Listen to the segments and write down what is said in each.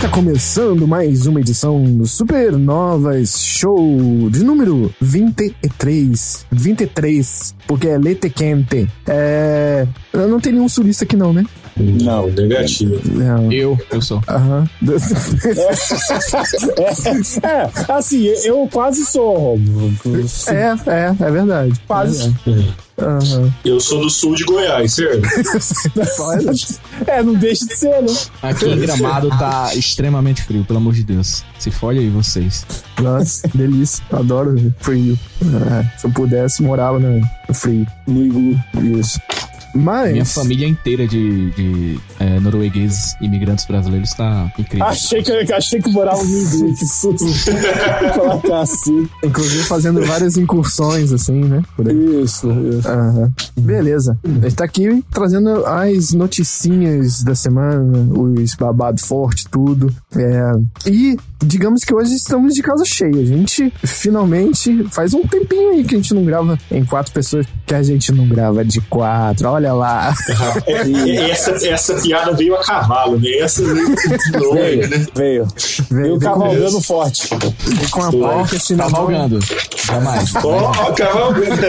E tá começando mais uma edição do Supernovas Show de número 23. 23, porque é Lete Quente. É. Não tem nenhum sulista aqui, não, né? Não, negativo. Não. Eu, eu sou. Aham. É, assim, eu quase sou, Romulo. É, é, é verdade. Quase. Aham. Eu sou do sul de Goiás, certo? É, não deixa de ser, né? Aqui em Gramado tá extremamente frio, pelo amor de Deus. Se fode aí vocês. Nossa, delícia. Adoro frio. É, se eu pudesse, morava no no frio. No iglu. Isso. Mas. Minha família inteira de, de é, noruegueses imigrantes brasileiros tá incrível. Achei que, achei que morava no iglu, que susto. Colocar assim. Inclusive fazendo várias incursões, assim, né? Por aí. Isso, isso. Aham. Beleza. Ele tá aqui trazendo as noticinhas da semana, os babado forte, tudo. É, E digamos que hoje estamos de casa cheia. A gente finalmente faz um tempinho aí que a gente não grava em quatro pessoas, que a gente não grava de quatro. Olha lá. É, é, essa, essa piada veio a cavalo, né? Essa veio de novo, Veio, né? veio. Veio Veio cavalgando forte. com a podcast na mão. Cavalgando. Jamais. Ó, cavalgando.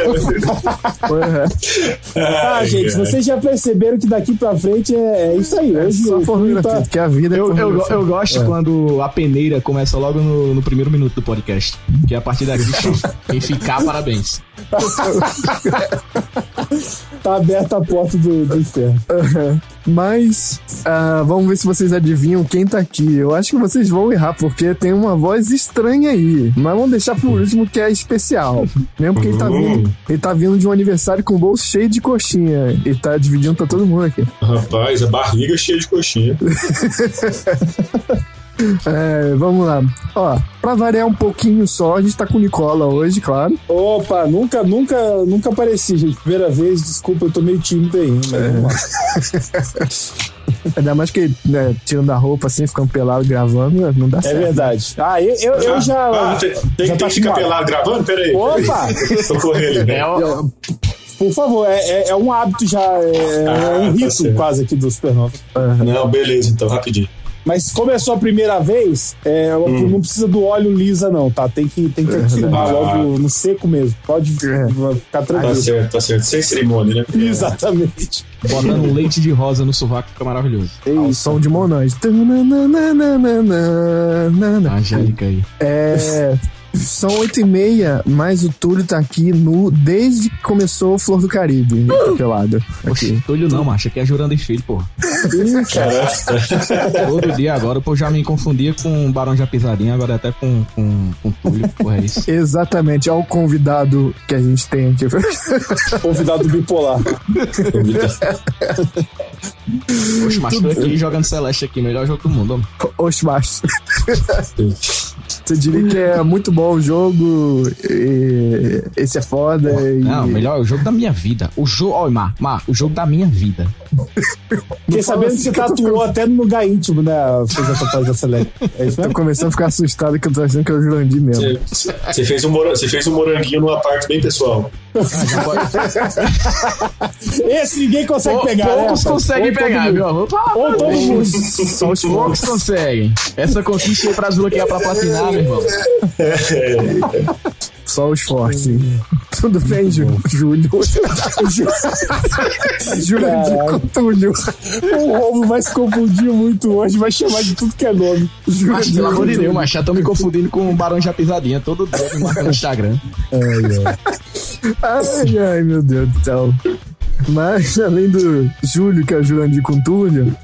Ah, Ai, gente, cara. vocês já perceberam que daqui pra frente é, é isso aí. É Hoje frio pornografia, tá... porque a vida é Eu, eu, eu gosto quando a peneira começa logo no, no primeiro minuto do podcast. Que a partir daqui, quem ficar, parabéns. tá aberta a porta do, do inferno. Mas ah, vamos ver se vocês adivinham quem tá aqui. Eu acho que vocês vão errar, porque tem uma voz estranha aí. Mas vamos deixar por último que é especial. Mesmo porque ele tá vindo. Ele tá vindo de um aniversário com o bolso cheio de coxinha. E tá dividindo pra todo mundo aqui. Rapaz, a barriga cheia de coxinha. É, vamos lá. Ó, pra variar um pouquinho só, a gente tá com o Nicola hoje, claro. Opa, nunca, nunca, nunca apareci, gente. Primeira vez, desculpa, eu tô meio tímido aí. Mas vamos lá. Ainda mais que, né, tirando a roupa assim, ficando pelado gravando, não dá É certo. verdade. Ah, eu, eu, eu já. Ah, tem, tem, já tem tá que ficar pelado gravando? Pera aí. Opa! Tô correndo ali, né? É, Por favor, é, é, é um hábito já, é, Ah, é um tá rito quase aqui do Supernova. Não, beleza, então, rapidinho. Mas começou a primeira vez, é, não precisa do óleo lisa, não, tá? Tem que, tem que ativar Ah. logo no seco mesmo. Pode É. ficar Tá tranquilo. certo, tá certo. Sem cerimônia, né? Exatamente. botando um leite de rosa no sovaco fica maravilhoso. É o som de Monange. Tananana. Angélica aí. É. São oito e meia, mas o Túlio tá aqui no desde que começou o Flor do Caribe, ele tá pelado. Oxe, Aqui. Túlio não, macho. Aqui é Jurando e Filho, cara. Todo dia agora, o povo já me confundia com o Barão de Pisadinha, agora até com, com, com Túlio, porra, é isso. Exatamente, é o convidado que a gente tem aqui. Convidado bipolar. Oxe, macho, tô aqui jogando Celeste aqui, melhor jogo do mundo, homem. Oxe, macho. Você diria que é muito bom o jogo, e esse é foda. e- Não, melhor é o jogo da minha vida. O jogo, olha, Mar, Mar, o jogo da minha vida. Fiquei sabendo que assim você que tô tatuou até no lugar íntimo, né? Fez a tatuagem da Select. É isso Tô começando a ficar assustado que eu tô achando que é o Jurandir mesmo. Você, você fez um você fez um moranguinho numa parte bem pessoal. Esse ninguém consegue Pou- pegar, né? poucos rapaz? conseguem pegar, viu? Ou. Só os Poucos conseguem. Essa conquista aí pra desbloquear pra platinar, meu irmão. Só os fortes. Tudo bem, Ju- Júlio? Jurandir Caralho. com Túlio. O Romo vai se confundir muito hoje, vai chamar de tudo que é nome. Mas, pelo amor de Deus, mas já tô me confundindo com o Barão de Pisadinha. Todo dia me marca no Instagram. Ai, ai, meu Deus do céu. Mas além do Júlio, que é o Jurandir com Túlio,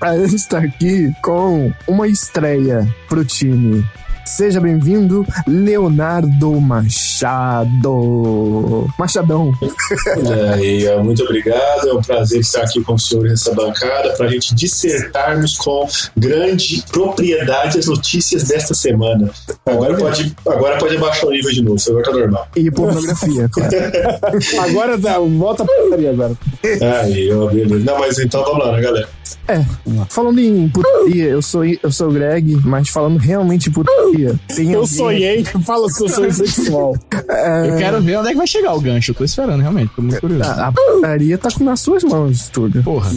a gente está aqui com uma estreia pro time. Seja bem-vindo, Leonardo Machado. Machadão. Ó, muito obrigado. É um prazer estar aqui com o senhor nessa bancada para a gente dissertarmos com grande propriedade as notícias desta semana. Agora pode, agora pode abaixar o nível de novo, agora tá normal. E pornografia, claro. Agora dá, volta pra agora. Aí, ó, beleza. Não, mas então vamos lá, né, galera? É, falando em putaria, eu sou, eu sou o Greg, mas falando realmente em putaria. tem Eu alguém- sonhei, fala que eu sou sexual. Eu quero ver onde é que vai chegar o gancho. Eu tô esperando, realmente. Tô muito curioso. A, a putaria tá com- nas suas mãos, Túlio. Porra.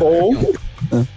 Ou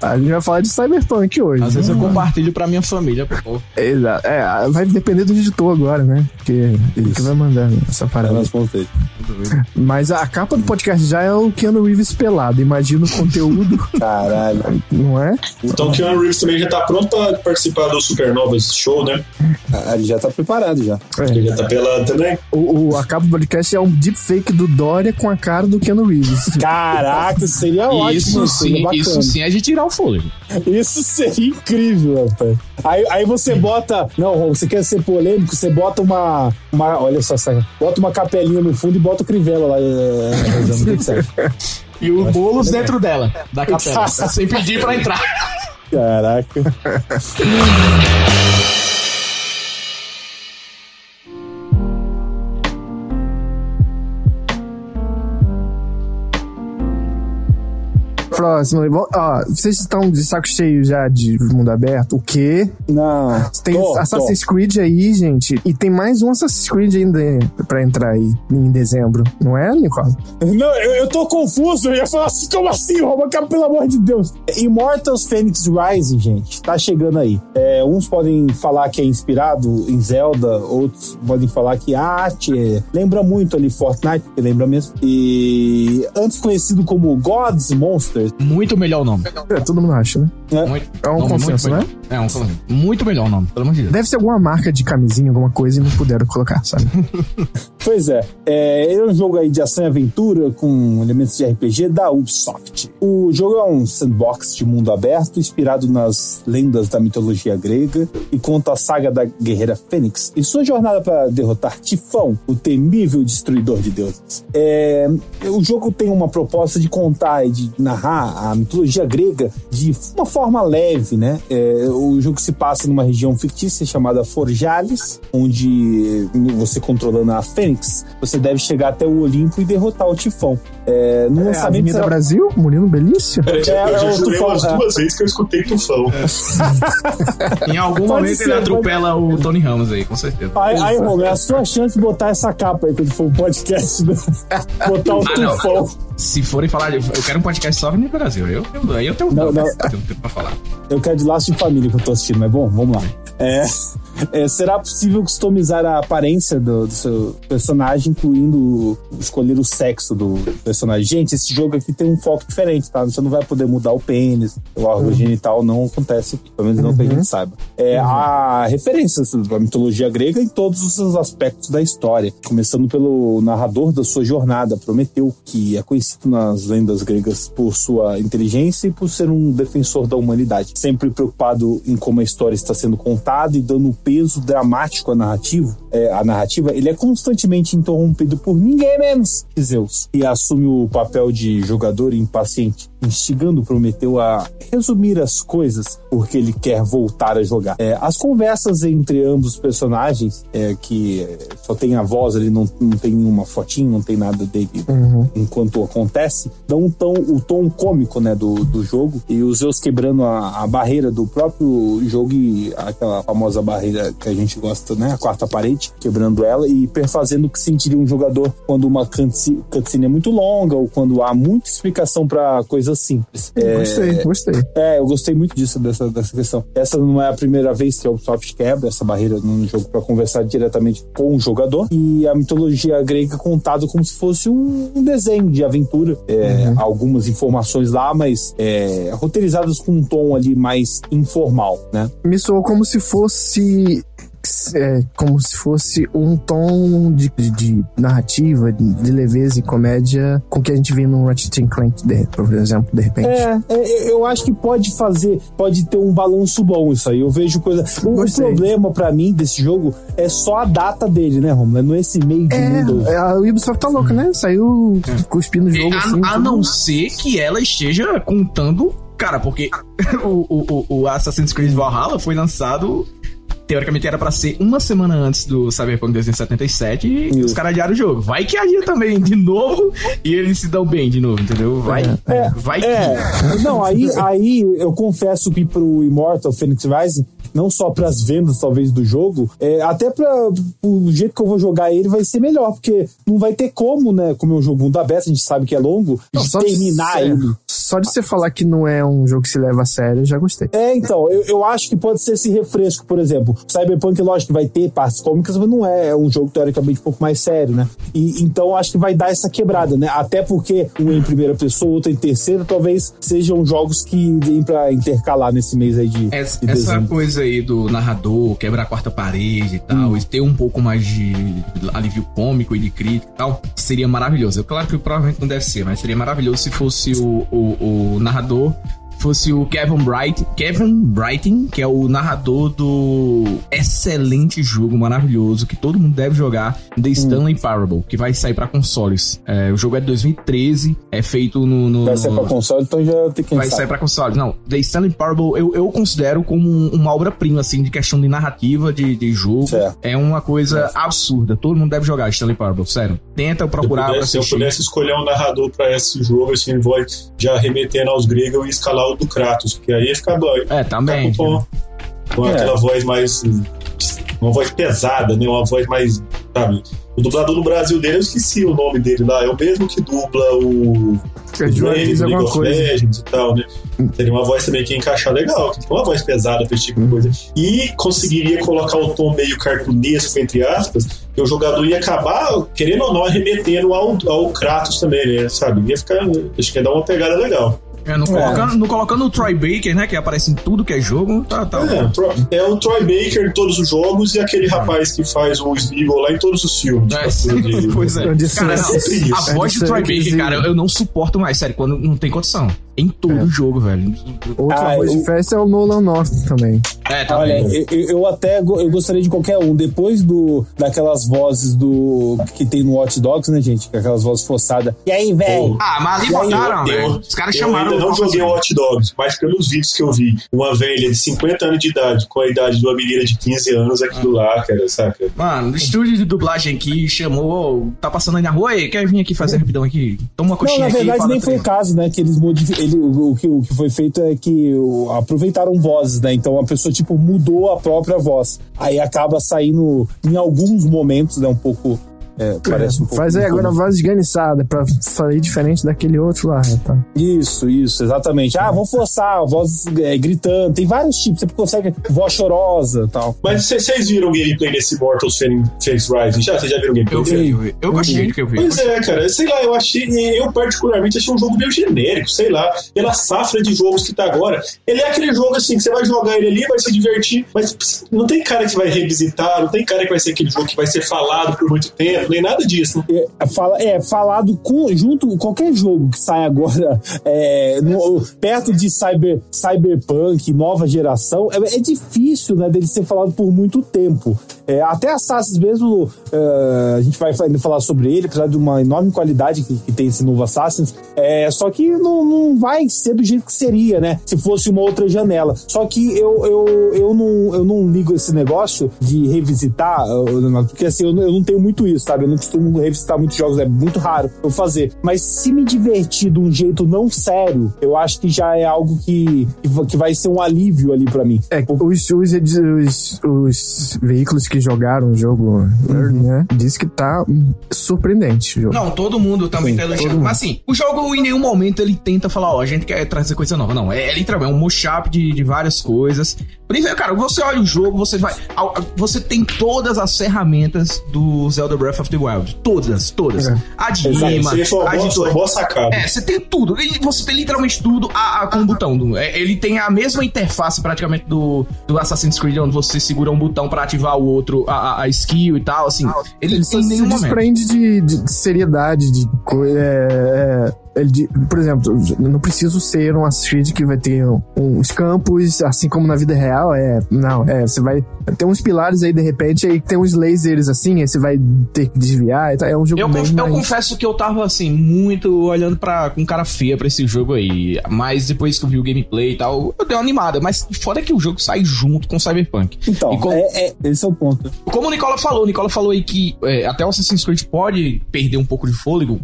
A gente vai falar de Cyberpunk hoje. Às vezes eu compartilho pra minha família, pô. Exato. É, vai depender do editor agora, né? Porque ele que vai mandar essa parada. Ver. Mas a capa do podcast já é o Keanu Reeves pelado. Imagina o conteúdo, Caralho. não é? Então o Keanu Reeves também já tá pronto para participar do Supernovas Show, né? Ah, Ele já tá preparado já. Ele já tá pelado também. O, o- a capa do podcast é um deepfake do Dória com a cara do Keanu Reeves. Caraca, isso seria ótimo. Isso sim, bacana. isso sim é de tirar o fôlego. Isso seria incrível, rapaz. Aí, aí você bota. Não, você quer ser polêmico, você bota uma. uma olha só, saca? Bota uma capelinha no fundo e bota o Crivella lá. é, você acha? E o Boulos dentro dela, da capela. sem pedir pra entrar. Caraca. Próximo. Ó, vocês estão de saco cheio já de mundo aberto? O quê? Não. Tem tô, Assassin's Creed aí, gente. E tem mais um Assassin's Creed ainda pra entrar aí em dezembro. Não é, Nicola? tô. Não, eu, eu tô confuso. Eu ia falar assim, como assim, Robocop, pelo amor de Deus? Immortals Phoenix Rising, gente, tá chegando aí. É, uns podem falar que é inspirado em Zelda, outros podem falar que a arte é- lembra muito ali Fortnite, que lembra mesmo. E antes conhecido como Gods Monsters, Muito melhor o nome. É, todo mundo acha, né? Muito, É um nome consenso, né? É um consenso. Muito melhor o nome, pelo amor de Deus. Deve ser alguma marca de camisinha, alguma coisa, e não puderam colocar, sabe? Pois é, é, ele é um jogo aí de ação e aventura com elementos de RPG da Ubisoft. O jogo é um sandbox de mundo aberto inspirado nas lendas da mitologia grega e conta a saga da guerreira Fênix e sua jornada para derrotar Tifão, o temível destruidor de deuses. É, o jogo tem uma proposta de contar e de narrar a mitologia grega de uma forma leve, né? É, o jogo se passa numa região fictícia chamada Forjales, onde você controlando a Fênix, você deve chegar até o Olimpo e derrotar o Tifão. É, no É a lançamento Avenida será- Brasil, Murilo Belício. Peraí, É, eu já é jurei tufão, umas é. duas vezes que eu escutei tufão. Em algum Pode momento ser, ele pode- atropela o Tony Ramos aí, com certeza. Aí, aí Romulo, é a sua chance de botar essa capa aí quando for o podcast, né? botar o Ah, não. tufão. Se forem falar, eu quero um podcast só no Brasil. Eu, eu, aí eu tenho, Não, não. eu tenho tempo pra falar. Eu quero de laço de família que eu tô assistindo, mas bom, vamos lá. É, é, será possível customizar a aparência do, do seu personagem, incluindo escolher o sexo do personagem. Gente, esse jogo aqui tem um foco diferente, tá? Você não vai poder mudar o pênis, o órgão genital não acontece, pelo menos não que a gente saiba. É, Há referências da mitologia grega em todos os aspectos da história, começando pelo narrador da sua jornada, Prometeu, que é conhecido nas lendas gregas por sua inteligência e por ser um defensor da humanidade, sempre preocupado em como a história está sendo contada e dando peso dramático à narrativa. É, a narrativa, ele é constantemente interrompido por ninguém menos que Zeus, e assume o papel de jogador impaciente, instigando Prometeu a resumir as coisas porque ele quer voltar a jogar. É, as conversas entre ambos os personagens, é, que é, só tem a voz ali, não, não tem nenhuma fotinho, não tem nada dele enquanto acontece, dão um tom, o tom cômico né, do, do jogo e os Zeus quebrando a, a barreira do próprio jogo e aquela famosa barreira que a gente gosta, né, a quarta parede, quebrando ela e perfazendo o que sentiria um jogador quando uma cutscene é muito longa ou quando há muita explicação para coisas simples. É, Gostei, gostei. é, eu gostei muito disso, dessa, dessa questão. Essa não é a primeira vez que a Ubisoft quebra essa barreira num jogo para conversar diretamente com o jogador. E a mitologia grega é contada como se fosse um, desenho de aventura. É, Algumas informações lá, mas é, roteirizadas com um tom ali mais informal, né? Me soou como se fosse é, como se fosse um tom de, de, de narrativa, de, de leveza e comédia com que a gente vê no Ratchet Clank, de, por exemplo, de repente. É, é, eu acho que pode fazer, pode ter um balanço bom isso aí. Eu vejo coisa. O, Gostei. problema pra mim desse jogo é só a data dele, né, Romulo? É nesse meio de mundo. É, a Ubisoft tá louca, né? Saiu cuspindo o jogo a, assim. a tudo. não ser que ela esteja contando. Cara, porque o, o, o- o Assassin's Creed Valhalla foi lançado. Teoricamente era pra ser uma semana antes do Cyberpunk 2077 e Isso. os caras adiaram o jogo. Vai que adia também de novo e eles se dão bem de novo, entendeu? Vai, É, vai que. É, não, aí, aí eu confesso que pro Immortal Phoenix Rising, não só pras vendas, talvez, do jogo, é, até para o jeito que eu vou jogar ele vai ser melhor, porque não vai ter como, né? Como é um jogo mundo aberto, a gente sabe que é longo, Não, de de terminar ser- ele. Só de você falar que não é um jogo que se leva a sério, eu já gostei. É, então, eu, eu acho que pode ser esse refresco, por exemplo. Cyberpunk, lógico, vai ter partes cômicas, mas não é, é um jogo teoricamente um pouco mais sério, né? E, então acho que vai dar essa quebrada, né? Até porque um em primeira pessoa, outro em terceira, talvez sejam jogos que deem pra intercalar nesse mês aí de, Essa, de essa coisa aí do narrador, quebrar a quarta parede e tal, e ter um pouco mais de alívio cômico e de crítica e tal, seria maravilhoso. É claro que provavelmente não deve ser, mas seria maravilhoso se fosse o, o, o narrador. Fosse o Kevin Bright, Kevin Brighton, que é o narrador do excelente jogo maravilhoso que todo mundo deve jogar, The Stanley Parable, que vai sair pra consoles. É, o jogo é de 2013, é feito no, no Vai ser pra console, então já tem que vai sair pra console. Não, The Stanley Parable eu, eu considero como um- uma obra-prima, assim, de questão de narrativa, de, de jogo. Certo. É uma coisa absurda. Todo mundo deve jogar Stanley Parable, sério. Tenta procurar se, eu pra pudesse, se eu pudesse escolher um narrador pra esse jogo, assim, vou já remetendo aos gregos, ia escalar o do Kratos, porque aí ia ficar bom. É, também. Tá com, com É. aquela voz mais. Uma voz pesada, né? Uma voz mais. Sabe? O dublador no Brasil dele, eu esqueci o nome dele lá. É o mesmo que dubla o. É, o Drake League of coisa. Legends e tal, né? Teria uma voz também que ia encaixar legal, que tem uma voz pesada pra esse tipo de coisa. E conseguiria colocar o tom meio cartunesco, entre aspas, que o jogador ia acabar, querendo ou não, remetendo ao, ao Kratos também, né? Sabe? Ia ficar. Acho que ia dar uma pegada legal. É, não, colocando, não colocando o Troy Baker, né? Que aparece em tudo que é jogo, tá, tá É, é o Troy Baker em todos os jogos e aquele rapaz que faz o Smeagol lá em todos os filmes. É, de- pois é. Cara, não, Isso. a voz de Eu Troy disse Baker, cara, eu não suporto mais, sério, quando não tem condição. Em todo jogo, velho. Outra Ah, voz eu- de festa é o Nolan North também. É, Olha, também. eu, eu- até go- eu gostaria de qualquer um. Depois do daquelas vozes do que tem no Watch Dogs, né, gente? Aquelas vozes forçadas. E aí, velho? Ah, mas ali aí, botaram, velho. Os caras chamaram ainda não o joguei o Hot Dogs, mas pelos vídeos que eu vi, uma velha de 50 anos de idade com a idade de uma menina de 15 anos, aquilo lá, cara, saca? Mano, o estúdio de dublagem aqui chamou, tá passando aí na rua, ei, quer vir aqui fazer rapidão aqui? Toma uma Não, coxinha na aqui. verdade nem foi o caso, né? Que eles modificaram. O, que- o que foi feito é que o- aproveitaram vozes, né? Então a pessoa, tipo, mudou a própria voz. Aí acaba saindo, em alguns momentos, né? Um pouco. É, parece um pouco. Faz aí agora a voz esganiçada pra sair diferente daquele outro lá. Tá? Isso, isso, exatamente. Ah, vou forçar, voz é, gritando. Tem vários tipos. Você consegue voz chorosa e tal. Mas cê- vocês viram o gameplay desse Mortal Phoenix Rising? Já? Vocês já viram o gameplay? Eu vi, eu vi. Eu gostei do que eu vi. Pois é, cara, sei lá, eu achei, eu particularmente achei um jogo meio genérico, sei lá, pela safra de jogos que tá agora. Ele é aquele jogo assim, que você vai jogar ele ali, vai se divertir, mas não tem cara que vai revisitar, não tem cara que vai ser aquele jogo que vai ser falado por muito tempo, nem nada disso. É, fala, é falado com, junto qualquer jogo que sai agora é, no- perto de cyber, cyberpunk, nova geração, é, é difícil né, dele ser falado por muito tempo. É, até Assassin's mesmo, é, a gente vai ainda falar sobre ele, apesar de uma enorme qualidade que, que tem esse novo Assassin's, é, só que não, não vai ser do jeito que seria, né? Se fosse uma outra janela. Só que eu, eu, eu, não, eu não ligo esse negócio de revisitar, Leonardo, porque assim, eu, não- eu não tenho muito isso, sabe? Eu não costumo revisitar muitos jogos, é muito raro eu fazer. Mas se me divertir de um jeito não sério, eu acho que já é algo que, que va- que vai ser um alívio ali pra mim. É, os, os, os, os veículos que jogaram o jogo, né, diz que tá surpreendente o jogo. Não, todo mundo também tá elogiando. Mas assim, o jogo em nenhum momento ele tenta falar, ó, a gente quer trazer coisa nova. Não, é, é literalmente um mashup de, de várias coisas. Cara, você olha o jogo, você vai. Você tem todas as ferramentas do Zelda Breath of the Wild. Todas, todas. É. A de imã, a de boa, boa sacada. É, você tem tudo. Você tem literalmente tudo a, a, com o botão. É, ele tem a mesma interface praticamente do, do Assassin's Creed, onde você segura um botão para ativar o outro, a, a, skill e tal. Assim, ele, ele tem nenhum se desprende de, de, seriedade, de coisa. É, é ele, por exemplo, não preciso ser um Assassin's Creed que vai ter uns campos, assim como na vida real. É, não, é, você vai ter uns pilares aí de repente, aí tem uns lasers assim, aí você vai ter que desviar. É um jogo eu, bem. Eu confesso que eu tava assim, muito olhando pra, com cara feia pra esse jogo aí. Mas depois que eu vi o gameplay e tal, eu dei uma animada. Mas foda que o jogo sai junto com o Cyberpunk. Então, como, é, é, esse é o ponto. Como o Nicola falou, o Nicola falou aí que é, até o Assassin's Creed pode perder um pouco de fôlego.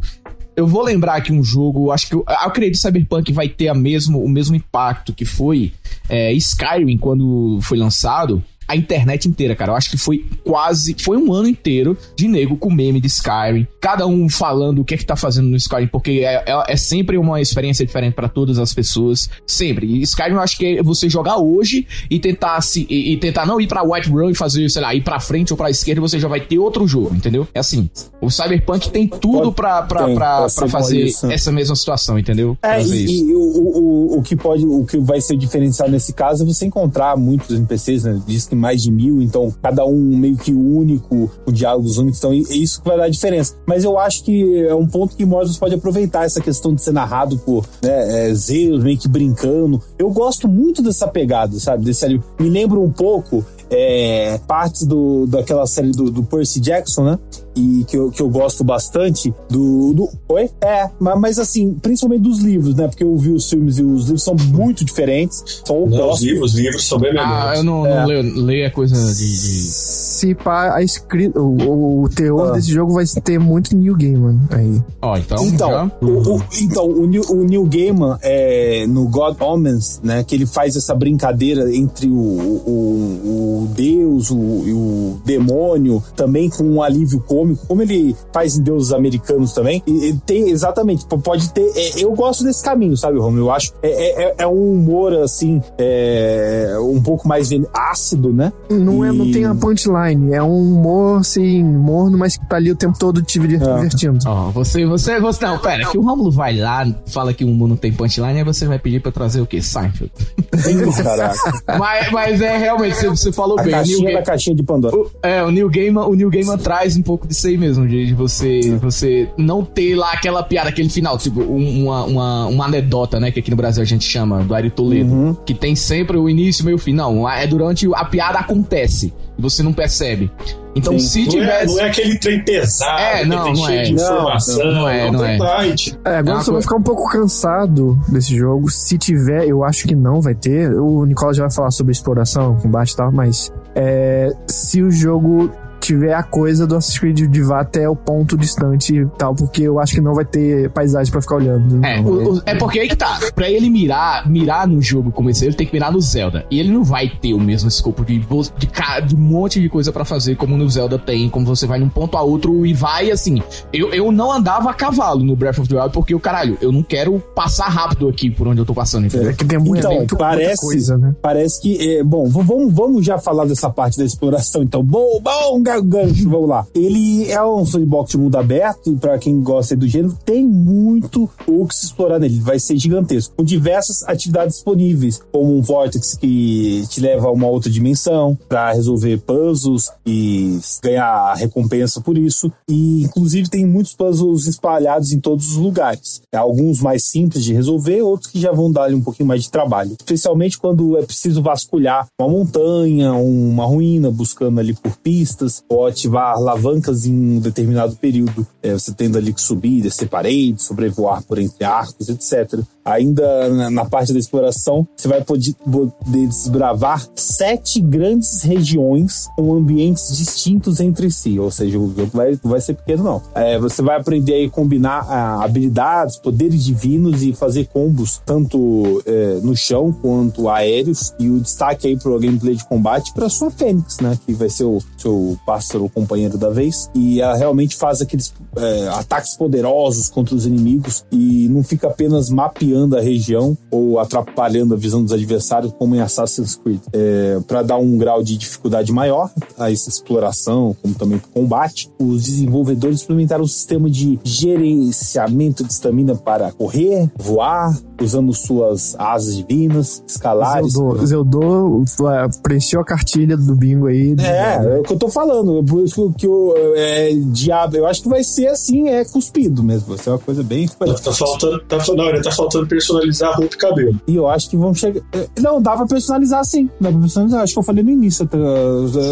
Eu vou lembrar aqui um jogo, acho que eu, eu acredito que Cyberpunk vai ter a mesmo, o mesmo impacto que foi é, Skyrim quando foi lançado a internet inteira, cara. Eu acho que foi quase. Foi um ano inteiro de nego com meme de Skyrim. Cada um falando o que é que tá fazendo no Skyrim, porque é, é, é sempre uma experiência diferente para todas as pessoas. Sempre. E Skyrim eu acho que é você jogar hoje e tentar se. E, e tentar não ir pra White Run e fazer, sei lá, ir pra frente ou pra esquerda, você já vai ter outro jogo, entendeu? É assim. O Cyberpunk tem tudo pra, pra, tem, pra, pra fazer essa mesma situação, entendeu? É, e, e o, o, o, que pode. O que vai ser diferencial nesse caso é você encontrar muitos NPCs, né? Diz que mais de mil, então cada um meio que único, com diálogos únicos, então é isso que vai dar a diferença. Mas eu acho que é um ponto que Mordos pode aproveitar essa questão de ser narrado por né, é, Zeus, meio que brincando. Eu gosto muito dessa pegada, sabe? Desse ali. Me lembra um pouco é, partes do, daquela série do, do, Percy Jackson, né? E que eu, que eu gosto bastante do, do. Oi? É, mas, mas assim, principalmente dos livros, né? Porque eu vi os filmes e os livros são muito diferentes. São não, os livros, os livros são bem melhores. Ah, eu não, é. não leio, leio a coisa de. de... Se pá, a escrita, o, o teor ah. desse jogo vai ter muito New Gaiman aí. Ó, oh, então. Então, já... o, o, então o, New, o New Gaiman é, no God Omens, né? Que ele faz essa brincadeira entre o, o, o o deus, o, o demônio, também com um alívio cômico, como ele faz em deuses americanos também. E, e tem exatamente, pode ter. É, eu gosto desse caminho, sabe, Romulo? Eu acho é, é, é, é um humor assim, é, um pouco mais ácido, né? Não, e... é, não tem a punchline, é um humor assim, morno, mas que tá ali o tempo todo te divertindo. Ó, oh, você, você, você. Não, pera, que o Romulo vai lá, fala que o humor não tem punchline, aí você vai pedir pra trazer o quê? Seinfeld. Caraca. mas, mas é realmente, você, você falou a bem. Caixinha da caixinha de Pandora. O, é, o New Gaiman, o New Gaiman traz um pouco disso aí mesmo, de, de você, você não ter lá aquela piada, aquele final, tipo, uma, uma, uma anedota, né, que aqui no Brasil a gente chama, do Ari Toledo, uhum. que tem sempre o início, meio fim. Não, é durante a piada acontece e você não percebe. Então, Sim. se não tivesse. É, não é aquele trem pesado, é, não, não cheio é. de informação. Não, não é, não, não é. é. Agora você vai ficar um pouco cansado desse jogo. Se tiver, eu acho que não vai ter. O Nicola já vai falar sobre exploração, combate e tal, mas é, se o jogo tiver a coisa do Assassin's Creed de vá até o ponto distante e tal, porque eu acho que não vai ter paisagem para ficar olhando. É, o, o, é porque aí que tá. Pra ele mirar, mirar no jogo como esse, ele tem que mirar no Zelda. E ele não vai ter o mesmo escopo de, de, de um monte de coisa para fazer como no Zelda tem, como você vai num ponto a outro e vai assim. Eu, eu não andava a cavalo no Breath of the Wild porque o caralho, eu não quero passar rápido aqui por onde eu tô passando, entendeu? É que tem muito, então, muito, parece, coisa, né? Parece que. É, bom, vamos, vamos já falar dessa parte da exploração, então. Bom, bom, gancho, vamos lá. Ele é um sandbox de mundo aberto, para quem gosta do gênero, tem muito o que se explorar nele. Vai ser gigantesco, com diversas atividades disponíveis, como um Vortex que te leva a uma outra dimensão para resolver puzzles e ganhar recompensa por isso. E inclusive tem muitos puzzles espalhados em todos os lugares. Alguns mais simples de resolver, outros que já vão dar um pouquinho mais de trabalho. Especialmente quando é preciso vasculhar uma montanha, uma ruína, buscando ali por pistas, ou ativar alavancas em um determinado período. É, você tendo ali que subir, descer paredes, sobrevoar por entre arcos, etc. Ainda na, parte da exploração, você vai poder, poder desbravar sete grandes regiões com ambientes distintos entre si. Ou seja, o jogo vai, vai ser pequeno, não. É, você vai aprender a combinar ah, habilidades, poderes divinos e fazer combos, tanto é, no chão quanto aéreos. E o destaque aí pro gameplay de combate para sua Fênix, né? Que vai ser o seu pássaro companheiro da vez. E ela realmente faz aqueles é, ataques poderosos contra os inimigos e não fica apenas mapeando patrulhando a região ou atrapalhando a visão dos adversários, como em Assassin's Creed, é, para dar um grau de dificuldade maior a essa exploração, como também para combate. Os desenvolvedores implementaram um sistema de gerenciamento de estamina para correr, voar, usando suas asas divinas, escalar. Zeldor, Zeldor é, preencheu a cartilha do bingo aí. É, é o que eu tô falando. Por isso que o é, diabo, eu acho que vai ser assim, é cuspido mesmo. Vai ser uma coisa bem. Tá faltando, tá, não, tá faltando personalizar a roupa e cabelo. E eu acho que vão chegar. É, não, dá pra personalizar sim. Dá pra personalizar. Acho que eu falei no início. Tá?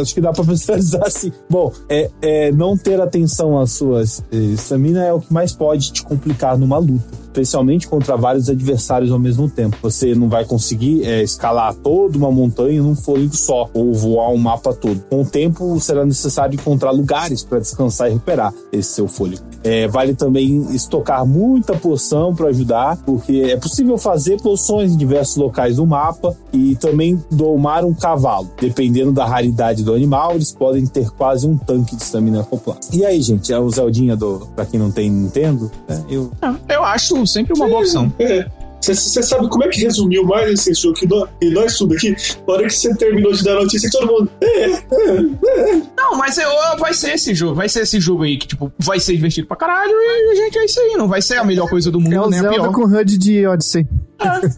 Acho que dá pra personalizar sim. Bom, é, é não ter atenção às suas estamina é o que mais pode te complicar numa luta especialmente contra vários adversários ao mesmo tempo. Você não vai conseguir é, escalar toda uma montanha num fôlego só, ou voar um mapa todo. Com o tempo, será necessário encontrar lugares para descansar e recuperar esse seu fôlego. É, vale também estocar muita poção para ajudar, porque é possível fazer poções em diversos locais do mapa e também domar um cavalo. Dependendo da raridade do animal, eles podem ter quase um tanque de estamina acoplado. E aí, gente, é o Zeldinha do. Pra quem não tem Nintendo, é, eu. Eu acho sempre uma boa opção. É. Você sabe como é que resumiu mais esse jogo que nós, e nós tudo aqui? Na hora que você terminou de dar a notícia, todo mundo. É, é, é. Não, mas eu, vai ser esse jogo, vai ser esse jogo aí que, tipo, vai ser divertido pra caralho e a gente é isso aí, não vai ser a melhor coisa do mundo, é o nem Zelda a pior. com HUD de Odyssey.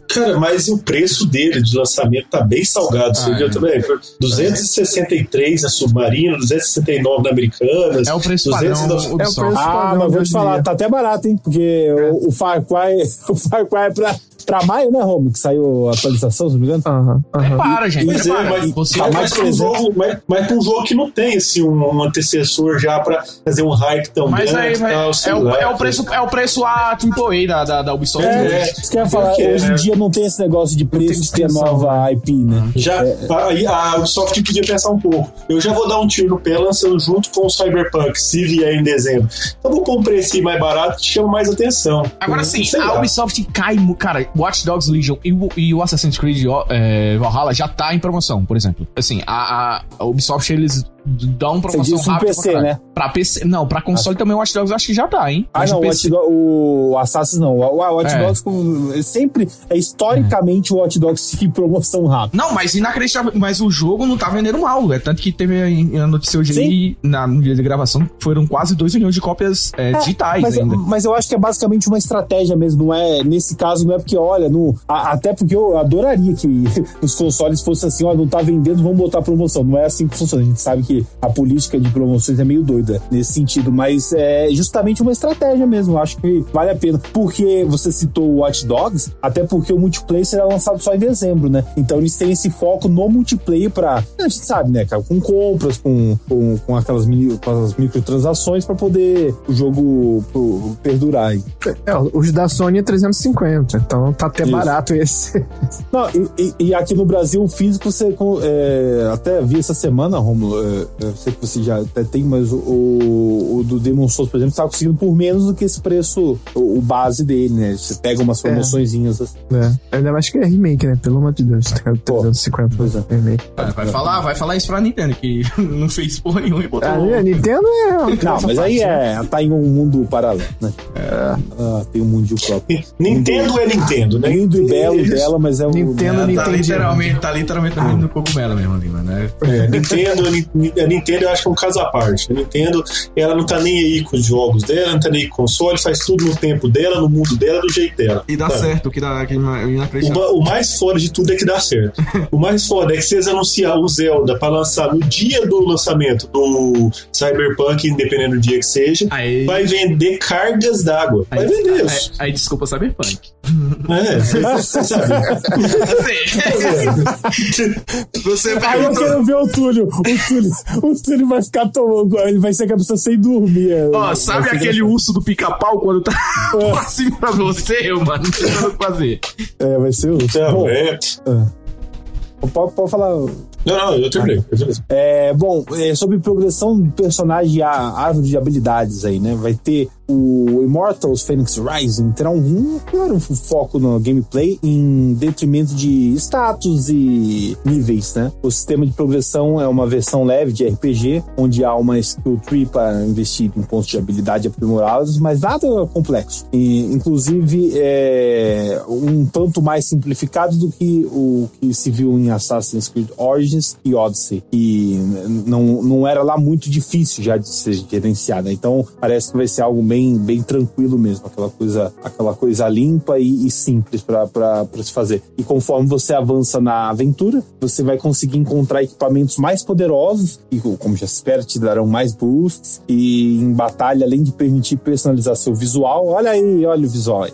Cara, mas o preço dele de lançamento tá bem salgado, você ah, viu é. também? 263 na Submarino, 269 na Americanas. É o preço padrão. É o preço ah, mas vou te falar, tá até barato, hein? Porque é. o, o Far Cry, o Far Cry pra pra maio, né, Romo? Que saiu a atualização, se não me engano. Aham. Uhum, uhum. Prepara, gente. Pois prepara. É, mas, Você tá mais pra um jogo, mas, mas pra um jogo que não tem assim, um, um antecessor já pra fazer um hype tão mas grande. Aí, tal, é, o, é, o preço, é o preço a AAA da, da, da Ubisoft. É, é, isso que eu ia falar. Hoje em é. dia não tem esse negócio de preço de ter nova IP, né? Já, é. a, a Ubisoft podia pensar um pouco. Eu já vou dar um tiro no pé lançando junto com o Cyberpunk, se vier em dezembro. Então vou pôr um preço mais barato que chama mais atenção. Agora sim, a Ubisoft cai, cara, Watch Dogs Legion e e o Assassin's Creed é, Valhalla já tá em promoção, por exemplo. Assim, a, a Ubisoft, eles dão promoção Você rápida. PC, né? Pra PC. Não, pra console também o Watch Dogs acho que já tá, hein? Ah, Mas não, PC... o, o Assassin's não. O, o Watch é. Dogs com, sempre, é, historicamente, é. o Watch Dogs em promoção rápida. Não, mas inacreditável. Mas o jogo não tá vendendo mal. É tanto que teve a notícia hoje aí, na, no dia de gravação, foram quase 2 milhões de cópias é, é, digitais mas, ainda. Mas eu acho que é basicamente uma estratégia mesmo. Não é, nesse caso, não é porque, olha, no, a, até porque eu adoraria que os consoles fossem assim, ó, não tá vendendo, vamos botar promoção. Não é assim que funciona. A gente sabe que a política de promoções é meio doida nesse sentido, mas é justamente uma estratégia mesmo. Acho que vale a pena. Porque você citou o Watch Dogs, até porque o multiplayer será lançado só em dezembro, né? Então eles têm esse foco no multiplayer pra. A gente sabe, né, cara? Com compras, com, com, com aquelas mini, com as microtransações para poder o jogo perdurar aí. É, os da Sony é 350, então tá até Isso. barato esse. Não, e, e, aqui no Brasil, o físico, você é, até vi essa semana, Romulo, é, eu sei que você já até tem, mas o, o, o do Demon Souls, por exemplo, está conseguindo por menos do que esse preço, o, o base dele, né? Você pega umas é. promoçõezinhas assim. É. Ainda mais que é remake, né? Pelo amor de Deus, 350 pois é. remake. Vai, vai, falar, vai falar isso pra Nintendo, que não fez porra nenhuma e botou. Ah, a Nintendo é. Não, mas aí é. Tá em um mundo paralelo, né? É. Ah, tem um mundo próprio. Nintendo é Nintendo, né? Lindo e belo dela, mas é o. Nintendo, é, Nintendo. Tá literalmente, tá literalmente no cogumelo mesmo ali, né? É, Nintendo, a Nintendo eu acho que é um caso à parte. A Nintendo, ela não tá nem aí com os jogos dela, não tá nem aí com o console, faz tudo no tempo dela, no mundo dela, do jeito dela. E dá certo, que dá que o, o mais foda de tudo é que dá certo. o mais foda é que eles anunciar o Zelda para lançar no dia do lançamento do Cyberpunk, independendo do dia que seja, aí... vai vender cargas d'água. Vai vender isso. Aí, aí desculpa Cyberpunk. É, você sabe. você vai. Aí eu quero ver o Túlio. O Túlio, o Túlio vai ficar tomando. Ele vai ser aquela pessoa sem dormir. Ó, oh, sabe aquele urso do pica-pau quando tá é. assim pra você, mano? Não tem nada o que fazer. É, vai ser o urso. É, Bom, é. Pode, pode falar. Não, não, eu terminei. É, bom, é, sobre progressão de personagem e a árvore de habilidades aí, né? Vai ter o Immortals Phoenix Rising terá um, claro, foco no gameplay em detrimento de status e níveis, né? O sistema de progressão é uma versão leve de RPG, onde há uma skill tree para investir em pontos de habilidade aprimorados, mas nada complexo. E, inclusive, é um tanto mais simplificado do que o que se viu em Assassin's Creed Origins e Odyssey. E não, não era lá muito difícil já de ser gerenciado. Então, parece que vai ser algo bem, bem tranquilo mesmo, aquela coisa, aquela coisa limpa e, e simples para se fazer. E conforme você avança na aventura, você vai conseguir encontrar equipamentos mais poderosos e, como já espera, te darão mais boosts. E em batalha, além de permitir personalizar seu visual, olha aí, olha o visual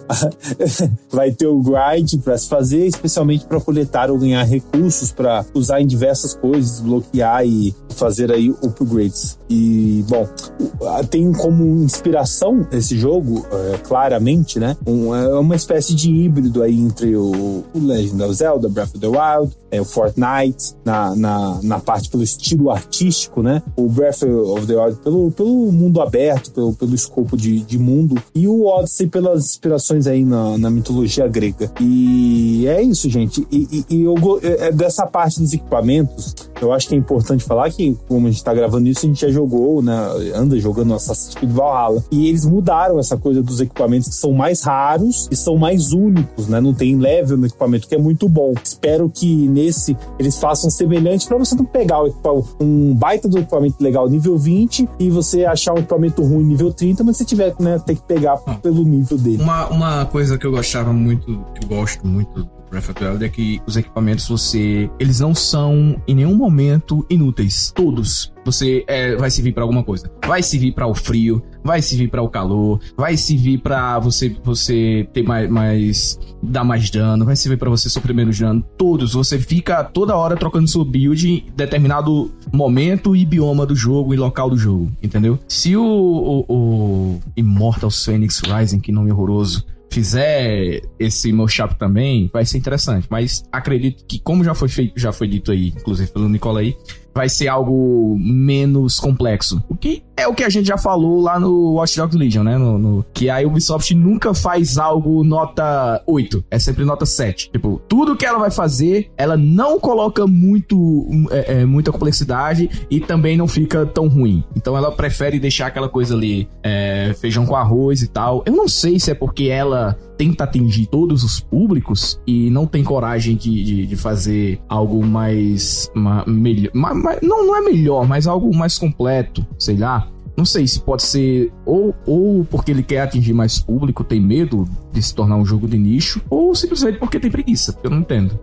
vai ter o grind para se fazer, especialmente para coletar ou ganhar recursos para usar em diversas coisas, bloquear e fazer aí upgrades. E, bom, tem como inspiração esse jogo, é, claramente, né? Um, é uma espécie de híbrido aí entre o, o Legend of Zelda, Breath of the Wild, é, o Fortnite, na, na, na parte pelo estilo artístico, né? O Breath of the Wild pelo, pelo mundo aberto, pelo, pelo escopo de, de mundo, e o Odyssey pelas inspirações aí na, na mitologia grega. E é isso, gente. E, e, e eu, é, dessa parte dos equipamentos, eu acho que é importante falar que, como a gente tá gravando isso, a gente já jogou, né? Anda jogando Assassin's Creed Valhalla. E eles mudaram essa coisa dos equipamentos que são mais raros e são mais únicos, né? Não tem level no equipamento, que é muito bom. Espero que nesse eles façam semelhante para você não pegar um baita do equipamento legal nível 20 e você achar um equipamento ruim nível 30, mas você tiver, né, ter que pegar ah. pelo nível dele. Uma, uma coisa que eu gostava muito, que eu gosto muito Breath of the Wild é que os equipamentos você eles não são em nenhum momento inúteis. Todos. Você é, vai servir para alguma coisa. Vai servir para o frio vai servir para o calor vai servir para você você ter mais, mais dar mais dano vai servir para você sofrer menos dano. Todos. Você fica toda hora trocando seu build em determinado momento e bioma do jogo e local do jogo entendeu? Se o, o, o Immortal Phoenix Rising que nome horroroso fizer esse mashup também, vai ser interessante. Mas acredito que, como já foi feito, já foi dito aí, inclusive pelo Nicola aí, vai ser algo menos complexo. O que é o que a gente já falou lá no Watch Dogs Legion, né? No, no, que a Ubisoft nunca faz algo nota 8, é sempre nota 7. Tipo, tudo que ela vai fazer, ela não coloca muito é, é, muita complexidade e também não fica tão ruim. Então ela prefere deixar aquela coisa ali, é, feijão com arroz e tal. Eu não sei se é porque ela tenta atingir todos os públicos e não tem coragem de, de, de fazer algo mais, mais melhor, não, não é melhor, mas algo mais completo, sei lá. Não sei se pode ser ou, ou porque ele quer atingir mais público, tem medo de se tornar um jogo de nicho, ou simplesmente porque tem preguiça, eu não entendo.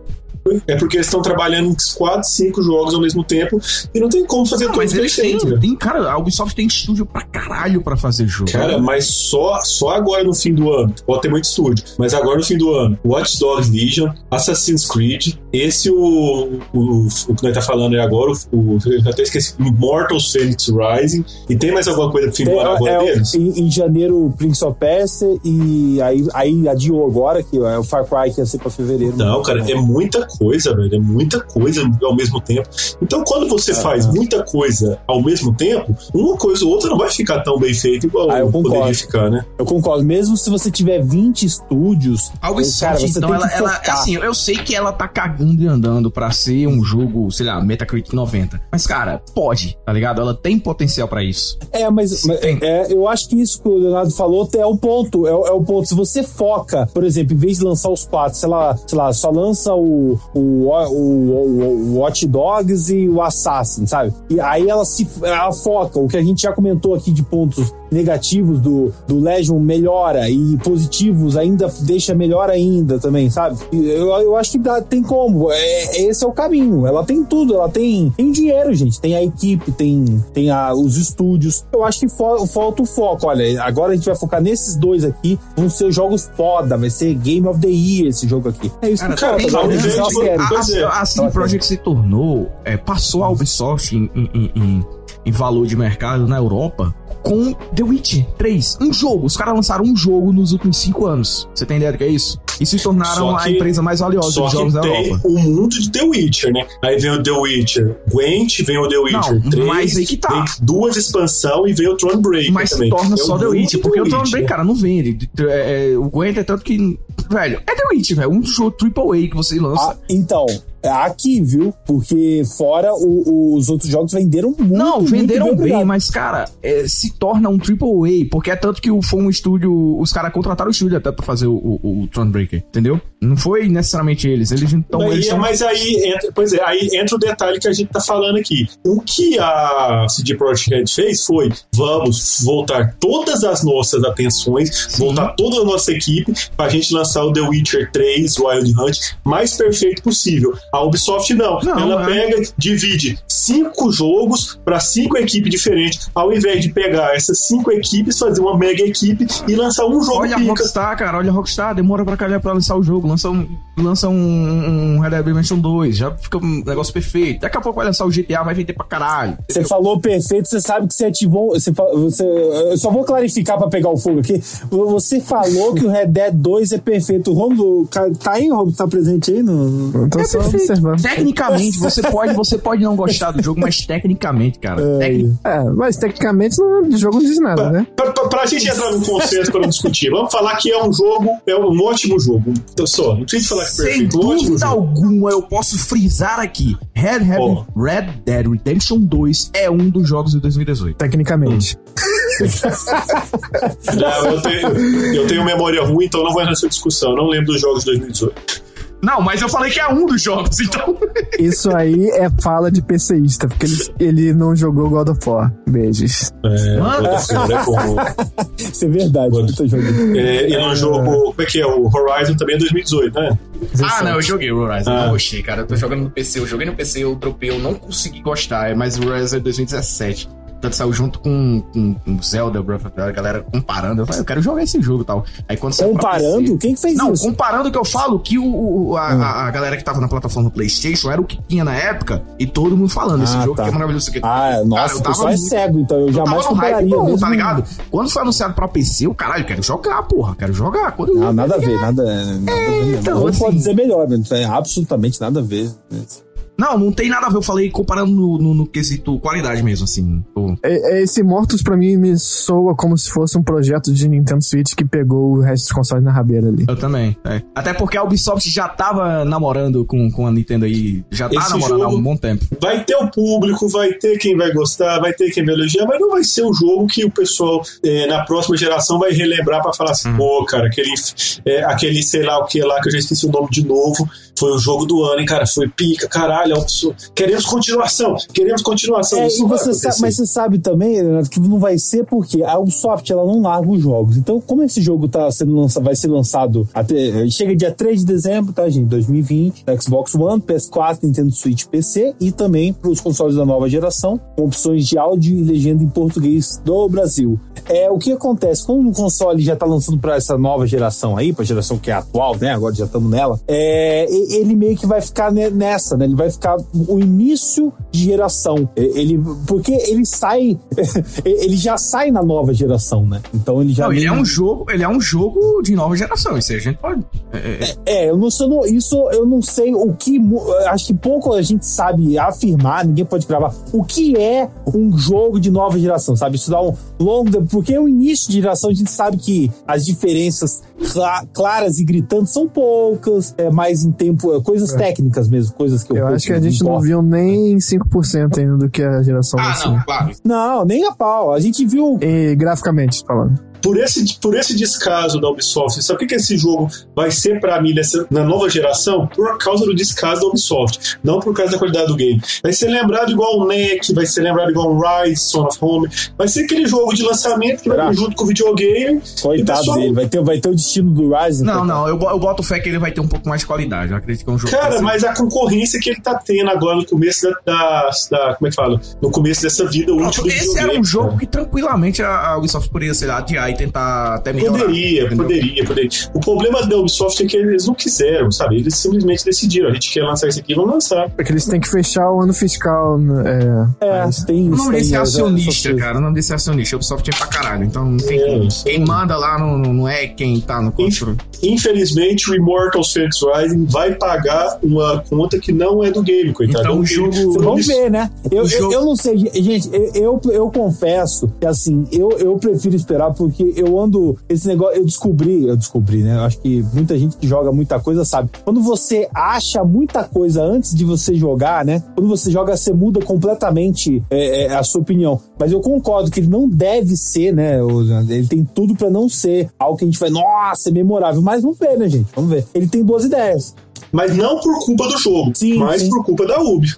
É porque eles estão trabalhando em 4, 5 jogos ao mesmo tempo e não tem como fazer não, mas eles têm, tem, cara, a Ubisoft tem estúdio pra caralho pra fazer jogo. Cara, mas só, só agora no fim do ano, pode ter muito estúdio, mas agora no fim do ano, Watch Dogs Legion, Assassin's Creed, esse o, o, o que nós tá falando aí agora, o, o eu até esqueci, Immortal Phoenix Rising, e tem mais alguma coisa no fim do ano agora é, deles? Em, em, janeiro, Prince of Persia, e aí, aí adiou agora, que é o Far Cry que ia ser pra fevereiro. Não, cara, é muita coisa, velho. É muita coisa ao mesmo tempo. Então, quando você faz muita coisa ao mesmo tempo, uma coisa ou outra não vai ficar tão bem feita igual ah, eu poderia ficar, né? Eu concordo. Mesmo se você tiver 20 estúdios. Algo cara, você então, ela, ela, assim, eu sei que ela tá cagando e andando pra ser um jogo, sei lá, Metacritic 90. Mas, cara, pode, tá ligado? Ela tem potencial para isso. É, mas, mas é, eu acho que isso que o Leonardo falou é o ponto. É, é, o ponto. Se você foca, por exemplo, em vez de lançar os quatro, sei lá, sei lá, só lança o, o o, o, Watch Dogs e o Assassin, sabe? E aí ela se ela foca, o que a gente já comentou aqui de pontos negativos do, do Legion melhora e positivos ainda deixa melhor ainda também, sabe? Eu, eu acho que dá, tem como. É, esse é o caminho. Ela tem tudo, ela tem, tem dinheiro, gente. Tem a equipe, tem, tem a, os estúdios. Eu acho que fo, falta o foco. Olha, agora a gente vai focar nesses dois aqui. Vão ser jogos foda, vai ser Game of the Year esse jogo aqui. É isso cara, que cara, a, a, a CD Projekt se tornou, é, passou a Ubisoft em, em, em, em valor de mercado na Europa com The Witch 3. Um jogo. Os caras lançaram um jogo nos últimos cinco anos. Você tem ideia do que é isso? e se tornaram Só a que- empresa mais valiosa Só dos que jogos da tem Europa. o mundo de The Witcher, né? Aí vem o The Witcher Gwent, vem o The Witcher Não, 3, mas aí que tá. vem duas expansões e vem o Thronebreaker Mas se também. torna É só The Witcher, porque o Throne. Break, cara, não vende. É, é, o Gwent é tanto que. Velho, é The Witcher, velho. Um jogo AAA que você lança. Ah, então, aqui, viu? Porque fora o- os outros jogos venderam muito. Não, muito venderam bem, obrigado. mas, cara, é, se torna um AAA, porque é tanto que foi um estúdio. Os caras contrataram o estúdio até pra fazer o, o, o Thronebreaker, entendeu? Não foi necessariamente eles. Eles então. Mas, eles é, tão- mas aí entra, pois é, aí entra o detalhe que a gente tá falando aqui. O que a CD Projekt Red fez foi: vamos voltar todas as nossas atenções, voltar toda a nossa equipe pra gente lançar o The Witcher 3 Wild Hunt mais perfeito possível. A Ubisoft não. Não, Ela é. pega, divide cinco jogos para cinco equipes diferentes, ao invés de pegar essas cinco equipes, fazer uma mega equipe e lançar um jogo Olha a pica. Rockstar, cara, olha a Rockstar, demora pra calhar pra lançar o jogo, lança um, lança um, um Red Dead Redemption 2, já fica um negócio perfeito. Daqui a pouco vai lançar o GTA, vai vender pra caralho. Você falou perfeito, você sabe que você ativou. Você, você, eu só vou clarificar pra pegar o fogo aqui. Você falou que o Red Dead 2 é perfeito. O Romulo, tá aí, Romulo? Tá presente aí? No... Eu tô só observando. Tecnicamente, você pode, você pode não gostar do jogo, mas tecnicamente, cara. tecni- É, mas tecnicamente não, o jogo não diz nada, né? Pra, pra, pra gente entrar num consenso para não discutir, vamos falar que é um jogo, é um ótimo jogo. Então, só, não precisa falar que é Sem perfeito, um ótimo dúvida jogo. alguma, eu posso frisar aqui. Red, Dead- Ó. Red Dead Redemption 2 é um dos jogos de 2018. Tecnicamente. Não, eu, tenho, eu tenho memória ruim, então não vou entrar nessa discussão. Eu não lembro dos jogos de 2018. Não, mas eu falei que é um dos jogos, então. Isso aí é fala de PCista, porque ele, ele não jogou God of War. Beijos. É, Mano. é como- Isso é verdade. eu tô jogando. é, e no jogo, como é que é? O Horizon também é 2018, né? Ah, não, eu joguei o Horizon. Ah. Não gostei, cara. Eu tô jogando no PC. Eu joguei no PC, eu dropei, eu não consegui gostar. Mas o Horizon é 2017. Tanto saiu junto com, com, com Zelda, Breath of the Wild, a galera comparando. Eu falei, eu quero jogar esse jogo e tal. Aí quando Comparando? PC Quem que fez Não, isso? comparando o que eu falo, que o, a, a- a galera que tava na plataforma PlayStation era o que tinha na época e todo mundo falando. Esse Ah, jogo tá. que é maravilhoso. Que... Ah, nossa, eu tava é muito- cego, então eu Eu jamais compararia. bom, mesmo. tá ligado? Quando foi anunciado pra PC, o caralho, quero jogar, porra, quero jogar. Quando Não, nada a ver, nada, nada a ver mesmo. então, Não assim- pode dizer melhor, mas é absolutamente nada a ver. Não, não tem nada a ver. Eu falei comparando no, no- no quesito qualidade mesmo, assim. Pô. É- é Esse Mortus pra mim me soa como se fosse um projeto de Nintendo Switch que pegou o resto dos consoles na rabeira ali. Eu também. é. Até porque a Ubisoft já tava namorando com, com a Nintendo aí. Já tá Esse namorando há um bom tempo. Vai ter o público, vai ter quem vai gostar, vai ter quem vai elogiar, mas não vai ser o jogo que o pessoal eh, na próxima geração vai relembrar pra falar assim, pô, cara, aquele, eh, aquele sei lá o que lá, que eu já esqueci o nome de novo, foi o jogo do ano, hein, cara, foi pica, caralho, é pessoa- queremos continuação, queremos continuação. É, e você sabe, mas você sabe também, Renato, que não vai ser porque a Ubisoft ela não larga os jogos. Então, como esse jogo tá sendo lançado, vai ser lançado até. Chega dia 3 de dezembro, tá, gente? 2020, da Xbox One, PS4, Nintendo Switch PC e também para os consoles da nova geração, com opções de áudio e legenda em português do Brasil. É, o que acontece? Quando o console já tá lançando para essa nova geração aí, pra geração que é atual, né? Agora já estamos nela, é, ele meio que vai ficar ne- nessa, né? Ele vai ficar o início de geração. Ele, porque ele sai, ele já sai na nova geração, né? Então ele já. Não, ele é um jogo, ele é um jogo de nova geração. Isso aí a gente pode. é, é, É, eu não sei, isso eu não sei o que. Acho que pouco a gente sabe afirmar, ninguém pode gravar. O que é um jogo de nova geração, sabe? Isso dá um longo. Porque o início de geração a gente sabe que as diferenças cla- claras e gritantes são poucas, é mais em tempo, é, coisas técnicas mesmo, coisas que eu Eu acho que a gente não importa. viu nem 5% ainda do que a geração Ah, não, claro. Não, nem a pau. A gente viu. E graficamente falando. Por esse, por esse descaso da Ubisoft, sabe o que, que esse jogo vai ser pra mim nessa, na nova geração? Por causa do descaso da Ubisoft, não por causa da qualidade do game. Vai ser lembrado igual o NEC, vai ser lembrado igual o Rise, Son of Home, vai ser aquele jogo de lançamento que vai Será? junto com o videogame. Coitado pessoal- dele, vai ter, vai ter o destino do Ryzen. Não, coitado. não, eu, eu boto fé que ele vai ter um pouco mais de qualidade. Eu acredito que é um jogo. Cara, assim. mas a concorrência que ele tá tendo agora no começo da, da- da- Como é que fala? No começo dessa vida útil do Esse era um jogo cara. que tranquilamente a, a Ubisoft poderia, sei lá, adiar e tentar até melhorar. Poderia, entendeu? poderia, poderia. O problema da Ubisoft é que eles não quiseram, sabe? Eles simplesmente decidiram. A gente quer lançar isso aqui, vamos lançar. Porque eles têm que fechar o ano fiscal. né? É, É, mas- tem O isso. nome desse é acionista, cara. O nome desse é acionista. A Ubisoft é pra caralho. Então não tem É. Quem manda lá não, não é quem tá no controle. infelizmente, o Immortals Phoenix Rising vai pagar uma conta que não é do game, coitado. Então, É um o jogo- Vamos ver, né? Eu, eu, jogo- eu não sei, gente, eu, eu, eu confesso que assim, eu, eu prefiro esperar porque eu ando. Esse negócio, eu descobri, eu descobri, né? Eu acho que muita gente que joga muita coisa sabe. Quando você acha muita coisa antes de você jogar, né? Quando você joga, você muda completamente é, é, a sua opinião. Mas eu concordo que ele não deve ser, né? Ele tem tudo pra não ser algo que a gente vai, nossa, é memorável. Mas vamos ver, né, gente? Vamos ver. Ele tem boas ideias. Mas não por culpa do jogo, Sim, mas sim. por culpa da Ubi.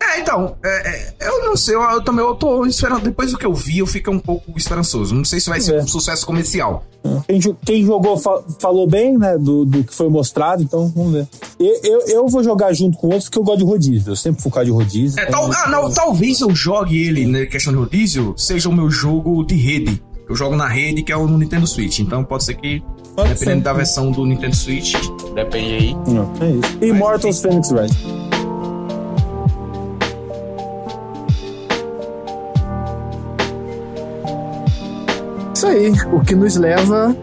É, então, é, é, eu não sei, eu, eu também eu tô esperando. Depois do que eu vi, eu fico um pouco esperançoso. Não sei se vai ser É. um sucesso comercial. Quem, quem jogou fa- falou bem, né, do, do que foi mostrado, então vamos ver. Eu, eu, eu vou jogar junto com outros porque eu gosto de rodízio. Eu sempre causa de rodízio. É, então- tal, ah, não, talvez eu jogue ele, na questão de rodízio, seja o meu jogo de rede. Eu jogo na rede, que é o no Nintendo Switch. Então pode ser que, Pode dependendo ser. da versão do Nintendo Switch, depende aí. Não, é isso. Immortals Phoenix Rising. Aí, o que nos leva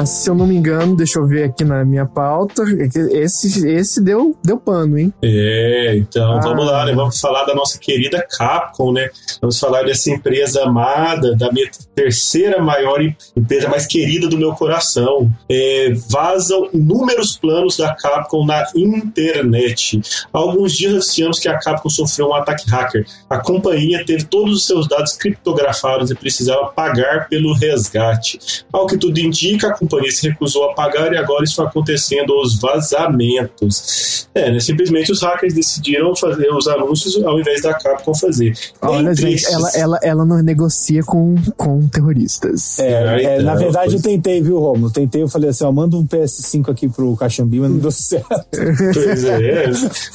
a, se eu não me engano, deixa eu ver aqui na minha pauta, é esse, esse deu, deu pano, hein? É, então Ah. vamos lá, né? Vamos falar da nossa querida Capcom, né? Vamos falar dessa empresa amada, da minha terceira maior em- empresa mais querida do meu coração. É, vazam inúmeros planos da Capcom na internet. Há alguns dias noticiamos que a Capcom sofreu um ataque hacker. A companhia teve todos os seus dados criptografados e precisava pagar pelo resgate. Ao que tudo indica, a companhia se recusou a pagar e agora estão acontecendo os vazamentos. É, né? Simplesmente os hackers decidiram fazer os anúncios ao invés da Capcom fazer. Olha, gente, ela, ela, ela não negocia com, com terroristas. É, É, é, na então, verdade, pois- eu tentei, viu, Romulo? Tentei, eu falei assim, ó, manda um PS5 aqui pro Caxambi, mas não deu certo. Pois é.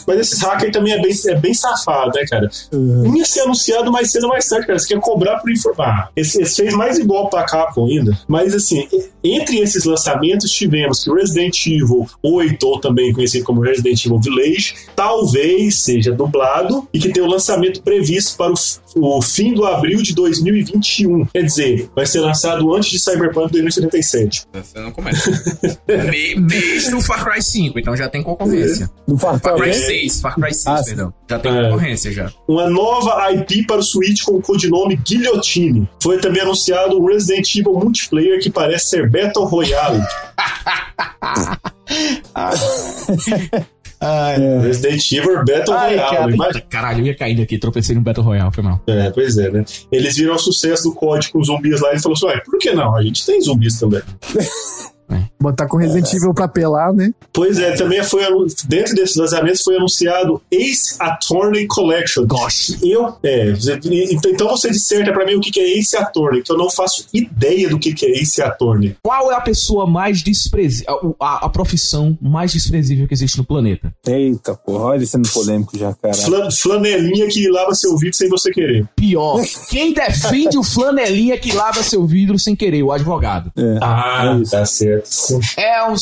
Mas esses hackers também é bem, é bem safado, né, cara? Uhum. Ia ser anunciado mais cedo ou mais tarde, cara. Você quer cobrar por informar. Esse, esse fez mais igual pra Capcom ainda. Mas, assim, e- entre esses lançamentos, tivemos que Resident Evil 8, ou também conhecido como Resident Evil Village, talvez seja dublado e que tem o lançamento previsto para o, o fim do abril de 2021. Quer dizer, vai ser lançado antes de Cyberpunk 2077. Você não começa. Me- Mês do Far Cry 5, então já tem concorrência. Do Far Far Cry Cry. 6, Far Cry 6, Ah, perdão. Já tem É. concorrência já. uma nova IP para o Switch com o codinome Guillotine. Foi também anunciado um Resident Evil multiplayer que parece ser Battle Royale. Resident Evil Battle Ai, Royale. cara, caralho, eu ia caindo aqui, tropecei no Battle Royale, foi mal. É, pois é, né? Eles viram o sucesso do código com zumbis lá e falou assim: Ué, por que não? A gente tem zumbis também. Botar com Resident Evil pra pelar, né? Pois é, também foi dentro desses lançamentos foi anunciado Ace Attorney Collection. Gosto. Eu, é, você- então você disserta pra mim o que é Ace Attorney, que eu não faço ideia do que é Ace Attorney. Qual é a pessoa mais desprezível, a, a profissão mais desprezível que existe no planeta? Eita, porra, olha ele sendo polêmico já, cara. Flan- flanelinha que lava seu vidro sem você querer. Pior, quem defende o flanelinha que lava seu vidro sem querer, o advogado. É. Ah, É isso. tá certo. Sim. É um,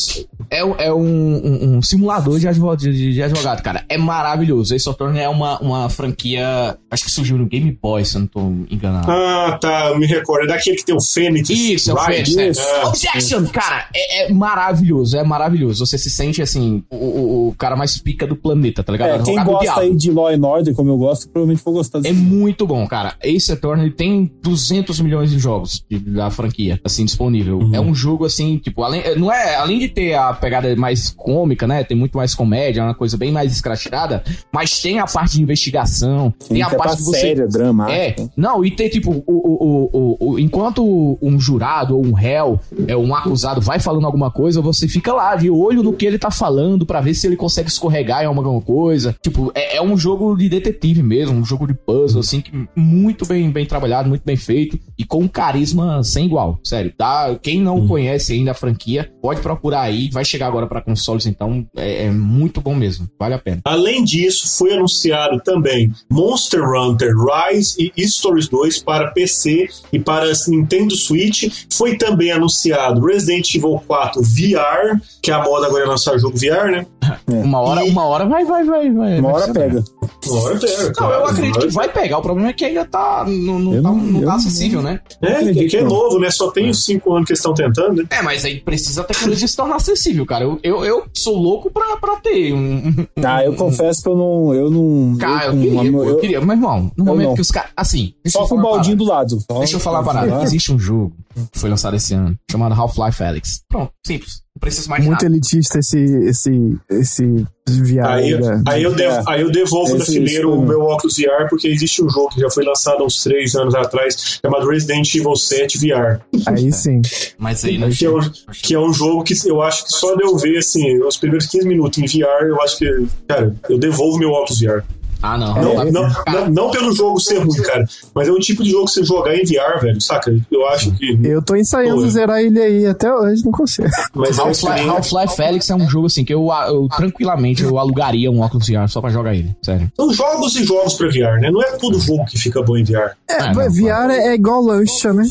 é, um- é um, um- um simulador de advogado, de, de advogado, cara. É maravilhoso. Ace Attorney é uma, uma franquia, acho que surgiu no Game Boy, se eu não tô enganado. Ah, tá, eu me recordo. É daquele que tem o Fênix. Isso, é o. Fênix, né? Ah, Objection, cara, é, é maravilhoso, é maravilhoso. Você se sente, assim, o, o, o cara mais pica do planeta, tá ligado? É, quem gosta aí de Law and Order, como eu gosto, provavelmente vou gostar É desse. muito bom, cara. Ace Attorney tem 200 milhões de jogos de- da franquia, assim, disponível. É um jogo, assim, tipo, além, não é, além de ter a pegada mais cômica, né? Tem muito mais comédia, é uma coisa bem mais escrachada, mas tem a parte de investigação, tem a Tem parte que você... séria, drama. É, não, e tem tipo, o, o, o, o- enquanto um jurado ou um réu, é um acusado, vai falando alguma coisa, você fica lá de olho no que ele tá falando pra ver se ele consegue escorregar em alguma coisa. Tipo, é, é um jogo de detetive mesmo, um jogo de puzzle, assim, que muito bem, bem trabalhado, muito bem feito e com um carisma sem igual, sério. Tá? Quem não conhece ainda a franquia, pode procurar aí, vai chegar agora pra consoles, então é, é muito bom mesmo, vale a pena. Além disso, foi anunciado também Monster Hunter Rise e Stories 2 para PC e para Nintendo Switch. Foi também anunciado Resident Evil 4 VR, que a moda agora é lançar jogo VR, né? Uma hora, E- uma hora vai, vai, vai, vai. Uma hora pega. Uma hora pega, Não, claro, eu acredito que vai pegar. O problema é que ainda tá. Não, não Eu tá, não- não tá acessível, né? É, que é novo, né? Só tem os cinco anos que eles estão tentando, né? É, mas aí precisa a tecnologia se tornar acessível, cara. Eu, eu, eu sou louco pra, pra ter um. um- Ah, eu confesso que eu não. Eu não. Cara, eu, com queria, a pô, eu, eu- queria. Meu irmão, no momento não. que os caras. Assim, Só eu com o uma baldinho do lado. Só- Deixa eu falar uma parada. Existe um jogo foi lançado esse ano, chamado Half-Life Alyx. Pronto, simples. Não precisa mais Muito nada. elitista esse, esse, esse VR. Aí, eu- aí, eu É. aí eu devolvo Esse- o meu óculos VR, porque existe um jogo que já foi lançado há uns três anos atrás, chamado Resident Evil 7 VR. Aí sim. Mas aí não Que é, um, que é um jogo que eu acho que só de eu ver, assim, os primeiros 15 minutos em VR, eu acho que, cara, eu devolvo meu óculos VR. Ah, não. Não, Half-Life- não, não, não pelo jogo ser ruim, cara, mas é um tipo de jogo que você jogar em VR, velho, saca? Eu acho que. Eu tô ensaiando Pô, zerar ele aí até hoje, não consigo. Mas é Half-Life Alyx é um jogo assim que eu, eu tranquilamente eu alugaria um óculos VR só pra jogar ele. Sério. São jogos e jogos pra VR, né? Não é todo jogo que fica bom em VR. É, Ah, não, VR é igual lancha, né?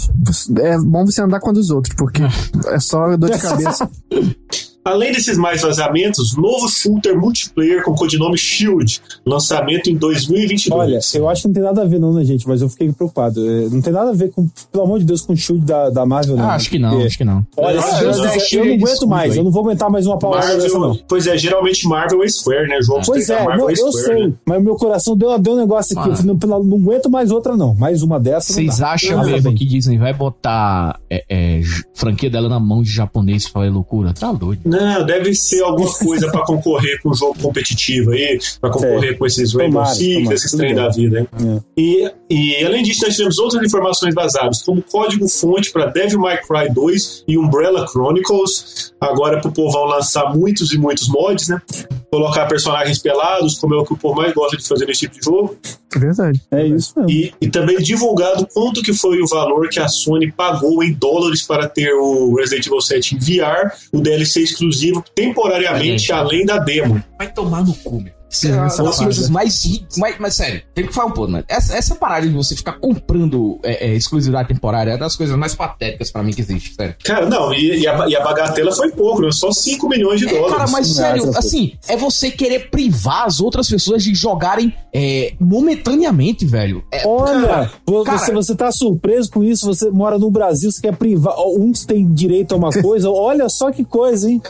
É bom você andar com a dos outros, porque é só dor de cabeça. Além desses mais vazamentos, novo shooter multiplayer com codinome Shield, lançamento em 2022. Olha, eu acho que não tem nada a ver, não, né, gente? Mas eu fiquei preocupado. É, Não tem nada a ver com, pelo amor de Deus, com o shield da, da Marvel, não. Ah, acho que não, Porque, acho que não. Olha, Ah, eu Deus não. eu não é aguento desculpa mais. aí. Eu não vou aguentar mais uma palavra dessa, não. Marvel, pois é, geralmente Marvel é Square, né? Jogos Pois é, Marvel não, é eu Square, sei, né? mas meu coração deu, deu um negócio aqui. Mano. Eu falei, não, não, não aguento mais outra, não. Mais uma dessa. não Vocês acham Mas, mesmo bem, que Disney vai botar é, é, franquia dela na mão de japonês e falar loucura? Tá doido. Não, deve ser alguma coisa pra concorrer com o jogo competitivo aí, pra concorrer com esses Rainbow Six, esses trem da vida. hein? É. E, e além disso, nós tivemos outras informações vazadas, como código-fonte para Devil May Cry 2 e Umbrella Chronicles. Agora pro povão lançar muitos e muitos mods, né? Colocar personagens pelados, como é o que o povo mais gosta de fazer nesse tipo de jogo. Verdade. É isso mesmo. E, e também divulgado quanto que foi o valor que a Sony pagou em dólares para ter o Resident Evil 7 em VR, o DLC exclusivo, temporariamente, Olha aí. além da demo. Vai tomar no cu, meu. É fase. coisas mais, mais. Mas sério, tem que falar um pouco, né? Essa, essa parada de você ficar comprando é, é, exclusividade temporária é das coisas mais patéticas pra mim que existe, sério. Cara, não, e, e a, e a bagatela foi pouco, né? só 5 milhões de É, dólares. cara, mas sério, assim, é você querer privar as outras pessoas de jogarem é, momentaneamente, velho. É, Olha, cara- você, você tá surpreso com isso, você mora no Brasil, você quer privar. Uns têm direito a uma coisa, olha só que coisa, hein?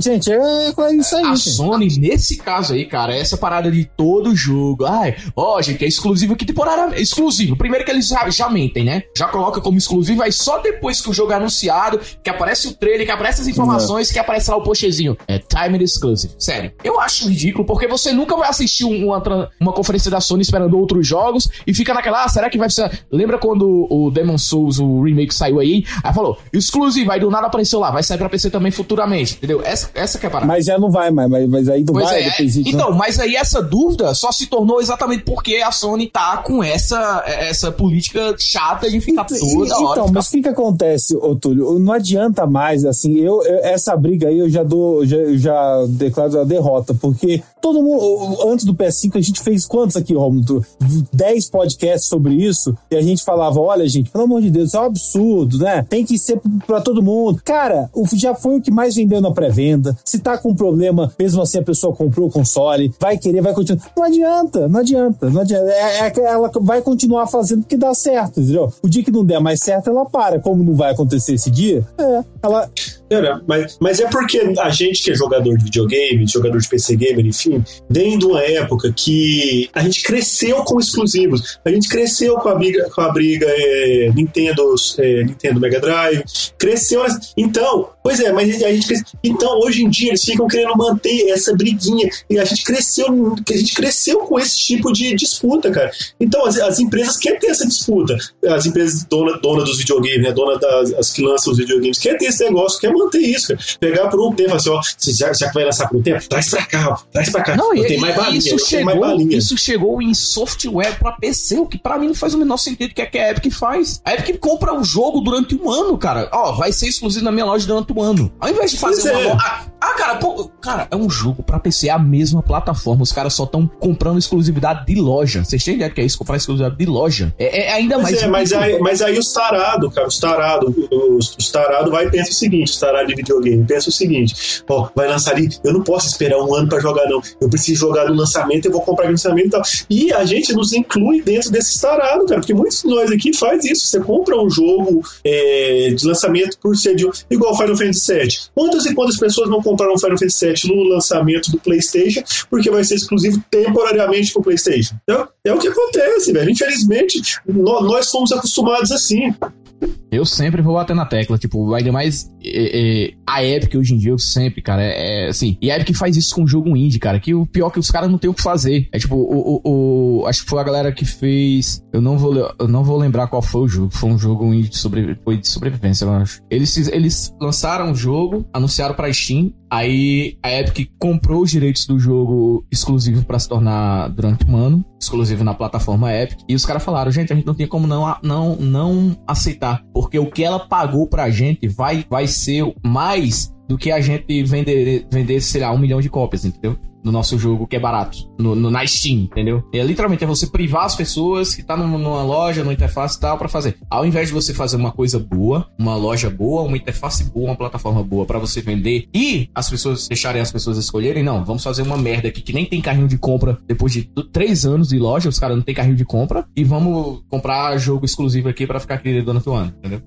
Gente, é, é isso aí. A gente. Sony, nesse caso aí, cara, essa parada de todo jogo. Ai, ó, gente, é exclusivo que temporada. Exclusivo. Primeiro que eles já, já mentem, né? Já coloca como exclusivo, aí só depois que o jogo é anunciado, que aparece o trailer, que aparece as informações, que aparece lá o postzinho. É Timed Exclusive. Sério. Eu acho ridículo, porque você nunca vai assistir um- uma, uma conferência da Sony esperando outros jogos e fica naquela, ah, será que vai ser. Lembra quando o Demon Souls, o remake, saiu aí? Aí falou, exclusivo, aí do nada apareceu lá, vai sair pra PC também futuramente, entendeu? Essa, essa que é a parada. Mas já não vai mais, mas, mas aí não Pois vai é, disso. né? então, mas aí essa dúvida só se tornou exatamente porque a Sony tá com essa, essa política chata de ficar toda hora. então, ficar- mas o que que acontece, ô Túlio? Não adianta mais, assim, eu, eu- essa briga aí eu já dou, já, já declaro a derrota, porque todo mundo, antes do PS5 a gente fez quantos aqui, Romulo? 10 podcasts sobre isso, e a gente falava, olha gente, pelo amor de Deus, isso é um absurdo, né? Tem que ser pra todo mundo. Cara, já foi o que mais vendeu na pré-venda, se tá com problema, mesmo assim a pessoa comprou o console, vai querer, vai continuar. Não adianta, não adianta, não adianta. É, é que ela vai continuar fazendo porque dá certo, entendeu? O dia que não der mais certo, ela para. Como não vai acontecer esse dia, é, ela. Cara, mas, mas é porque a gente que é jogador de videogame, jogador de PC Gamer, enfim, vem de uma época que a gente cresceu com exclusivos. A gente cresceu com a briga, com a briga é, Nintendo, é, Nintendo Mega Drive, cresceu. Então, pois é, mas a gente. Então, hoje em dia, eles ficam querendo manter essa briguinha. E a gente cresceu, a gente cresceu com esse tipo de disputa, cara. Então, as, as empresas querem ter essa disputa. As empresas dona, dona dos videogames, né? Dona das as que lançam os videogames, quer ter esse negócio, quer manter isso, cara. Pegar por um tempo, assim, ó, você já, já que vai lançar por um tempo, traz pra cá, ó, traz pra cá. Não, eu e, tenho mais balinha, isso, tenho mais chegou, balinha. isso chegou em software pra PC, o que pra mim não faz o menor sentido, que é que a Epic faz. A Epic compra o jogo durante um ano, cara. Ó, vai ser exclusivo na minha loja durante ano. Ao invés de fazer Pois uma é. loja. Ah, cara, pô, cara, é um jogo pra PC, é a mesma plataforma. Os caras só estão comprando exclusividade de loja. Vocês têm ideia que é isso? Comprar exclusividade de loja. É, é ainda Mas, mais. é, mas, aí, mas aí os tarados, cara, os tarados, os, os tarados vai e pensa o seguinte, os tarados de videogame, pensa o seguinte, ó, vai lançar ali, eu não posso esperar um ano pra jogar não, eu preciso jogar no lançamento, eu vou comprar no lançamento e tal. E a gente nos inclui dentro desses tarados, cara, porque muitos de nós aqui faz isso, você compra um jogo é, de lançamento por ser de, igual Final Fantasy VII. Quantas e quantas pessoas não compraram Final Fantasy VII no lançamento do PlayStation porque vai ser exclusivo temporariamente pro PlayStation? É, é o que acontece, velho. Infelizmente, nó- nós fomos acostumados assim. Eu sempre vou bater na tecla, tipo, ainda mais é, é, a Epic hoje em dia, eu sempre, cara, é, é, assim. E a Epic faz isso com o jogo indie, cara, que o pior é que os caras não tem o que fazer. É tipo, o, o, o- acho que foi a galera que fez. Eu não vou, eu não vou lembrar qual foi o jogo. Foi um jogo indie de, sobre, foi de sobrevivência, eu acho. Eles, eles lançaram o jogo, anunciaram pra Steam. Aí a Epic comprou os direitos do jogo exclusivo pra se tornar durante um ano, exclusivo na plataforma Epic. E os caras falaram, gente, a gente não tem como não, não, não aceitar, porque o que ela pagou pra gente vai, vai ser mais do que a gente vender, vender, sei lá, um milhão de cópias, entendeu? No nosso jogo que é barato, no, no- na Steam, entendeu? É literalmente é você privar as pessoas que tá num- numa loja, numa interface e tal, pra fazer. Ao invés de você fazer uma coisa boa, uma loja boa, uma interface boa, uma plataforma boa pra você vender e as pessoas deixarem as pessoas escolherem, não, vamos fazer uma merda aqui que nem tem carrinho de compra depois de três anos de loja, os caras não tem carrinho de compra e vamos comprar jogo exclusivo aqui pra ficar aqui durante o ano, entendeu?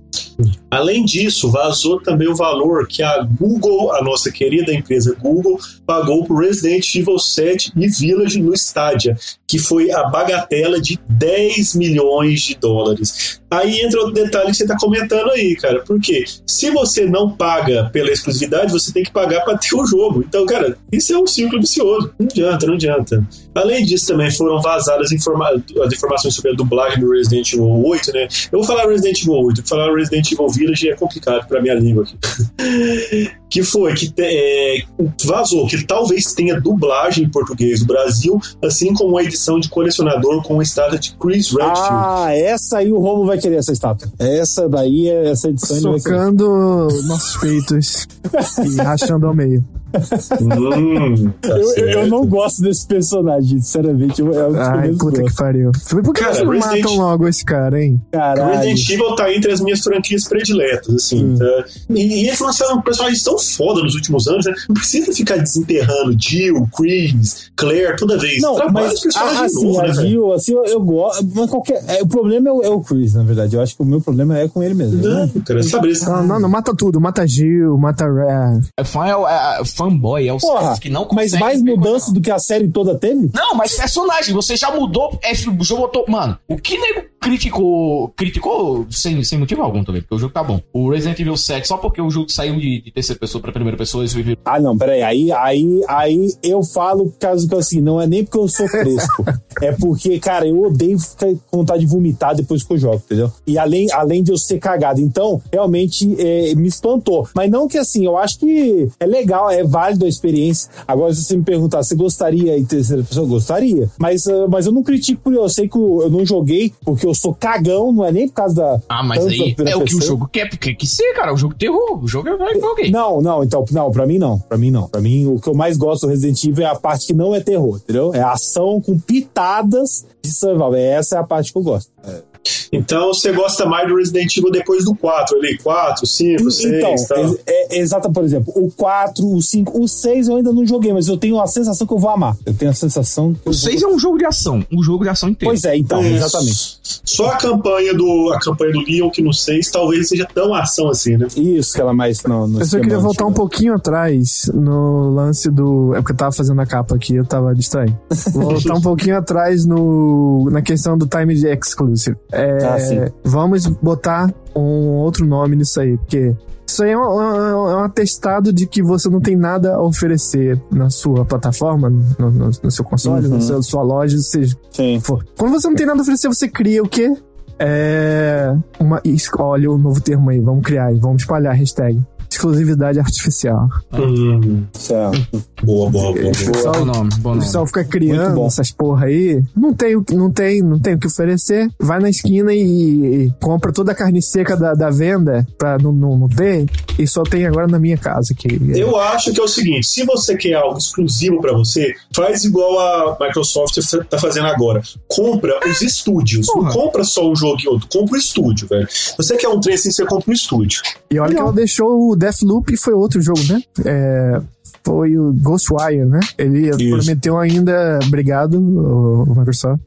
Além disso, vazou também o valor que a Google, a nossa querida empresa Google, pagou por Resident Evil 7 e Village no Stadia, que foi a bagatela de 10 milhões de dólares. Aí entra outro detalhe que você está comentando aí, cara. Porque se você não paga pela exclusividade, você tem que pagar para ter o jogo. Então, cara, isso é um ciclo vicioso. Não adianta, não adianta. Além disso, também foram vazadas informa as informações sobre a dublagem do Resident Evil 8, né? Eu vou falar Resident Evil 8, falar Resident Evil Village é complicado para minha língua aqui. que foi que é, vazou que talvez tenha dublagem em português do Brasil, assim como a edição de colecionador com a estátua de Chris Redfield. Ah, essa aí o Romo vai querer essa estátua. Essa daí, essa edição ele vai querer. Socando nossos peitos e rachando ao meio. Hum, tá Eu, eu- não gosto desse personagem, sinceramente. Eu, é eu Ai, puta gosto. que pariu. Por que Cara, não Resident- matam logo esse cara, hein? Caralho. Resident Evil tá entre as minhas franquias prediletas, assim. Hum. tá? E, e eles lançaram personagens tão foda nos últimos anos, né? Não precisa ficar desenterrando Jill, Chris, Claire toda vez. Não, Trabalha mas os personagens ah, assim, novo, a né? Jill, assim, eu, eu gosto. Mas qualquer. é, o problema é o, é o Chris, na verdade. Eu acho que o meu problema é com ele mesmo. Não, cara, sabe isso? Não, não, não, mata tudo. Mata Gil, mata Rare. É fã, é, é, é fanboy, é o Porra, que não mas mais mudança do que a série toda teve? Não, mas personagem, você já mudou. É, jogo botou. Mano, o que nego criticou. Criticou sem, sem motivo algum também, porque o jogo tá bom. O Resident Evil 7, só porque o jogo saiu de, de terceira pessoa pra primeira pessoa, eles viveram. Ah, não, peraí. Aí, aí, aí eu falo causa que assim, não é nem porque eu sou fresco. é porque, cara, eu odeio ficar com vontade de vomitar depois que eu jogo, entendeu? E além, além de eu ser cagado. Então, realmente é, me espantou. Mas não que assim, eu acho que é legal, é válido a experiência. Agora, se você me perguntar, você gostaria em terceira pessoa? Eu gostaria. Mas, ah, mas eu não critico por eu sei que eu eu não joguei porque eu sou cagão, não é nem por causa da. Ah, mas aí é o que o jogo quer, porque que ser, cara. O jogo terror. O jogo é vai. Não, não, então, não, pra mim não. Pra mim não. Pra mim, o que eu mais gosto do Resident Evil é a parte que não é terror, entendeu? É ação com pitadas de survival. Essa é a parte que eu gosto. Então você gosta mais do Resident Evil depois do 4 ali, 4, 5, 6, então, tal. é, é exata, por exemplo, o 4, o 5, o 6 eu ainda não joguei, mas eu tenho a sensação que eu vou amar. Eu tenho a sensação que O vou 6 é um jogo de ação. Um jogo de ação inteiro. Pois é, então, É, exatamente. Só a campanha do a campanha do Leon que no 6 talvez seja tão ação assim, né? Isso que ela mais no, no Eu só queria voltar um pouquinho atrás no lance do. É porque eu tava fazendo a capa aqui, eu tava distraído. Voltar um pouquinho atrás no, na questão do time de exclusive. É, Ah, sim. vamos botar um outro nome nisso aí, porque. Isso aí é um, é um atestado de que você não tem nada a oferecer na sua plataforma, no, no- no seu console, Uhum. na sua, sua loja, seja Sim. for. Quando você não tem nada a oferecer, você cria o quê? É. Uma, escolhe o novo termo aí, vamos criar aí, vamos espalhar a hashtag. Exclusividade artificial. Hum, Certo. boa, boa, boa. O boa. pessoal, Bom nome, bom o nome. pessoal fica criando essas porra aí. Não tem, o que- não tem, não tem o que oferecer. Vai na esquina e, e compra toda a carne seca da, da venda pra não, não, não ter. E só tem agora na minha casa. Que Eu acho que é o seguinte: se você quer algo exclusivo pra você, faz igual a Microsoft tá fazendo agora. Compra os estúdios. Não Porra. compra só um jogo e outro, compra o estúdio, velho. Você quer um trem assim, você compra um estúdio. E olha que ela deixou o Deathloop foi outro jogo, né? É, foi o Ghostwire, né? Ele prometeu ainda. Obrigado, o Microsoft.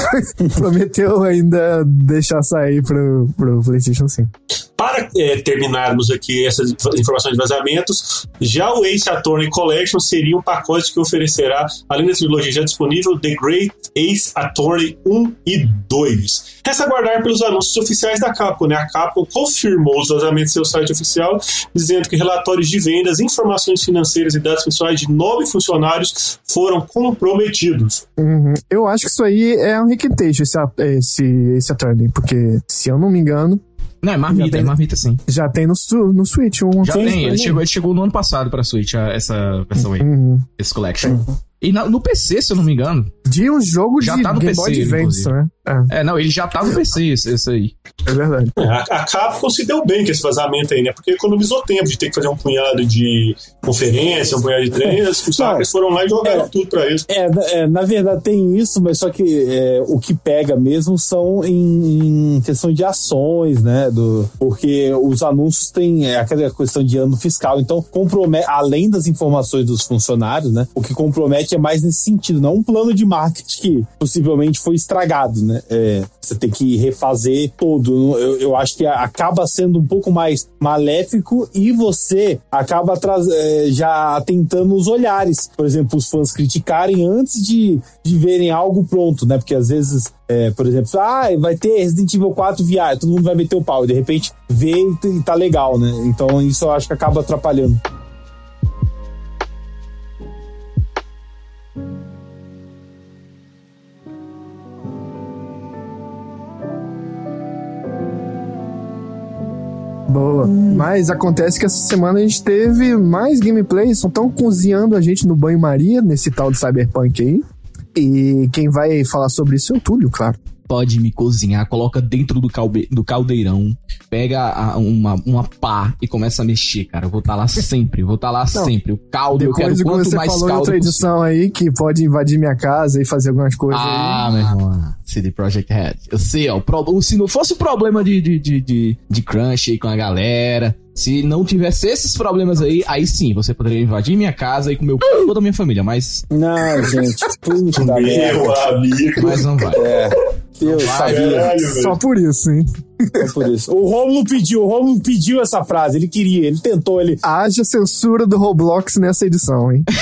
prometeu ainda deixar sair pro, pro PlayStation 5. Para é, terminarmos aqui essas inf- informações de vazamentos, já o Ace Attorney Collection seria um pacote que oferecerá, além da trilogia já disponível, The Great Ace Attorney 1 e 2. Resta aguardar pelos anúncios oficiais da Capcom, né? A Capcom confirmou os vazamentos em seu site oficial, dizendo que relatórios de vendas, informações financeiras e dados pessoais de nove funcionários foram comprometidos. Uhum. Eu acho que isso aí é um requentejo, esse, esse, esse Attorney, porque, se eu não me engano, Não, é marmita, Já tem- é marmita sim. já tem no, no Switch um Já tem, ele chegou, ele chegou no ano passado pra Switch, essa versão aí, Uhum. esse collection. E na- no PC, se eu não me engano. De um jogo Já de tá no Game PC, Boy Advance, né? É, É, não, ele já tá no PC, esse, esse aí. é verdade. É, A, a Capcom se deu bem com esse vazamento aí, né? Porque economizou tempo de ter que fazer um punhado de conferência, um punhado de treinos. Os hackers foram lá e jogaram É. tudo pra eles. É, na- é, na verdade tem isso, mas só que é, o que pega mesmo são em, em questão de ações, né? Do, porque os anúncios têm é, aquela questão de ano fiscal, então compromete, além das informações dos funcionários, né? O que compromete é mais nesse sentido, não um plano de marketing que possivelmente foi estragado, né? É, você tem que refazer todo. Eu, eu acho que acaba sendo um pouco mais maléfico e você acaba é, já tentando os olhares. Por exemplo, os fãs criticarem antes de, de verem algo pronto, né? Porque às vezes, é, por exemplo, ah, vai ter Resident Evil 4 VR, todo mundo vai meter o pau e de repente vê e tá legal, né? Então isso eu acho que acaba atrapalhando. Boa. Mas acontece que essa semana a gente teve mais gameplays, estão cozinhando a gente no banho-maria, nesse tal de Cyberpunk aí. E quem vai falar sobre isso é o Túlio, claro. Pode me cozinhar, coloca dentro do, calbe- do caldeirão, pega a- uma, uma pá e começa a mexer, cara. Eu vou estar lá sempre, vou estar lá sempre. O caldo, eu quero que quanto você mais falou caldo outra possível. edição aí, que pode invadir minha casa e fazer algumas coisas Ah, aí. meu irmão. CD Projekt Red. Eu sei, ó. o pro- Se não fosse o problema de, de, de, de, de crunch aí com a galera, se não tivesse esses problemas aí, aí sim, você poderia invadir minha casa e comer o toda a minha família, mas, Não, gente, puta merda. Meu amigo. mas não vai. É, eu sabia. Caralho, Só por isso, hein? É por isso. O Romulo pediu, o Romulo pediu essa frase, ele queria, ele tentou, ele. Haja censura do Roblox nessa edição, hein?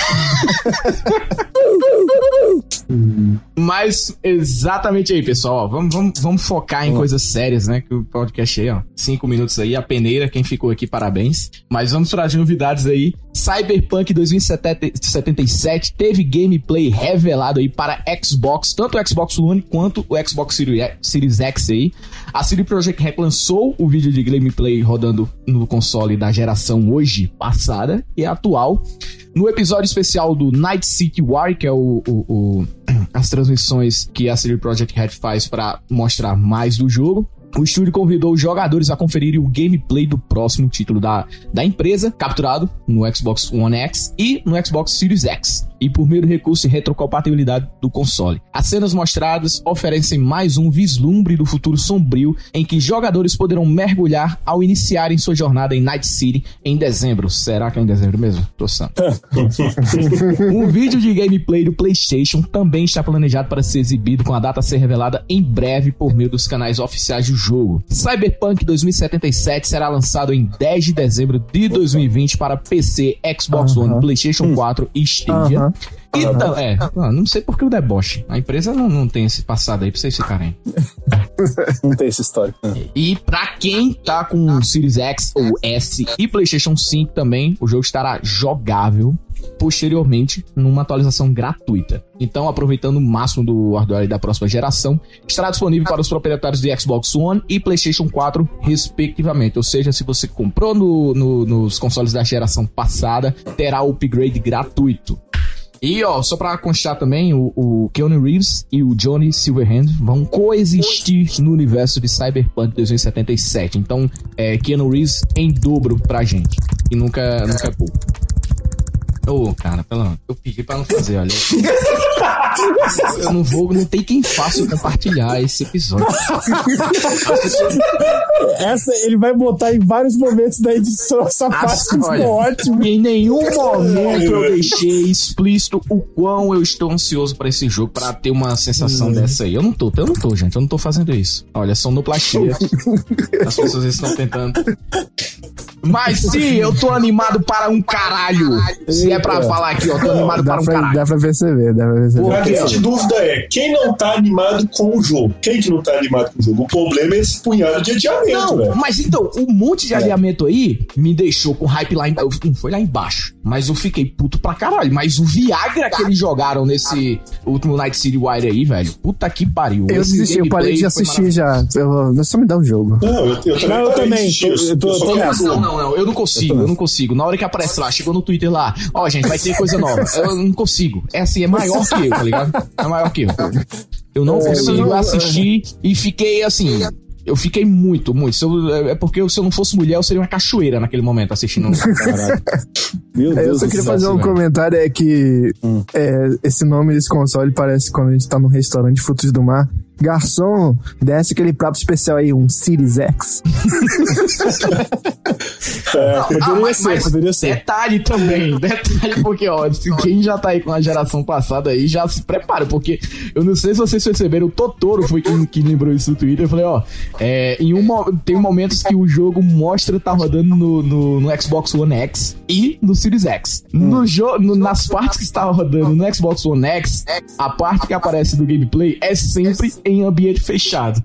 Mas exatamente aí, pessoal. ó, vamos, vamos, vamos focar em coisas sérias, né? Que o podcast aí, ó. Cinco minutos aí, a peneira, quem ficou aqui, parabéns. Mas vamos trazer novidades aí. Cyberpunk 2077 teve gameplay revelado aí para Xbox, tanto o Xbox One quanto o Xbox Series Series X aí. A CD Projekt Red lançou o vídeo de gameplay rodando no console da geração hoje passada e atual. No episódio especial do Night City War, que é o, o- o- as transmissões que a CD Projekt Red faz para mostrar mais do jogo. O estúdio convidou os jogadores a conferirem o gameplay do próximo título da, da empresa, capturado no Xbox One X e no Xbox Series X, e por meio do recurso de retrocompatibilidade do console. As cenas mostradas oferecem mais um vislumbre do futuro sombrio em que jogadores poderão mergulhar ao iniciarem sua jornada em Night City em dezembro. Será que é em dezembro mesmo? Tô santo. Um vídeo de gameplay do PlayStation também está planejado para ser exibido com a data a ser revelada em breve por meio dos canais oficiais do jogo. Cyberpunk 2077 será lançado em 10 de dezembro de 2020 para PC, Xbox One, PlayStation 4 e Stadia. E tam- é, ah, não sei por que o deboche. A empresa não, não tem esse passado aí pra vocês ficarem. Não tem essa história. E pra quem tá com o Series X ou S e PlayStation 5 também, o jogo estará jogável posteriormente numa atualização gratuita. Então, aproveitando o máximo do hardware da próxima geração, estará disponível para os proprietários de Xbox One e PlayStation 4, respectivamente. Ou seja, se você comprou no, no, nos consoles da geração passada, terá o upgrade gratuito. E, ó, só pra constar também, o, o Keanu Reeves e o Johnny Silverhand vão coexistir no universo de Cyberpunk 2077. Então, é Keanu Reeves em dobro pra gente. E nunca, nunca é pouco. Ô, oh, cara, pelo amor, eu pedi pra não fazer, olha. eu não vou, não tem quem faça compartilhar esse episódio. Essa ele vai botar em vários momentos da edição. Essa parte ficou ótimo. Em nenhum momento eu deixei explícito o quão eu estou ansioso pra esse jogo, pra ter uma sensação hum. dessa aí. Eu não tô, eu não tô, gente. Eu não tô fazendo isso. Olha, sonoplastia. As pessoas estão tentando. Mas sim, eu tô animado para um caralho. Se é pra falar aqui, ó, tô animado dá para um pra, caralho. Dá pra perceber, dá pra perceber. A grande dúvida é, quem não tá animado com o jogo? Quem que não tá animado com o jogo? O problema é esse punhado de adiamento, não, velho. Mas então, um monte de é. adiamento aí me deixou com hype lá embaixo. Não foi lá embaixo, mas eu fiquei puto pra caralho. Mas o Viagra que eles jogaram nesse último Night City Wire aí, velho, puta que pariu. Eu desisti, eu parei de assistir já. Eu, só me dá um jogo. Não, eu, eu, não, eu também. Eu, tô, eu, tô, não, não, não, eu não consigo, eu, eu não consigo. Na hora que aparece lá, chegou no Twitter lá, ó, oh, gente, vai ter coisa nova. Eu não consigo. É assim, é maior que eu, tá ligado? É maior que eu. Eu não é, consigo assistir e fiquei assim. Eu fiquei muito, muito. Eu, é, é porque se eu não fosse mulher, eu seria uma cachoeira naquele momento assistindo. Meu Deus, eu só queria fazer um velho. comentário: é que hum. é, esse nome desse console parece quando a gente tá num restaurante de frutos do mar. Garçom, desce aquele prato especial aí, um Series X. é, não, poderia, ah, mas, ser, mas poderia ser. Detalhe também, detalhe, porque, ó, quem já tá aí com a geração passada aí, já se prepara, porque eu não sei se vocês perceberam, o Totoro foi quem que lembrou isso no Twitter. Eu falei, ó, é, em um, tem momentos que o jogo mostra tá rodando no, no, no Xbox One X e no Series X. No jo no, nas partes que estava rodando no Xbox One X, a parte que aparece do gameplay é sempre em ambiente fechado.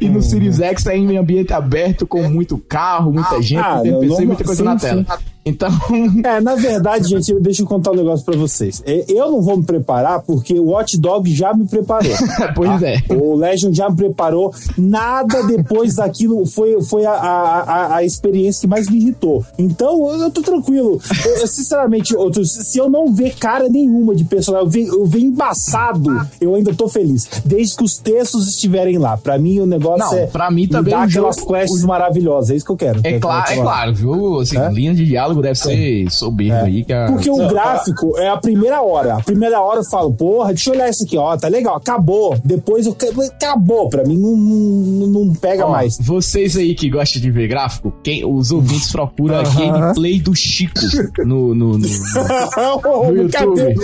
E no Series X é em ambiente aberto, com muito carro, muita gente, ah, NPC, muita coisa sim, na tela. Sim. Então. É, na verdade, gente, deixa eu contar um negócio pra vocês. É, eu não vou me preparar porque o Watch Dog já me preparou. pois tá? é. O Legend já me preparou. Nada depois daquilo foi, foi a, a, a, experiência que mais me irritou. Então, eu tô tranquilo. Eu, eu, sinceramente, outros, se eu não ver cara nenhuma de personagem, eu ver, eu embaçado, eu ainda tô feliz. Desde que os textos estiverem lá. Pra mim, o negócio não, é. Pra mim também. Dar aquelas jogo, quests o... maravilhosas. É isso que eu quero. É, claro, é claro, viu? Assim, é? linha de diálogo deve ser soberbo é. aí. Que a... Porque o gráfico é a primeira hora. A primeira hora eu falo, porra, deixa eu olhar isso aqui, ó, tá legal, acabou. Depois eu acabou, pra mim não, não, não pega ó, mais. Vocês aí que gostam de ver gráfico, quem, os ouvintes procuram uh -huh. gameplay do Chico no, no, no, no, no YouTube.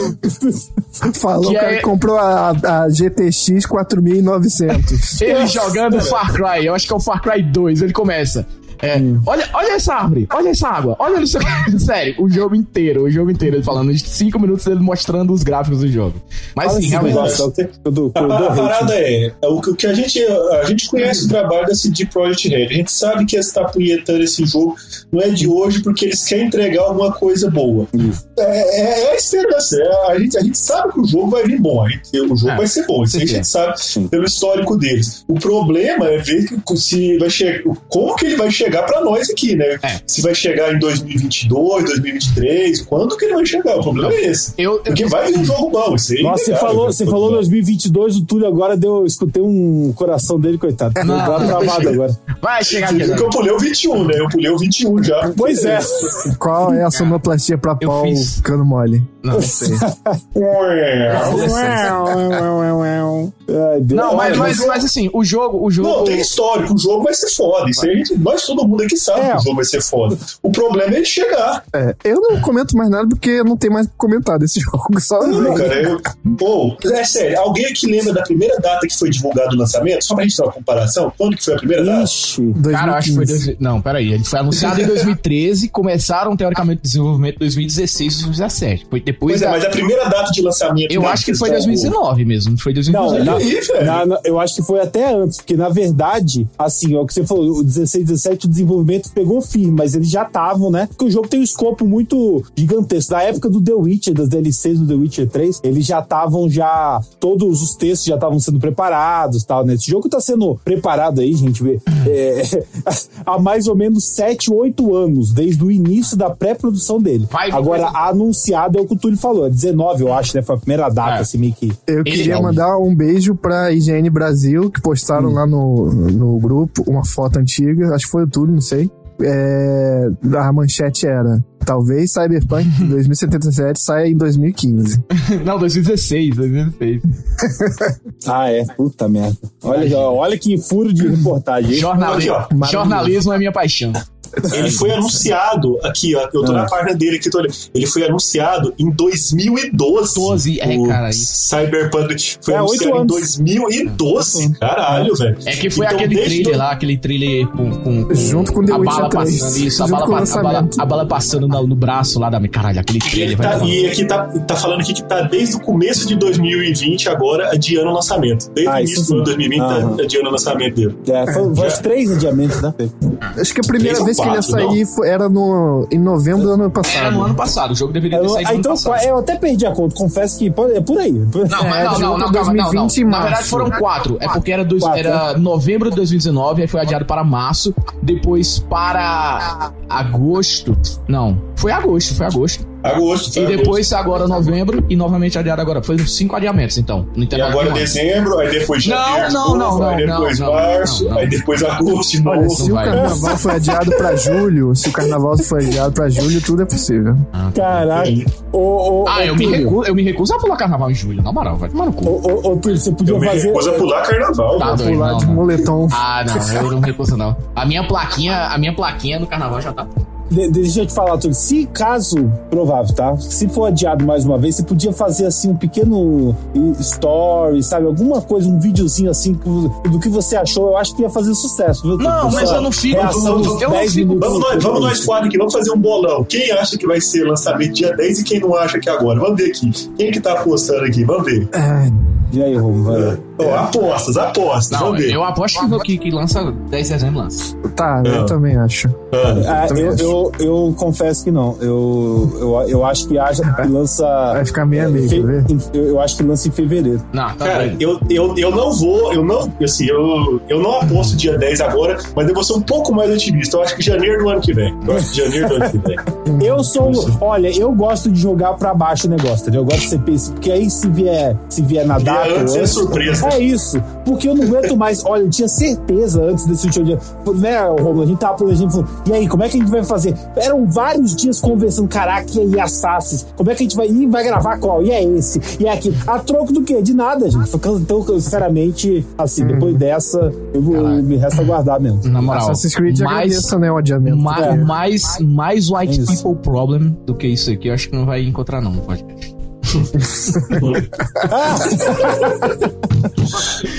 Falou que, que é... comprou a, a GTX 4900. Ele jogando Far Cry, eu acho que é o Far Cry 2, ele começa. É, hum. olha, olha essa árvore, olha essa água, olha isso. Sério, o jogo inteiro, o jogo inteiro, ele falando de 5 minutos ele mostrando os gráficos do jogo. Mas sim, realmente. a, a, parada é, é, o que a gente, a gente conhece o trabalho da CD Projekt Red. A gente sabe que está punhetando esse jogo não é de hoje porque eles querem entregar alguma coisa boa. É, é, é, a esperança. É, a, gente, a gente sabe que o jogo vai vir bom. Gente, o jogo é, vai ser bom. Isso a gente sabe pelo histórico deles. O problema é ver que, se vai chegar. Como que ele vai chegar para nós aqui, né? É. Se vai chegar em 2022, 2023, quando que ele vai chegar? O problema é esse. Eu, eu, Porque vai vir um jogo bom. Isso aí Nossa, você falou, você falou 2022, o Túlio agora deu. Eu escutei um coração dele, coitado. Deu uma travada agora. Vai chegar aqui. Porque eu pulei o 21, né? Eu pulei o 21 já. Pois é. Qual é a sonoplastia pra pau fiz... cano mole? Não sei. não, mas, mas, mas assim, o jogo, o jogo. Não, tem histórico, o jogo vai ser foda. Isso aí gente, nós todo mundo aqui sabe é. que o jogo vai ser foda. O problema é ele chegar. É, eu não comento mais nada porque não tem mais comentar desse jogo. Só não, cara, eu. Pô, é sério, alguém aqui lembra da primeira data que foi divulgado o lançamento? Só pra gente ter uma comparação, quando que foi a primeira data? Ixi, cara, acho que foi. Dois... Não, peraí. Ele foi anunciado em 2013, começaram teoricamente o desenvolvimento em 2016 e 2017. Foi depois. Pois é, mas a primeira data de lançamento. Eu acho que foi 2019 mesmo. Foi 2019. Não, aí, velho. Na- na- eu acho que foi até antes, porque na verdade, assim, é o que você falou, o 16, 17, o desenvolvimento pegou firme, mas eles já estavam, né? Porque o jogo tem um escopo muito gigantesco. Da época do The Witcher, das DLCs do The Witcher 3, eles já estavam já. Todos os textos já estavam sendo preparados tal, né? Esse jogo tá sendo preparado aí, gente, é, há mais ou menos 7, 8 anos, desde o início da pré-produção dele. Vai Agora, coisa- anunciado é o que o Túlio falou, é 19, eu acho, né? Foi a primeira data, É. assim, meio que. Eu queria mandar um beijo pra IGN Brasil, que postaram lá no, no grupo uma foto antiga, acho que foi o Túlio, não sei. É, a manchete era: talvez Cyberpunk 2077 saia em 2015. Não, 2016, 2016. Ah, é. Puta merda. Olha, olha que furo de reportagem. hein? Jornali Aqui, ó. jornalismo é minha paixão. Ele foi anunciado, aqui, ó, eu tô Ah. na página dele aqui, tô olhando. Ele foi anunciado em 2012. 12, é, cara, isso. Cyberpunk foi É, anunciado em anos. 2012. Caralho, velho. É que foi Então, aquele trailer do- lá, aquele trailer com, com, com Junto com The a bala 3. passando isso, a bala, a, bala, a bala passando no, no braço lá da. Caralho, aquele E, trailer vai tá, dar- e aqui tá, tá falando aqui que tá desde o começo de 2020 agora adiando o lançamento. Desde Ah, o isso início do 2020 Aham. tá adiando o lançamento dele. É, foi, foi os três adiamentos, né? Acho que a primeira Três ou que ele ia sair foi- era no, em novembro do ano passado. Era no ano passado, o jogo deveria ter saído ah, no ano então, passado. eu até perdi a conta, confesso que pode- é por aí. Não, mas É, não, de não, não, de calma, não. 2020 Na verdade foram quatro. É porque era, dois, Quatro, era novembro de 2019, aí foi adiado para março, depois para agosto. Não, foi agosto, foi agosto. Agosto, tá? E depois agora novembro e novamente adiado agora. Foi cinco adiamentos, então. No E intervalo agora de ano. dezembro, aí depois Não, janeiro, não, novo, não, aí não, depois não, março, não, não. aí depois agosto de novo. se o carnaval foi adiado pra julho, se o carnaval foi adiado pra julho, tudo é possível. Caraca. Ô, ô, Ah, ô, eu me, recuso, eu me recuso a pular carnaval em julho, na moral, vai tomar no cu. Ô, ô, ô, Túlio, você podia Eu me fazer. recuso a pular carnaval. Tá velho. doido, Pular não, de não. moletom. Ah, não, eu não me recuso, não. A minha plaquinha, a minha plaquinha no carnaval já tá. De- deixa eu te falar, Túlio. Se caso provável, tá? Se for adiado mais uma vez, você podia fazer assim um pequeno story, sabe? Alguma coisa, um videozinho assim do do que você achou. Eu acho que ia fazer sucesso, viu? Não, mas Só eu não fico- reação eu não 10 fico- minutos. Vamos nós, vamos nós quatro aqui, vamos fazer um bolão. Quem acha que vai ser lançamento dia 10 e quem não acha que agora? Vamos ver aqui. Quem é que tá apostando aqui? Vamos ver. É, E aí, Romulo? Ó, apostas, apostas. Não, vamos ver. eu aposto que, que, que lança 10 de dezembro lança. tá, Ah. eu também acho. Ah, Ah, também eu, acho. eu, eu confesso que não. Eu, eu, eu acho que haja, que lança. Vai ficar meio amigo, fe- quer ver? Eu, eu acho que lança em fevereiro. Não, tá Cara, eu, eu, eu não vou, eu não, assim, eu, eu não aposto dia 10 agora, mas eu vou ser um pouco mais otimista. Eu acho que janeiro do ano que vem. Eu acho que janeiro do ano que vem. Eu sou. Olha, eu gosto de jogar pra baixo o negócio, entendeu? Eu gosto de ser pense, porque aí se vier, se vier na data. antes é surpresa. É isso. Porque eu não aguento mais. Olha, eu tinha certeza antes desse último dia. Né, Romulo? A gente tava planejando, falando, e aí, como é que a gente vai fazer? Eram vários dias conversando, caraca, e aí, Assassins? Como é que a gente vai ir? Vai gravar qual? E é esse? E é aquele. A troco do quê? De nada, gente. Então, sinceramente, assim, depois dessa, eu, vou- me resta aguardar mesmo. Na moral, Assassin's Creed mais, agradeça, né, o adiamento. ma- É. mais, mais white É people problem do que isso aqui, eu acho que não vai encontrar não no podcast.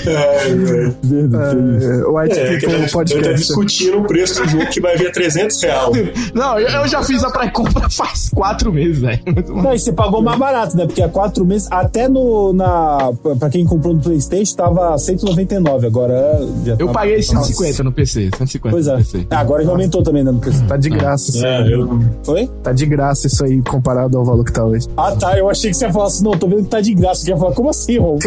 É, é. O White É, que People gente tá Podcast. discutindo o preço do jogo que vai vir a 300 real. Não, eu, eu já fiz a pré-compra faz quatro meses, velho. Não, e você pagou mais barato, né? Porque há quatro meses, até no. Na, pra quem comprou no PlayStation, tava 199. Agora já Eu tá- paguei 150 no PC, 150 Pois é. no PC. Ah, agora já aumentou também, né? No PC. Tá de graça isso aí. É, eu, Foi? Tá de graça isso aí comparado ao valor que tá hoje. Ah, tá. Eu achei que você ia falar assim, não, tô vendo que tá de graça. Você ia falar, como assim, Ron?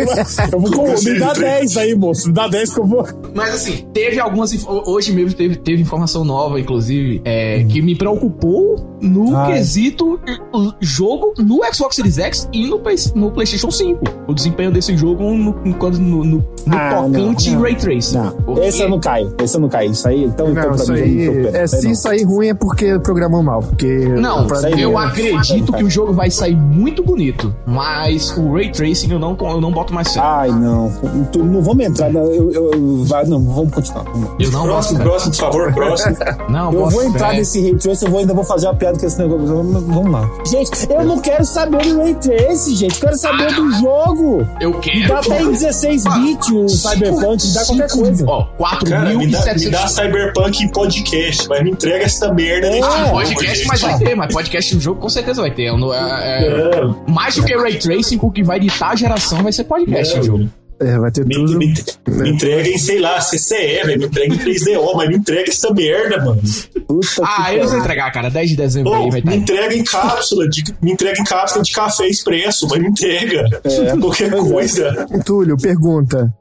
Eu vou com, me dá 10 aí, moço. Me dá 10 que eu vou. Mas assim, teve algumas. Hoje mesmo teve, teve informação nova, inclusive, é, que me preocupou no Ai. quesito uh, jogo no Xbox Series X e no, no PlayStation 5. O desempenho desse jogo no, no, no, no- no Ah, tocante não, não. Ray Tracing. Não, Porque- esse eu não caio. Esse eu não caio. Isso aí, então, então Não, pra isso mim, aí. É, Aí se não. sair ruim é porque programou mal. Porque. Não, isso eu é- acredito que o jogo vai sair muito bonito, mas o Ray Tracing eu não, eu não boto mais fé. Ai, não. Tu- Não vamos entrar. Não, eu, eu, vai, não, vamos continuar. Vamos. Eu não próximo, próximo, por favor, próximo. Não, Eu vou entrar fé. nesse Ray Trace, eu vou, ainda vou fazer uma piada com esse negócio. Vamos lá. Gente, eu não quero saber do Ray Trace, gente. Eu quero saber do jogo. Eu Me quero. dá até em 16 bits o Cyberpunk, me dá qualquer coisa. Ó, Cara, me dá, me dá 4.700. Cyberpunk em podcast, mas me entrega essa merda. É. Ah, jogo, podcast, gente. mas vai ter, mas podcast no jogo com certeza vai ter. É, é- É, mais do que Ray Tracing, o que vai ditar a geração vai ser podcast É. jogo. É, vai ter Me, tudo. me, me entrega em, sei lá, CCE, velho. Me entrega em 3DO, mas me entrega essa merda, mano. Puta Ah, eles vão pariu. entregar, cara. 10 de dezembro aí vai me estar. entrega em cápsula, de, me entrega em cápsula de café expresso, mas me entrega. É, Qualquer é. coisa. Túlio, pergunta.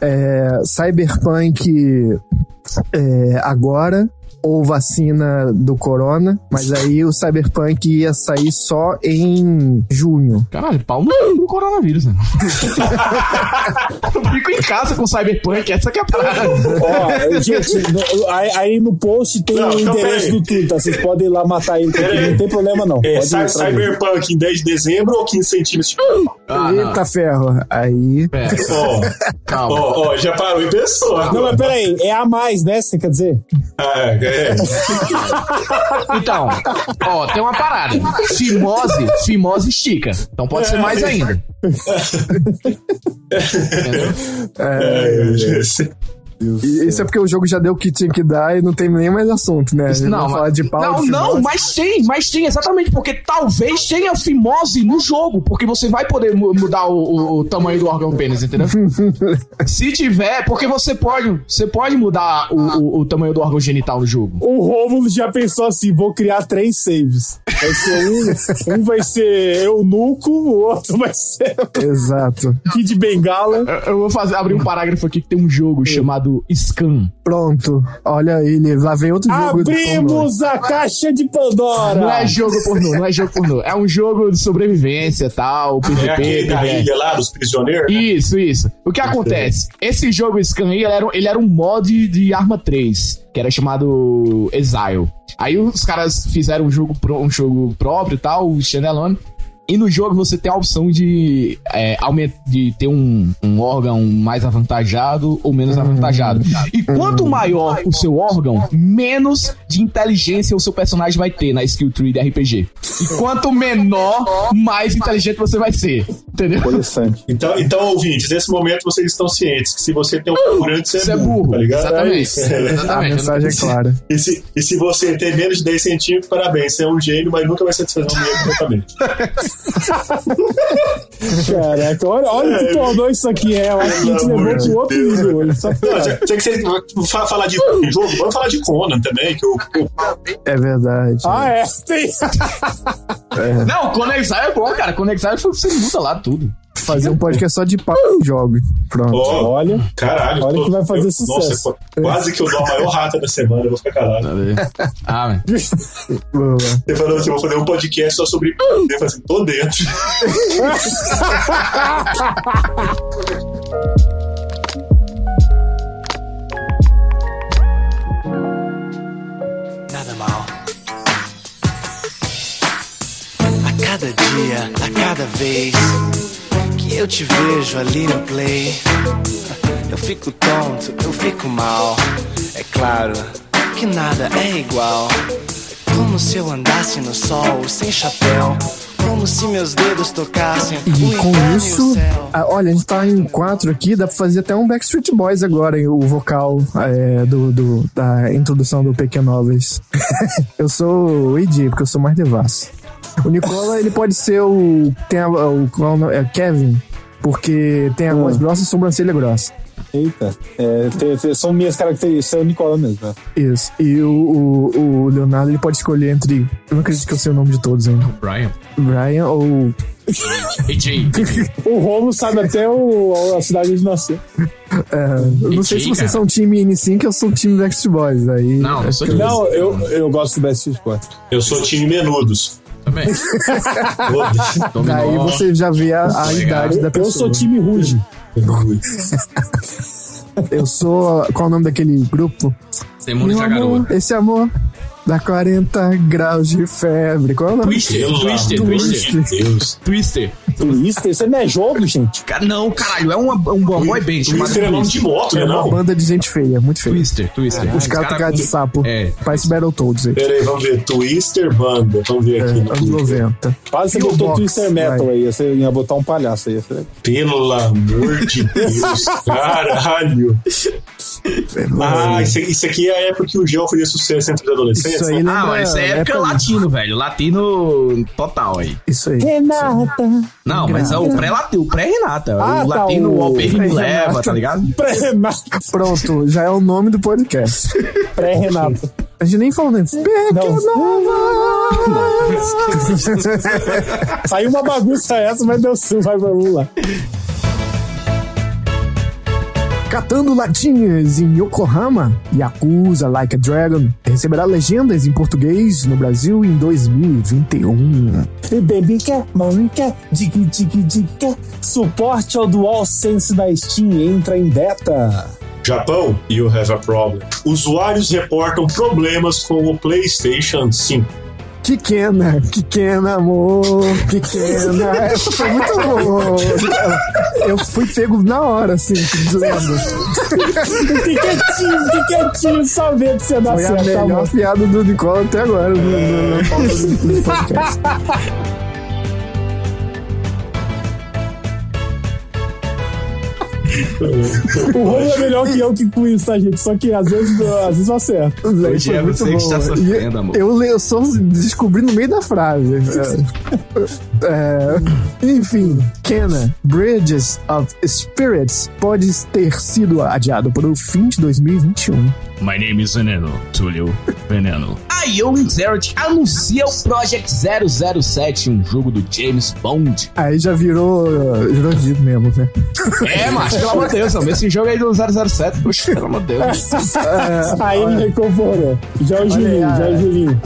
É, Cyberpunk é, agora ou vacina do corona, mas aí o Cyberpunk ia sair só em junho. Caralho, pau no, no coronavírus, né? Eu fico em casa com Cyberpunk, essa que é a parada. Ó, gente, no- aí, aí no post tem Não, o endereço do Twitter, tá? Vocês podem ir lá matar ele, não tem problema não. É. Cyberpunk em 10 de dezembro ou 15 centímetros? Ah, não. Eita ferro. Aí. Pera, Ó, calma. ó, ó, já parou e pensou. Não, mas peraí, é a mais, né? Você quer dizer? Ah, é. Então, ó, tem uma parada. Fimose, fimose estica. Então pode ser mais ainda. Entendeu? É, E- Isso é porque o jogo já deu o que tinha que dar e não tem nem mais assunto, né? Não, Vamos mas- falar de pau. não, de não, mas tem, mas tem, exatamente, porque talvez tenha fimose no jogo, porque você vai poder mu- mudar o, o- o tamanho do órgão pênis, entendeu? Se tiver, porque você pode, você pode mudar o, o- o tamanho do órgão genital no jogo. O Romulo já pensou assim: vou criar três saves. Vai ser um, um vai ser eunuco, o outro vai ser Exato. Kid Bengala. Eu, eu vou fazer, abrir um parágrafo aqui que tem um jogo chamado Scan. Pronto. Olha ele. Lá vem outro jogo. Abrimos a caixa de Pandora. Não é jogo pornô, não é jogo pornô. É um jogo de sobrevivência tal, É PVP, aquele da PVE. ilha lá, dos prisioneiros? né? Isso, isso. O que acontece? Esse jogo Scan aí, ele era, um- ele era um mod de Arma 3, que era chamado Exile. Aí os caras fizeram um jogo, pro- um jogo próprio e tal, o Standalone. E no jogo você tem a opção de, é, de ter um, um órgão mais avantajado ou menos avantajado. E quanto maior o seu órgão, menos de inteligência o seu personagem vai ter na skill tree de RPG. E quanto menor, mais inteligente você vai ser. Entendeu? Interessante. Então, então, ouvintes, nesse momento vocês estão cientes que se você tem um cu grande, você, Você é burro. tá ligado? Exatamente. A Exatamente. mensagem é clara. E se, e se você tem menos de 10 centímetros, parabéns, você é um gênio, mas nunca vai satisfazer um dinheiro completamente. Caraca, olha, olha o que tornou isso aqui. É, eu acho que a gente levou pro de outro nível hoje. Pra- já, que você fa- falar de jogo, vamos falar de Conan também, que o- É verdade. Ah, é? Tem. Não, Conexar é bom, cara. Conexar você muda lá tudo. Fazer um podcast só de pau de jogos. Pronto. ó, Olha, caralho. Olha tô- que vai fazer eu- sucesso. Nossa, quase que eu dou a maior rata da semana, eu vou ficar calado. Ah, velho. Você falou assim, eu vou fazer um podcast só sobre. Eu falei assim, tô dentro. nada mal. A cada dia, a cada vez eu te vejo ali no play, eu fico tonto, eu fico mal. É claro que nada é igual. Como se eu andasse no sol sem chapéu. Como se meus dedos tocassem E o com e isso, olha, a gente tá em quatro aqui, dá pra fazer até um Backstreet Boys agora, hein, o vocal é, do, do- da introdução do Pequenovas. eu sou o Ed, porque eu sou mais devasso. O Nicola, ele pode ser o. Tem a, o, qual é o? É Kevin, porque tem a voz grossa e sobrancelha grossa. Eita. É, tem- tem- são minhas características. É o Nicola mesmo. né? Isso. E o, o, o Leonardo, ele pode escolher entre. Eu não acredito que eu sei o nome de todos ainda. Brian. Brian ou. AJ. O Romulo sabe até o, a cidade de nascer. é, eu não sei se vocês são time N5 ou são time Backstreet Boys. Aí, Não, eu sou que time- Não, eu, eu gosto do Best Sport. Eu sou time Menudos. Também. Foda-se. Dominó. Aí você já vê a, a idade da Eu pessoa. sou time Ruge. Eu sou. Qual é o nome daquele grupo? Meu de amor, esse amor dá 40 graus de febre. Qual é o nome? Twister, Twister, Twister. Twister. Twister, isso não é jogo, gente. Cara, não, caralho, é uma, um boy band Twister é nome de moto, né? É uma Não? banda de gente feia, muito feia. Twister, Twister. Os caras tocam de sapo. É. Parece Battletoads aí. Pera aí, vamos ver. Twister Banda. Vamos ver É, aqui. no anos Twitter. 90. Quase você o botou Twister Metal vai. aí. Você ia botar um palhaço aí. Pelo amor de Deus. Caralho. Ah, isso, isso aqui é a época que o João fazia sucesso entre os adolescentes. Isso aí né? Ah, mas é época época- latino, velho. Latino total aí. Isso aí. Renata. Não, mas é o pré-latino, o pré-Renata. Ah, o tá, latino, o leva, tá ligado? Pré-Renata. Pronto, já é o nome do podcast. Pré-Renata. A gente nem falou antes. Saiu uma bagunça essa, mas deu sim, vai, vamos lá. Catando latinhas em Yokohama, Yakuza Like a Dragon receberá legendas em português no Brasil em 2021. Baby quer, mami quer, dig dig quer. Suporte ao DualSense da Steam entra em beta. Japão, you have a problem. Usuários reportam problemas com o PlayStation 5. Pequena, pequena amor, pequena. Essa foi muito boa. Eu fui pego na hora, assim, lendo. Fiquei quietinho, fiquei quietinho, só vendo se ia dar Foi a certo, tá melhor bom? piada do Nicole até agora no, no, na pauta do, do podcast. O Romulo é melhor que eu que com isso, tá, gente? Só que às vezes, às vezes eu acerto. Hoje Foi é muito você que está sofrendo, amor. Eu, eu só descobri no meio da frase. É, é, enfim, Kena, Bridges of Spirits pode ter sido adiado para o fim de 2021. My name is Veneno, Túlio Veneno. A Yo Inherit anuncia o Project 007, um jogo do James Bond. Aí já virou, virou mesmo, né? É, macho, pelo amor de Deus, não. esse jogo aí do 007, poxa, pelo amor de Deus. Aí ele reconfortou. Já é o Julinho, já é o Julinho.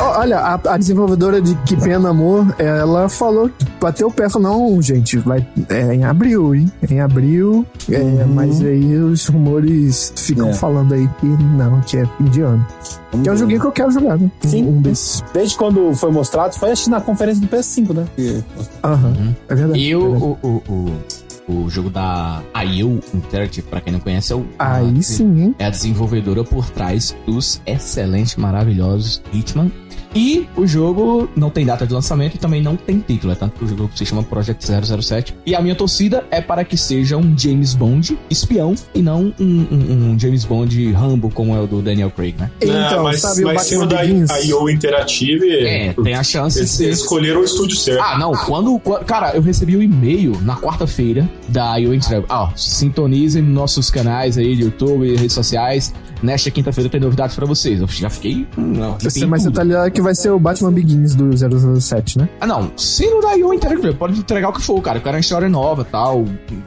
Olha, a, a desenvolvedora de Que Pena Amor, ela falou, bateu o pé, falou, não, gente, vai é em abril, hein? É em abril, é, mas aí os rumores ficam É. falando aí que não, que é fim de ano. Que é um joguinho que eu quero jogar, né? Sim. Um desses. Desde quando foi mostrado, foi acho que na conferência do PS5, né? Aham, é verdade. E é verdade. o, o, o, o jogo da IO Interactive, pra quem não conhece, é o. Aí a- sim, hein? É a desenvolvedora por trás dos excelentes, maravilhosos Hitman. E o jogo não tem data de lançamento e também não tem título, é tanto que o jogo se chama Project 007. E a minha torcida é para que seja um James Bond espião e não um, um- um James Bond Rambo como é o do Daniel Craig, né? Então, mas, sabe o mas Batman sendo da? IO Interactive, É, tem a chance de eles, ser. eles escolheram o estúdio certo. Ah, não. Quando, quando- Cara, eu recebi um e-mail na quarta-feira da IO Interactive. Ah, sintonizem nossos canais aí de YouTube e redes sociais. Nesta quinta-feira tem novidades pra vocês. Eu já fiquei. hum, Não, Você, arrepiei mas você tudo. tá ligado que vai ser o Batman Begins do 007, né? Ah, não. Sendo da IO Interactive, pode entregar o que for, cara. Eu quero uma história nova e tal.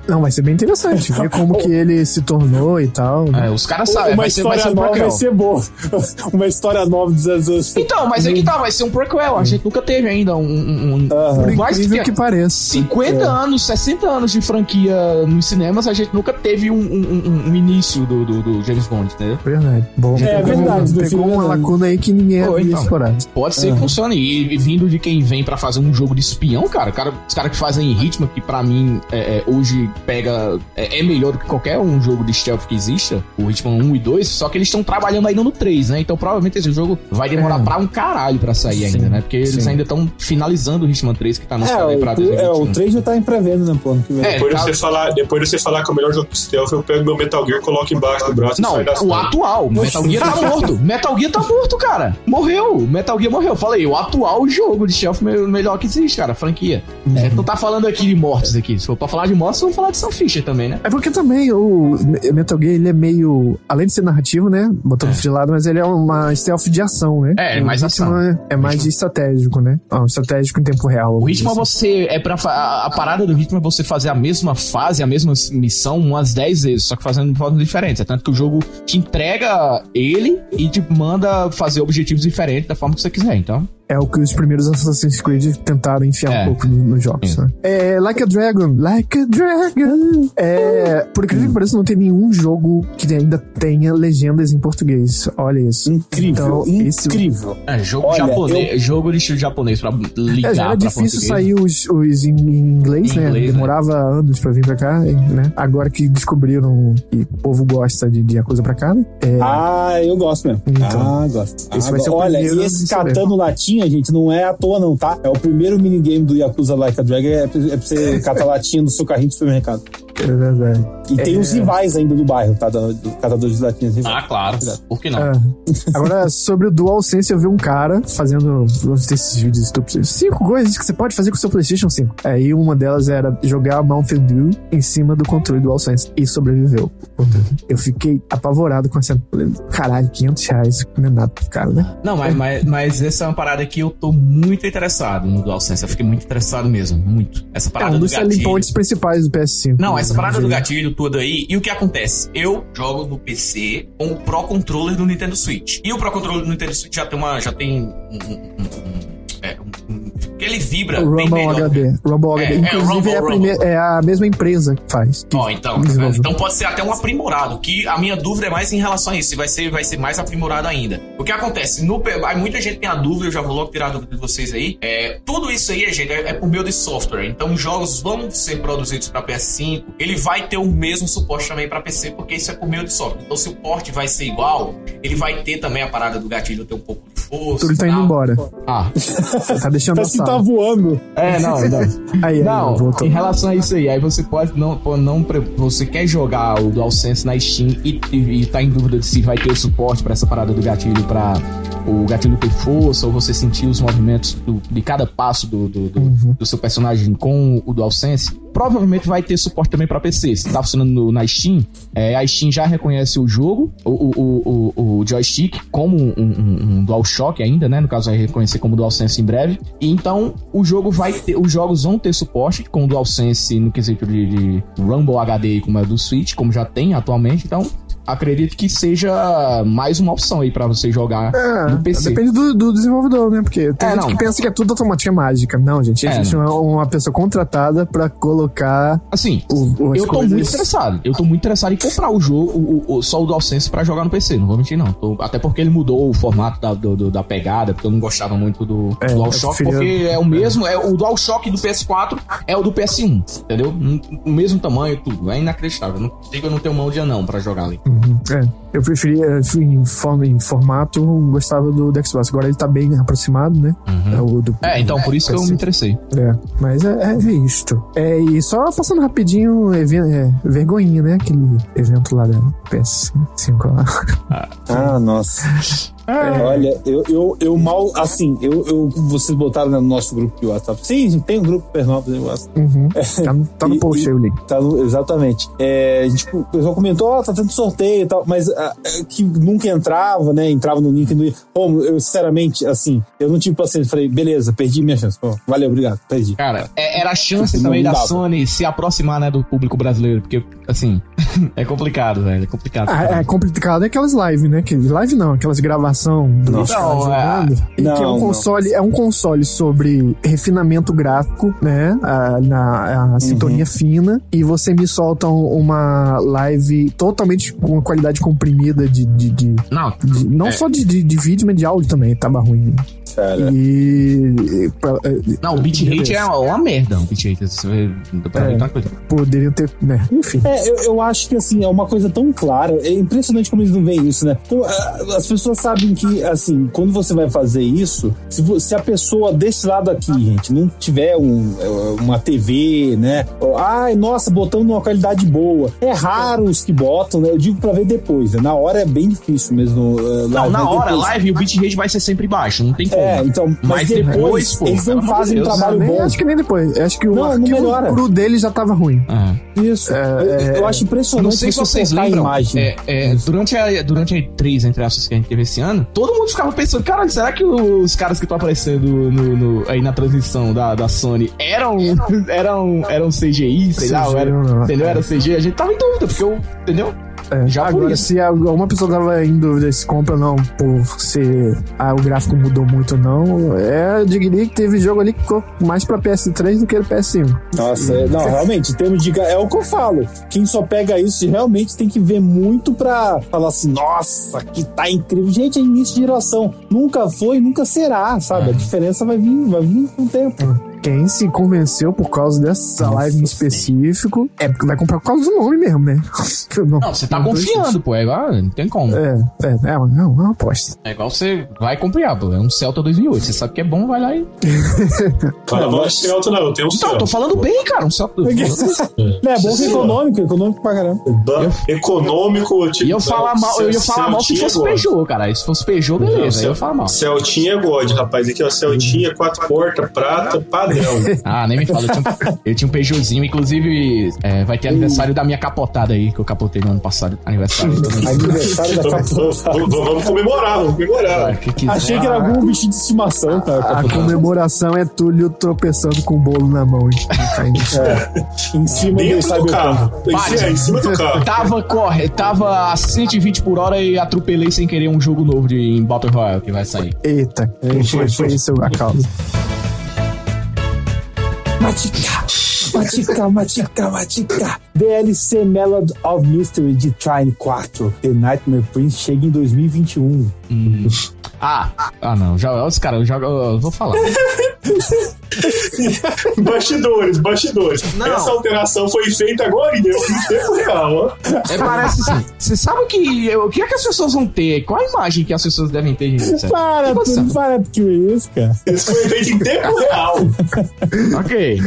Não, vai ser bem interessante ver como que ele se tornou e tal. É, os caras sabem. Uma Vai ser, vai história ser um nova prequel. vai ser boa. Uma história nova dos anos. Então, mas é que tá, vai ser um prequel. A gente nunca teve ainda um. um, um- Aham. Por mais incrível que- que pareça. 50 anos, 60 anos de franquia nos cinemas, a gente nunca teve um, um- um- um início do, do, do James Bond, entendeu? Verdade. Bom, É pegou, verdade, pegou filme uma não. lacuna aí que ninguém Pô, havia então. explorado. Pode ser que funcione. E, e vindo de quem vem pra fazer um jogo de espião, cara, cara os caras que fazem Hitman, que pra mim é, é, hoje pega. É, é melhor do que qualquer um jogo de stealth que exista, o Hitman 1 e 2, só que eles estão trabalhando ainda no 3, né? Então provavelmente esse jogo vai demorar É. pra um caralho pra sair Sim, ainda, né? Porque eles sim. ainda estão finalizando o Hitman 3, que tá aí É, pra o, é, o 2021. 3 já tá em pré-venda, né, pô? É, Depois, tá- de você falar, depois de você falar que é o melhor jogo de stealth, eu pego meu Metal Gear, coloco embaixo do braço e Não, sai da o. atual. Metal Gear tá morto. Metal Gear tá morto, cara. Morreu. Metal Gear morreu. Falei, o atual jogo de stealth me- melhor que existe, cara. Franquia. É, não tá falando aqui de mortos aqui. Se for pra falar de mortos, vamos falar de Sam Fisher também, né? É porque também o Metal Gear, ele é meio. Além de ser narrativo, né? Botando isso de lado, mas ele é uma stealth de ação, né? É, O mais ação. É, é mais estratégico, né? Ah, um estratégico em tempo real. O Hitman, Assim. você. É pra, a, a parada do Hitman é você fazer a mesma fase, a mesma missão umas 10 vezes, só que fazendo de formas diferentes. É tanto que o jogo te entrega ele e te manda fazer objetivos diferentes da forma que você quiser. Então. É o que os primeiros Assassin's Creed tentaram enfiar É. um pouco no- nos jogos, né? É Like a Dragon, Like a Dragon. É, por incrível que pareça, não tem nenhum jogo que ainda tenha legendas em português. Olha isso. Incrível, Então, esse- incrível. É, jogo Olha, japonês. Jogo de estilo japonês pra ligar É, já era pra difícil português. sair os, os em, em inglês, Em né? inglês, né? Demorava anos pra vir pra cá, né? Agora que descobriram que o povo gosta de, de a coisa pra cá, né? É, Ah, eu gosto mesmo. Então, ah, gosto. esse Ah, vai ser o Olha, primeiro e esse catando latinhas latinha, gente, não é à toa, não, tá? É o primeiro minigame do Yakuza Like a Dragon, é pra, é pra você catar latinha no seu carrinho do supermercado. É verdade. E tem É. os rivais ainda do bairro, tá? Do, do catador de latinhas rivais. Ah, claro. Por que não? É. Agora, sobre o DualSense, eu vi um cara fazendo uns desses vídeos estúpidos. Cinco coisas que você pode fazer com o seu PlayStation 5. Aí uma delas era jogar Mountain Dew em cima do controle DualSense. E sobreviveu. Eu fiquei apavorado com essa. Caralho, 500 reais não é nada pro cara, né? Não, mas, mas, mas essa é uma parada que eu tô muito interessado no DualSense. Eu fiquei muito interessado mesmo, muito. Essa É parada um do dos selling gatilho. points principais do PS5. Não, essa parada do Jogo. gatilho tudo aí. E o que acontece? Eu jogo no PC com o Pro Controller do Nintendo Switch. E o Pro Controller do Nintendo Switch já tem uma. Já tem um. um- um- é, que ele vibra O Rumble. HD. Rumble É, HD. é, Inclusive, Rumble, é, a Rumble. primeira- é a mesma empresa que faz. que Ó, então, desenvolveu. então pode ser até um aprimorado, que a minha dúvida é mais em relação a isso, vai ser, vai ser mais aprimorado ainda. O que acontece? No, muita gente tem a dúvida, eu já vou logo tirar a dúvida de vocês aí. É, tudo isso aí, gente, é, é por meio de software. Então, os jogos vão ser produzidos para PS5, ele vai ter o mesmo suporte também para PC, porque isso é por meio de software. Então, se o porte vai ser igual, ele vai ter também a parada do gatilho ter um pouco de força. Ele tá indo embora. Ah, Tá deixando a Parece que tá voando. é, não, não. Aí, aí, Não, em relação a isso aí, aí você pode não, pô, não você quer jogar o DualSense na Steam e, e, e tá em dúvida de se vai ter suporte pra essa parada do gatilho pra o gatilho ter força ou você sentir os movimentos do- de cada passo do, do, do- Uhum. do seu personagem com o DualSense. Provavelmente vai ter suporte também pra PC. Se tá funcionando no- na Steam, é, a Steam já reconhece o jogo, o, o, o, o- o joystick, como um, um, um DualShock ainda, né? No caso, vai reconhecer como DualSense em breve. E então, o jogo vai ter, os jogos vão ter suporte com o DualSense no quesito de, de Rumble HD, como é do Switch, como já tem atualmente. Então, acredito que seja mais uma opção aí pra você jogar É, no PC. depende do, do desenvolvedor, né? Porque tem É, gente não. que pensa que é tudo automática mágica. Não, gente. É, Existe uma, uma pessoa contratada pra colocar Assim, o, eu tô coisas- muito interessado. Eu tô muito interessado em comprar o jogo, o, o- só o DualSense pra jogar no PC. Não vou mentir, não. Tô- até porque ele mudou o formato da, do- do- da pegada, porque eu não gostava muito do É, DualShock, porque é o mesmo, é o DualShock do PS4 é o do PS1, entendeu? O mesmo tamanho, tudo. É inacreditável. Não eu não tenho mão de anão pra jogar ali. Uhum, é. Eu preferia, em, em formato, gostava do, do Xbox. Agora ele tá bem aproximado, né? É, o do, É, então por isso que eu me interessei. É, mas é, é isto. É, e só passando rapidinho, even- é, vergonhinha, né? Aquele evento lá da PS5 lá. Ah, nossa. Olha, eu, eu, eu mal, assim, eu, eu, vocês botaram no nosso grupo de WhatsApp. Sim, tem um grupo Pernambuco de WhatsApp. Uhum. Tá no, tá no post e- aí o link. Tá no- exatamente. É, a gente, o pessoal comentou, ó, tá tendo sorteio e tal, mas ah, é, que nunca entrava, né? Entrava no link e não ia. Pô, eu, sinceramente, assim, eu não tive paciência. Falei, beleza, perdi minha chance. Pô, valeu, obrigado, perdi. Cara, é- era a chance Não também da dava. Sony se aproximar, né, do público brasileiro, porque, assim, é complicado, velho, é complicado. Ah, é complicado é aquelas lives, né? Que, live não, aquelas gravação do cara Não, é-. E Não, que é um não. console, é um console sobre refinamento gráfico, né? A, na, Uhum. a sintonia fina. E você me solta um- uma live totalmente com uma qualidade comprimida de. de, de- Não, de- não É. só de, de, de vídeo, mas de áudio também, tava ruim. Cara. E. e pra- não, o bitrate é uma merda, o bitrate. É- É. poderiam ter. Né? Enfim. É, eu, eu acho que assim, é uma coisa tão clara. É impressionante como eles não veem isso, né? Então, as pessoas sabem que, assim, quando você vai fazer isso, se, se a pessoa desse lado aqui, gente, não tiver um, é, uma TV, né? Ai, nossa, botando uma qualidade boa. É raro os que botam, né? Eu digo pra ver depois, né? Na hora é bem difícil mesmo. uh, Não, na mas hora, depois- live, o bitrate vai ser sempre baixo, não tem como. É, então, mas, Mas depois, depois, pô, eles não fazem um Deus, trabalho Nem- bom. acho que nem depois. Acho que o Não, arquivo cru dele já tava ruim. Ah. Isso. eu, eu acho Eu impressionante não sei se você vocês lembram, imagem. é, é, durante, a, durante a E3, entre aspas, que a gente teve esse ano, todo mundo ficava pensando, caralho, será que os caras que estão aparecendo no, no- aí na transmissão da, da Sony eram, eram, eram CGI, sei lá, CGI, era, não. entendeu? Era CG, a gente tava em dúvida, porque eu, entendeu? É, Já Agora, se alguma pessoa tava em dúvida se compra ou não por ser ah, o gráfico mudou muito ou não, é, eu diria que teve jogo ali que ficou mais pra PS3 do que o PS5. Nossa, é- não, realmente, em termos de. É o que eu falo. Quem só pega isso realmente tem que ver muito pra falar assim: nossa, que tá incrível. Gente, é início de geração. Nunca foi, nunca será, sabe? A diferença vai vir, vai vir com o tempo. Quem se convenceu por causa dessa live em específico é porque vai comprar por causa do nome mesmo, né? Não, você tá confiando, pô. É igual, não tem como. É, é, é, uma, é uma aposta. É igual você vai comprar, pô. É um Celta 2008. Você sabe que é bom, vai lá e. Fala mal de Celta, não. Eu tenho um Não, eu tô Celta. falando bem, cara. Um Celta. Não, é bom que é econômico, econômico pra caramba. Ba- Econômico, tipo. E eu falar mal, eu ia falar mal se fosse. Peugeot, cara. E se fosse Peugeot, beleza. Aí eu ia falar mal. Celtinha é God, rapaz. Aqui, ó, Celtinha, quatro portas, prata, padrão. Ah, nem me fala. Eu tinha, um- eu tinha um Peugeotzinho. Inclusive, é, vai ter aniversário da minha capotada aí, que eu capotei no ano passado. Aniversário. Aniversário da capotada. vamos- comemorar, vamos comemorar. que quiser. Achei que era algum bichinho de estimação, cara. A comemoração é Túlio tropeçando com o bolo na mão e caindo. Em cima do Dentro do Cyberpunk. carro. É, em cima do carro. Tava, corre, tava a 120 por hora e atropelei sem querer um jogo novo de em Battle Royale que vai sair. Eita, foi, foi isso a causa. Matica, matica, matica, matica. DLC Melody of Mystery de Trine 4. The Nightmare Prince chega em 2021. Ah, ah não, já, os caras, eu, já- eu vou falar. Bastidores, bastidores. Não. Essa alteração foi feita agora em tempo real. É, parece assim. Você sabe o que, o que é que as pessoas vão ter? Qual a imagem que as pessoas devem ter de mim? Para, Tem noção. tudo, para que isso, cara. Isso foi feito em tempo real. Ok.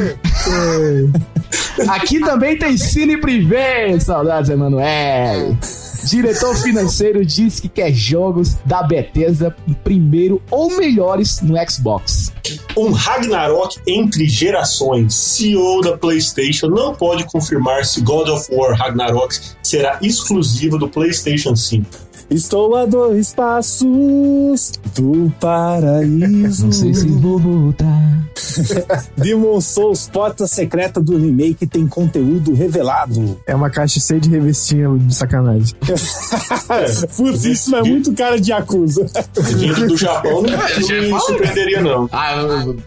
Aqui também tem Cine Privé, saudades, Emanuel. Diretor financeiro diz que quer jogos da Bethesda primeiro ou melhores no Xbox. Um Ragnarok entre gerações. CEO da PlayStation não pode confirmar se God of War Ragnarok será exclusivo do PlayStation 5. Estou a dois passos do paraíso. Não sei se vou voltar. Demon Souls, porta secreta do remake, tem conteúdo revelado. É uma caixa cheia de revistinha de sacanagem. Putz, isso é muito cara de. Gente do Japão não, não me surpreenderia, não. Ah,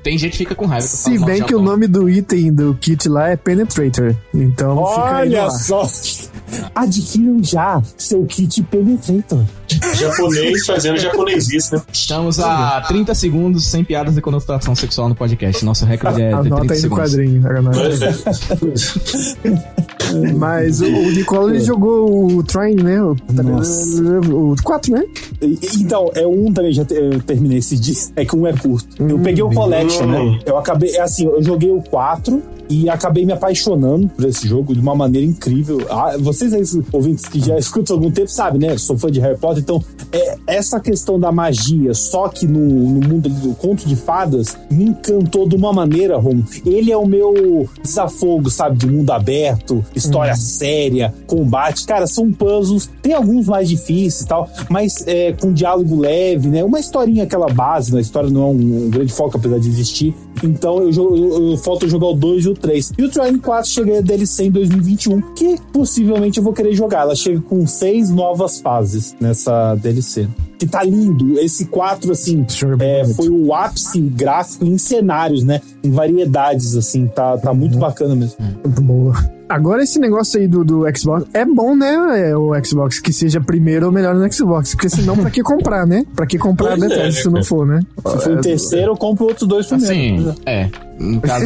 tem gente que fica com raiva. Se bem que o nome do item do kit lá é Penetrator. Então fica aí no Olha só. Adquiram já seu kit Penetrator. Japonês fazendo japonesice, né? Estamos a 30 segundos sem piadas de conotação sexual no podcast. Nosso recorde é de 30 Anota aí no segundos. quadrinho. sacanagem. Mas o, o Nicola ele jogou o Trine, né? O, Nossa. o 4, né? Então, é um também, já te- eu terminei esse dia. É que um é curto. Eu peguei o Collection, né? Eu acabei, é assim, eu joguei o 4 e acabei me apaixonando por esse jogo de uma maneira incrível. Ah, vocês aí, ouvintes que já escutam algum tempo, sabem, né? Sou fã de Harry Potter, então é, essa questão da magia, só que no, no mundo do conto de fadas, me encantou de uma maneira, Rom. Ele é o meu desafogo, sabe? De mundo aberto, história séria, combate. Cara, são puzzles, tem alguns mais difíceis e tal, mas é, com diálogo leve, né? Uma historinha aquela base, né? A história não é um, um grande foco, apesar de existir. Então eu, eu, eu falta jogar o 2 e o 3. E o Trine 4 chega a DLC em 2021, que possivelmente eu vou querer jogar. Ela chega com seis novas fases nessa DLC. Que tá lindo. Esse 4, assim, é é, foi o ápice gráfico em cenários, né? Em variedades, assim. Tá, tá muito bacana mesmo. Muito boa. Agora esse negócio aí do, do Xbox é bom, né? é, O Xbox que seja primeiro ou melhor no Xbox, porque senão pra que comprar, né? Pra que comprar a Pois é, Bethesda se não for, né? Se for o terceiro, eu compro outros dois primeiro. Assim, é. No caso.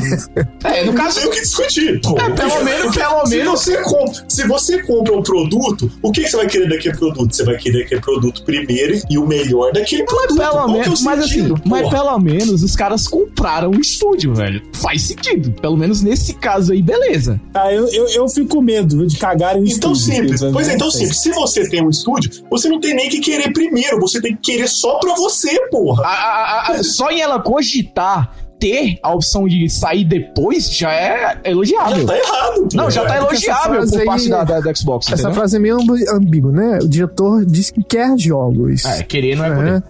É, no Não caso. tem o que discutir. Pô. É, pelo menos, pelo Se menos. você, compra, se você compra um produto, o que, que você vai querer daquele produto? Você vai querer aquele produto primeiro e o melhor daquele produto. Pelo Qual que é menos, mas assim, sentido, mas porra? pelo menos os caras compraram o estúdio, velho. Faz sentido. Pelo menos nesse caso aí, beleza. Ah, eu, eu, eu fico com medo de cagarem o Então estúdio, simples. porque, Pois é, então simples. Se você tem um estúdio, você não tem nem que querer primeiro, você tem que querer só pra você, porra. A- a- a- só em ela cogitar ter a opção de sair depois já é elogiável. Já tá errado. Não, já tá essa elogiável por aí- parte da, da, da Xbox. Essa entendeu? frase é meio ambígua, né? O diretor diz que quer jogos. É, querer não é É, poder.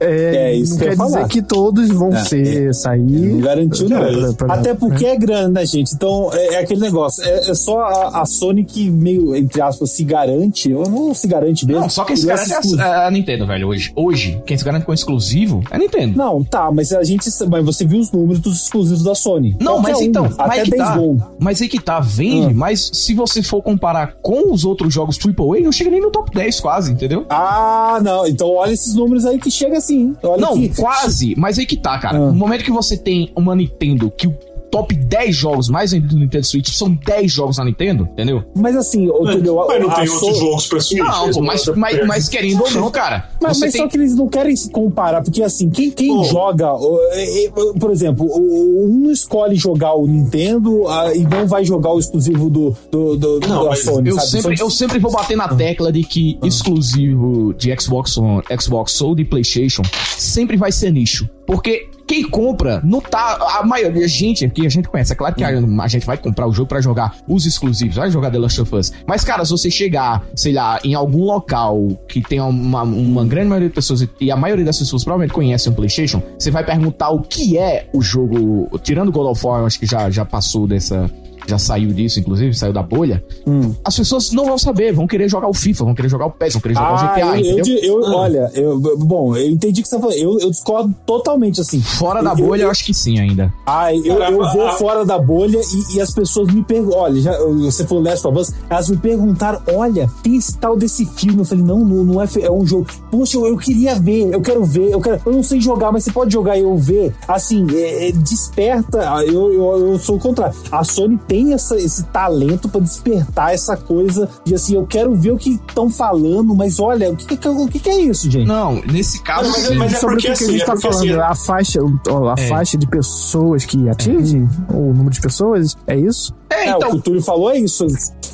é, É, isso não que quer dizer falar. que todos vão É, ser Não sair. garantiu, não. É, pra- pra- Até porque é grana, né, gente? Então, é, é aquele negócio. É, é só a, a Sony que meio, entre aspas, se garante. Ou não se garante mesmo. Não, só quem se garante é a, é a Nintendo, velho, hoje. Hoje, quem se garante com exclusivo é a Nintendo. Não, tá, mas a gente. Mas você viu os números dos exclusivos da Sony. Não, Qualquer mas um, então, Até mas que 10 tá. Mas aí que tá, vende, Ah. mas se você for comparar com os outros jogos AAA, não chega nem no top 10 quase, entendeu? Ah, não. Então olha esses números aí que chega sim. Olha Não, que- quase, mas aí que tá, cara. Ah. No momento que você tem uma Nintendo que o top 10 jogos mais vendidos do Nintendo Switch são 10 jogos na Nintendo, entendeu? Mas assim, ô, Túlio, Mas não a tem Sony- outros jogos pra Switch. Não, pô, mas, mas, mas querendo ou não, cara. Mas, mas tem... só que eles não querem se comparar, porque assim, quem, quem joga, ó, é, é, por exemplo, um escolhe jogar o Nintendo ah, e não vai jogar o exclusivo do, do, do- Não, da Sony, Eu sabe? sempre, eu sempre vou bater na tecla de que exclusivo de Xbox One, Xbox ou de PlayStation sempre vai ser nicho. Porque quem compra não tá. A maioria, a gente que a gente conhece, é claro que a, gente vai comprar o jogo pra jogar os exclusivos, vai jogar The Last of Us. Mas, cara, se você chegar, sei lá, em algum local que tem uma, uma grande maioria de pessoas e a maioria das pessoas provavelmente conhecem um PlayStation, você vai perguntar o que é o jogo. Tirando God of War, acho que já, já passou dessa. Já saiu disso, inclusive, saiu da bolha Hum. as pessoas não vão saber, vão querer jogar o FIFA, vão querer jogar o PES, vão querer jogar o Ah, GTA, eu, eu, entendeu? eu- Ah. olha, eu, bom, eu entendi o que você tá falando. Eu, eu discordo totalmente, assim. Fora da bolha, eu, eu- acho que sim ainda. Ah, eu, eu vou fora da bolha e, e as pessoas me perguntam. Olha, já, você falou Last of Us, elas me perguntaram: olha, tem esse tal desse filme. Eu falei: não, não, não é, é um jogo. Poxa, eu, eu queria ver, eu quero ver, eu quero. Eu não sei jogar, mas você pode jogar e eu ver. Assim, é, é, desperta. Eu, eu, eu sou o contrário. A Sony tem essa, esse talento pra despertar essa coisa de assim, eu quero ver o que estão falando, mas olha, o que, que, o que, é isso, gente? Não, nesse caso, Mas- sim. mas é sobre porque o que, que a assim, gente é tá falando, assim- a faixa, a É. faixa de pessoas que atinge, o número de pessoas, é isso? É, É, o que então, o Túlio falou é isso.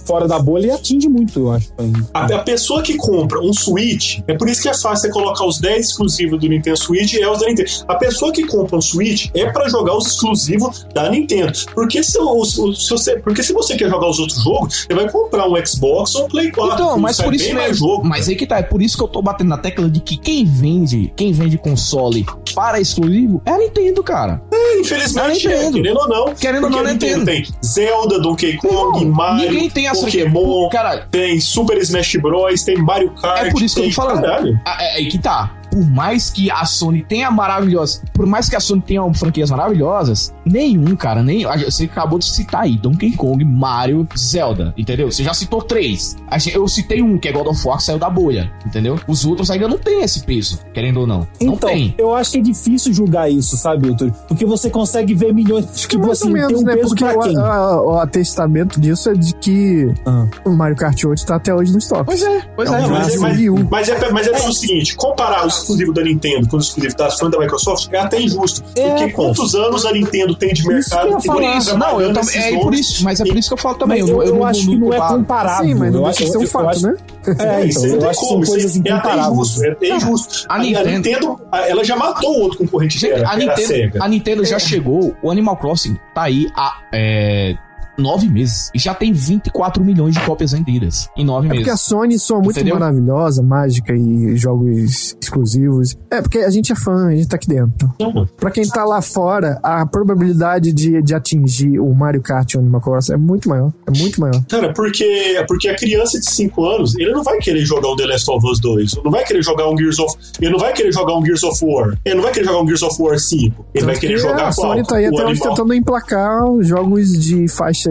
Fora da bolha e atinge muito, eu acho. A, a pessoa que compra um Switch, é por isso que é fácil você colocar os 10 exclusivos do Nintendo Switch e é os da Nintendo. A pessoa que compra um Switch é pra jogar os exclusivos da Nintendo. Porque se, o- se você, porque se você quer jogar os outros jogos, você vai comprar um Xbox ou um Play 4. então, mas sai por isso mais mesmo. jogo. Mas aí que tá, é por isso que eu tô batendo na tecla de que quem vende, quem vende console para exclusivo é a Nintendo, cara. É, infelizmente, é, querendo ou não. Querendo ou não, Nintendo tem Zelda, Donkey Kong, Não, Mario, ninguém tem essa Pokémon, Cara, tem Super Smash Bros, tem Mario Kart. É por isso que eu tô falando. Caralho. a- é aí que tá. Por mais que a Sony tenha maravilhosas, por mais que a Sony tenha franquias maravilhosas, nenhum, cara, nem. Você acabou de citar aí Donkey Kong, Mario, Zelda, entendeu? Você já citou três. Eu citei um, que é God of War, que saiu da bolha, entendeu? Os outros ainda não tem esse peso, querendo ou não. não Então, tem. eu acho que é difícil julgar isso, sabe, Túlio? Porque você consegue ver milhões. Acho que tipo mais assim, ou menos, tem um né? peso Porque pra quem? a- o atestamento disso é de que Ah. o Mario Kart 8 tá até hoje no estoque. Pois é, pois É é. um Não, mas, é, Mas mas, mas é, mas é pelo seguinte: comparar o exclusivo da Nintendo com o exclusivo da Sony da Microsoft é até injusto. É, porque quantos anos a Nintendo tem de Isso que eu mercado? ia que falar, isso, não, eu também. É por isso, mas é por isso que eu falo também. Mas eu, eu acho que não é comparável. Sim, mas não eu deixa de acho, ser um eu- eu fato, acho- né? É, isso então, não eu acho que como, são isso coisas aí é até incomparáveis. injusto. É até injusto. a Nintendo- ela já matou o outro concorrente Gente, dela, a que Nintendo, já chegou, o Animal Crossing tá aí há é, nove meses e já tem 24 milhões de cópias vendidas em nove É porque a meses. Sony soa muito Entendeu? maravilhosa, mágica e jogos exclusivos. É, porque a gente é fã, a gente tá aqui dentro. Não, Pra quem tá lá fora, a probabilidade de, de atingir o Mario Kart e o Animal Crossing é muito maior. É muito maior. Cara, porque, porque a criança de 5 anos, ele não vai querer jogar um The Last of Us 2, não vai querer jogar um Gears of... Ele não vai querer jogar um Gears of War, ele não vai querer jogar um Gears of War 5, ele vai Tanto querer que jogar a qual? Sony tá aí O até hoje tentando emplacar os jogos de faixa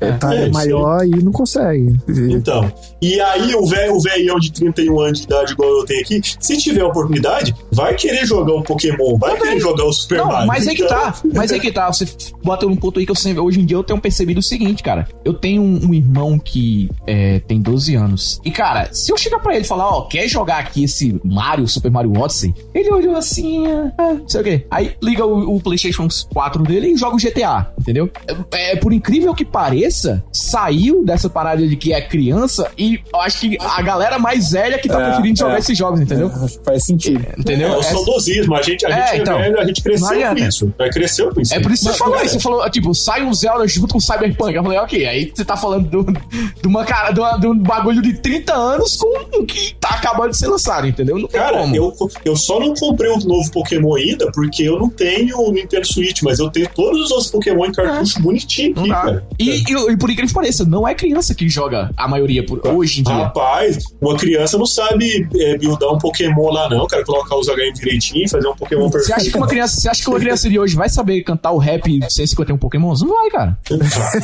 etária É, sim. maior e não consegue. Então, e aí o velho o velhão de 31 anos de idade, igual eu tenho aqui, se tiver oportunidade, vai querer jogar o Pokémon, vai querer jogar o Super Não, Mario. mas aí que Então, tá. Mas aí que tá. Você bateu num ponto aí que eu sempre. Hoje em dia eu tenho percebido o seguinte, cara. Eu tenho um, um irmão que é, tem 12 anos. E, cara, se eu chegar pra ele e falar, ó, quer jogar aqui esse Mario, Super Mario Odyssey? Ele olhou assim, ah, ah, não sei o quê. Aí liga o, o PlayStation 4 dele e joga o GTA, entendeu? É, é, por incrível que pareça, saiu dessa parada de que é criança e eu acho que a galera mais velha que tá É, preferindo jogar é. esses jogos, entendeu? Que faz sentido. Entendeu? É, o É- saudosismo, a gente, a É, gente, é então. velho, a gente cresceu com isso. Vai cresceu com isso. É por isso que você falou isso. Você falou, tipo, sai um Zelda junto com o Cyberpunk. Eu falei, ok. Aí você tá falando do, de uma cara, de, uma- de um bagulho de 30 anos com o que tá acabando de ser lançado, entendeu? Não tem Cara, como. eu, eu só não comprei o novo Pokémon ainda porque eu não tenho o Nintendo Switch, mas eu tenho todos os outros Pokémon em cartucho bonitinho. Não aqui. Cara. E, e, e por incrível que pareça, não é criança que joga a maioria por, hoje em dia. Rapaz, uma criança não sabe é, buildar um Pokémon lá, não, cara. Colocar os HM direitinho, fazer um Pokémon Você perfeito. acha que uma criança, você acha que uma criança de hoje vai saber cantar o rap 151 Pokémons? Não vai, cara.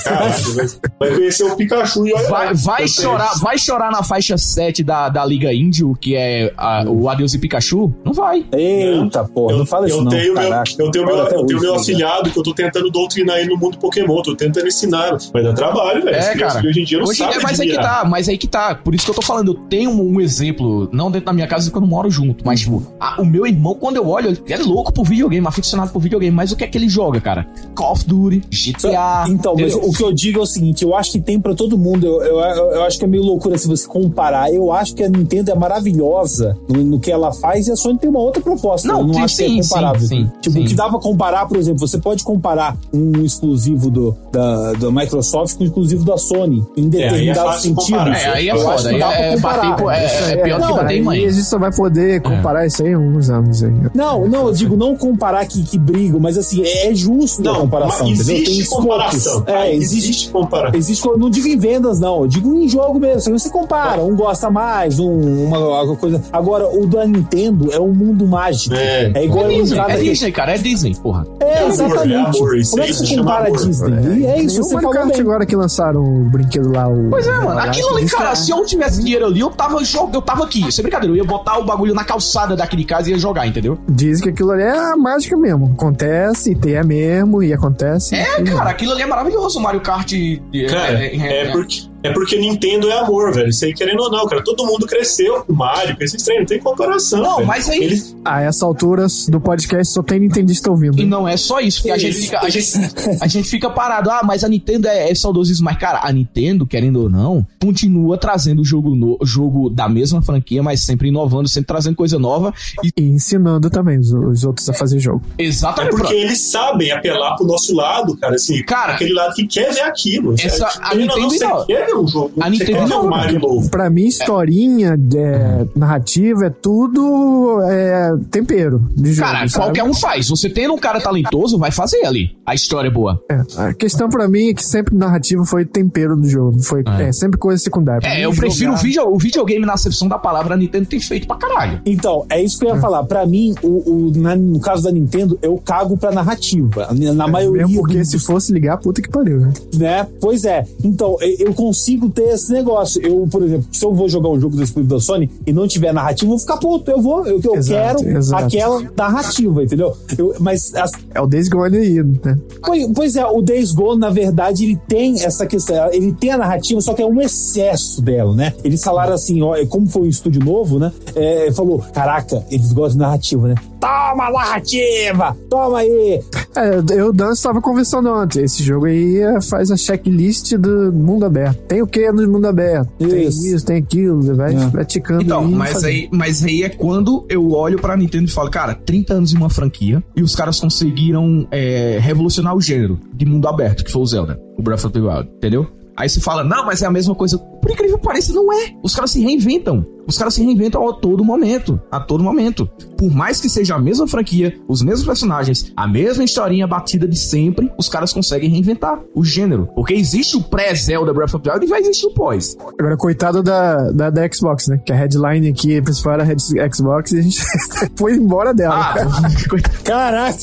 Caralho, vai, vai conhecer o Pikachu e olha Vai, lá. vai chorar, vai chorar na faixa 7 da, da Liga Índio, que é a- o Adeus e Pikachu? Não vai. Eita, porra, Eu, não fala isso eu não. tenho meu, eu tenho meu, eu tenho meu afilhado que eu tô tentando doutrinar ele no mundo Pokémon, tô tentando ensinar, mas dá trabalho, velho. É, cara. hoje em dia não Hoje, sabem é, mas aí que tá, mas aí que tá. Por isso que eu tô falando, eu tenho um, um exemplo, não dentro da minha casa, porque eu não moro junto, mas tipo, a- o meu irmão, quando eu olho, ele é louco por videogame, aficionado por videogame, mas o que é que ele joga, cara? Call of Duty, GTA. Então, mas entendeu? o que eu digo é o seguinte: eu acho que tem pra todo mundo. Eu, eu, eu- eu acho que é meio loucura se você comparar. Eu acho que a Nintendo é maravilhosa no, no que ela faz e a Sony tem uma outra proposta. Não, eu não sim, acho que é comparável. sim, sim, tipo, sim. o que dá pra comparar, por exemplo, você pode comparar um exclusivo do, da, da Microsoft com exclusivo da Sony em É, aí é determinados fácil sentidos. comparar. É, aí é Eu acho foda, que aí é, é bater, é, Isso é pior do que não, bater em mãe. a gente só vai poder comparar isso aí há uns anos aí. Não, não, eu digo não comparar que, que brigam, mas assim, é, é justo a Não, comparação, mas entendeu? Tem existe escopos. comparação. É, existe existe comparação. Existe, eu não digo em vendas, não. Eu digo em jogo mesmo. Se Você compara, um gosta mais, um, uma, uma coisa. Agora, o da Nintendo é um mundo mágico. É. É igual É a Disney, é Disney, cara, é Disney, porra. É, É amor, exatamente. é Como é que se você compara a. Disney? E é isso, você Mario falou Kart agora que lançaram o brinquedo lá. O, Pois é, mano. Aquilo ali, cara, é- se eu tivesse dinheiro ali, eu tava jogando, eu tava aqui. Sem brincadeira, eu ia botar o bagulho na calçada daquele casa e ia jogar, entendeu? Diz que aquilo ali é a mágica mesmo. Acontece, e tem é mesmo, e acontece. É, e- cara, aquilo ali é maravilhoso, o Mario Kart. é, Cara, é, é, é- porque, é porque Nintendo é amor, velho. Isso aí querendo ou não, cara. Todo mundo cresceu com Mario, com esses treinos, não tem comparação. Não, velho. mas aí- Eles, A essa altura do podcast só tem Nintendista ouvindo. E não é só isso, porque a gente, fica, a, gente, a gente fica parado. Ah, mas a Nintendo é, é saudosismo. Mas, cara, a Nintendo, querendo ou não, continua trazendo o jogo, no, jogo da mesma franquia, mas sempre inovando, sempre trazendo coisa nova. E, E ensinando também os, os outros a fazer jogo. é exatamente. porque eles sabem apelar pro nosso lado, cara. Assim, Cara, aquele lado que quer ver aquilo. essa- a ou não, Nintendo não. Ver um jogo. A Nintendo não, Mario novo. Pra mim, historinha, é, narrativa, é tudo é, tempero de jogo. Cara, sabe? qualquer um faz. Você tendo um cara talentoso, vai fazer ali. A história é boa. É, a questão pra mim é que sempre narrativa foi tempero do jogo. Foi é. sempre coisa secundária. Pra É, eu prefiro o, jogar- video, o videogame na acepção da palavra, a Nintendo tem feito pra caralho. Então, é isso que eu ia falar. Pra mim, o, o- na- no caso da Nintendo, eu cago pra narrativa. Na maioria. É, Mesmo porque dos- se fosse ligar, puta que pariu. né? né? Pois é. Então, eu consigo ter esse negócio. Eu, por exemplo, se eu vou jogar um jogo do exclusivo da Sony e não tiver narrativa, eu vou ficar puto. Eu vou, eu, eu Exato, quero exato. aquela narrativa, entendeu? Eu- mas as- É o Days Gone aí, né? Pois, pois é, o Days Gone, na verdade, ele tem essa questão, ele tem a narrativa, só que é um excesso dela, né? Eles falaram assim, ó, como foi um estúdio novo, né? É, falou, caraca, eles gostam de narrativa, né? Toma narrativa! Toma aí! É, eu Dan estava conversando ontem. Esse jogo aí é, faz a checklist do mundo aberto. Tem o que no mundo aberto? Tem Isso. isso, tem aquilo. Vai, É. vai ticando Então, aí. mas fazendo. aí, mas aí é quando eu olho pra Nintendo e falo, cara, 30 anos em uma franquia e os caras conseguiram é, revolucionar o gênero de mundo aberto, que foi o Zelda, o Breath of the Wild, entendeu? Aí você fala, não, mas é a mesma coisa. Por incrível que pareça, não é. Os caras se reinventam. Os caras se reinventam a todo momento. A todo momento. Por mais que seja a mesma franquia, os mesmos personagens, a mesma historinha batida de sempre, os caras conseguem reinventar o gênero. Porque existe o pré-Zelda Breath of the Wild e vai existir o pós. Agora, coitado da, da, da Xbox, né? Que a headline aqui principal era a Xbox e a gente foi embora dela. Ah. Caraca.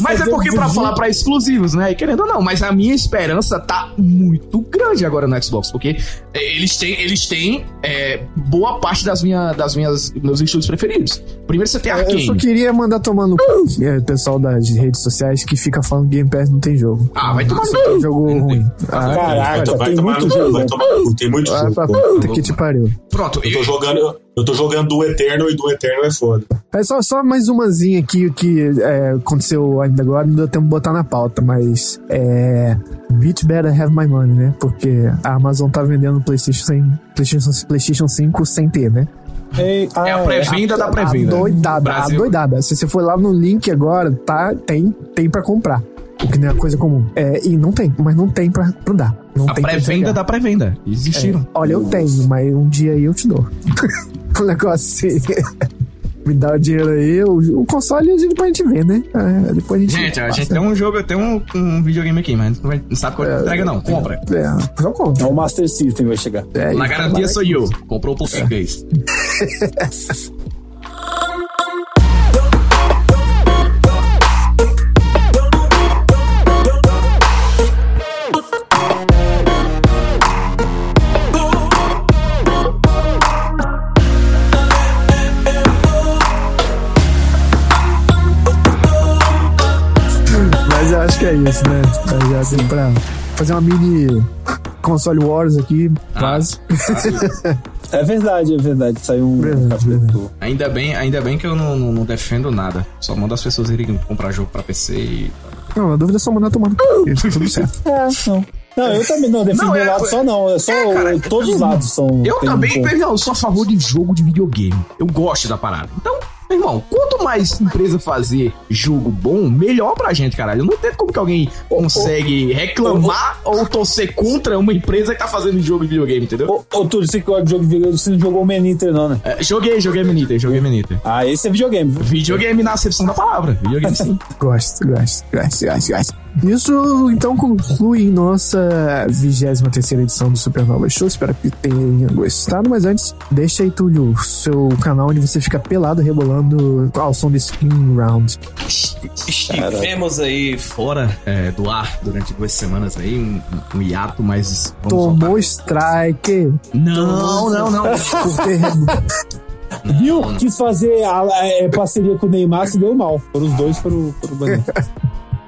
Mas é porque pra falar pra exclusivos, né? E querendo ou não, mas a minha esperança tá muito grande agora no Xbox, porque é, eles têm, eles têm é, boa parte das, minha, das minhas meus estúdios preferidos. Primeiro você tem Eu só Arkane. queria mandar tomar no é, o pessoal das redes sociais que fica falando que Game Pass não tem jogo. Ah, vai tomar no Tem cu. jogo ruim. Ah, Caraca, Vai, vai tem tomar muito no cu, jogo. vai tomar no cu. Tem muito ah, jogo. puta que te pariu. Pronto, Eu tô jogando, eu tô jogando do Eterno e do Eterno é foda. É só, só mais umazinha aqui que é, aconteceu ainda agora, não deu tempo de botar na pauta, mas é. Beat Better Have My Money, né? Porque a Amazon tá vendendo PlayStation, sem, PlayStation, PlayStation 5 sem ter, né? Ei, é a ah, pré-venda da pré-venda. Doidada, doidada. Se você for lá no link agora, tá, tem, tem pra comprar. O que não é coisa comum. É, e não tem, mas não tem pra, pra dar. Não A pré-venda da pré-venda. Existiram. Olha, eu tenho, mas um dia aí eu te dou. um negócio assim. Me dá o dinheiro aí, o, o console a gente, depois a gente vê, né? É, depois a gente. Gente, a passa. gente tem um jogo, tem um, um videogame aqui, mas não vai- não sabe quando entrega, não. Compra. É, só compra. É o Master System vai chegar. É, Na garantia sou eu. Comprou por português. Mas é isso, né? Já deu pra fazer uma mini console wars aqui, Ah. quase. É verdade, é verdade. Saiu um Verdade, capítulo. Ainda bem, ainda bem que eu não, não, não defendo nada. Só mando as pessoas irem comprar jogo pra PC e. Não, a dúvida é só mandar tomar no c****. Tá tudo certo. É, não. Não, eu também não defendo Não, é- um lado só, não. É só É, cara, todos os lados são. Eu um também, ponto. não, eu sou a favor de jogo de videogame. Eu gosto da parada. Então, irmão, quanto mais empresa fazer jogo bom, melhor pra gente, caralho. Eu não entendo como que alguém consegue reclamar ou torcer contra uma empresa que tá fazendo jogo de videogame, entendeu? Ô, ô Túlio, você que gosta de jogo de videogame, você não jogou o Maniter, não, né? É, joguei, joguei Meniter, joguei Meniter. Ah, esse é videogame, viu? Videogame na acepção da palavra. Videogame sim. Gosto, gosto, gosto, gosto, gosto. Isso então conclui nossa 23 edição do Supernova Show. Espero que tenha gostado. Mas antes, deixa aí, Túlio, o seu canal onde você fica pelado rebolando ao som de Spin Round. Estivemos aí fora é, do ar durante duas semanas aí, um, um hiato, mas vamos Tomou voltar. strike. Não, não, não. Por ter Viu? Quis fazer a, a- é, parceria com o Neymar, se deu mal. Foram os dois para o banido.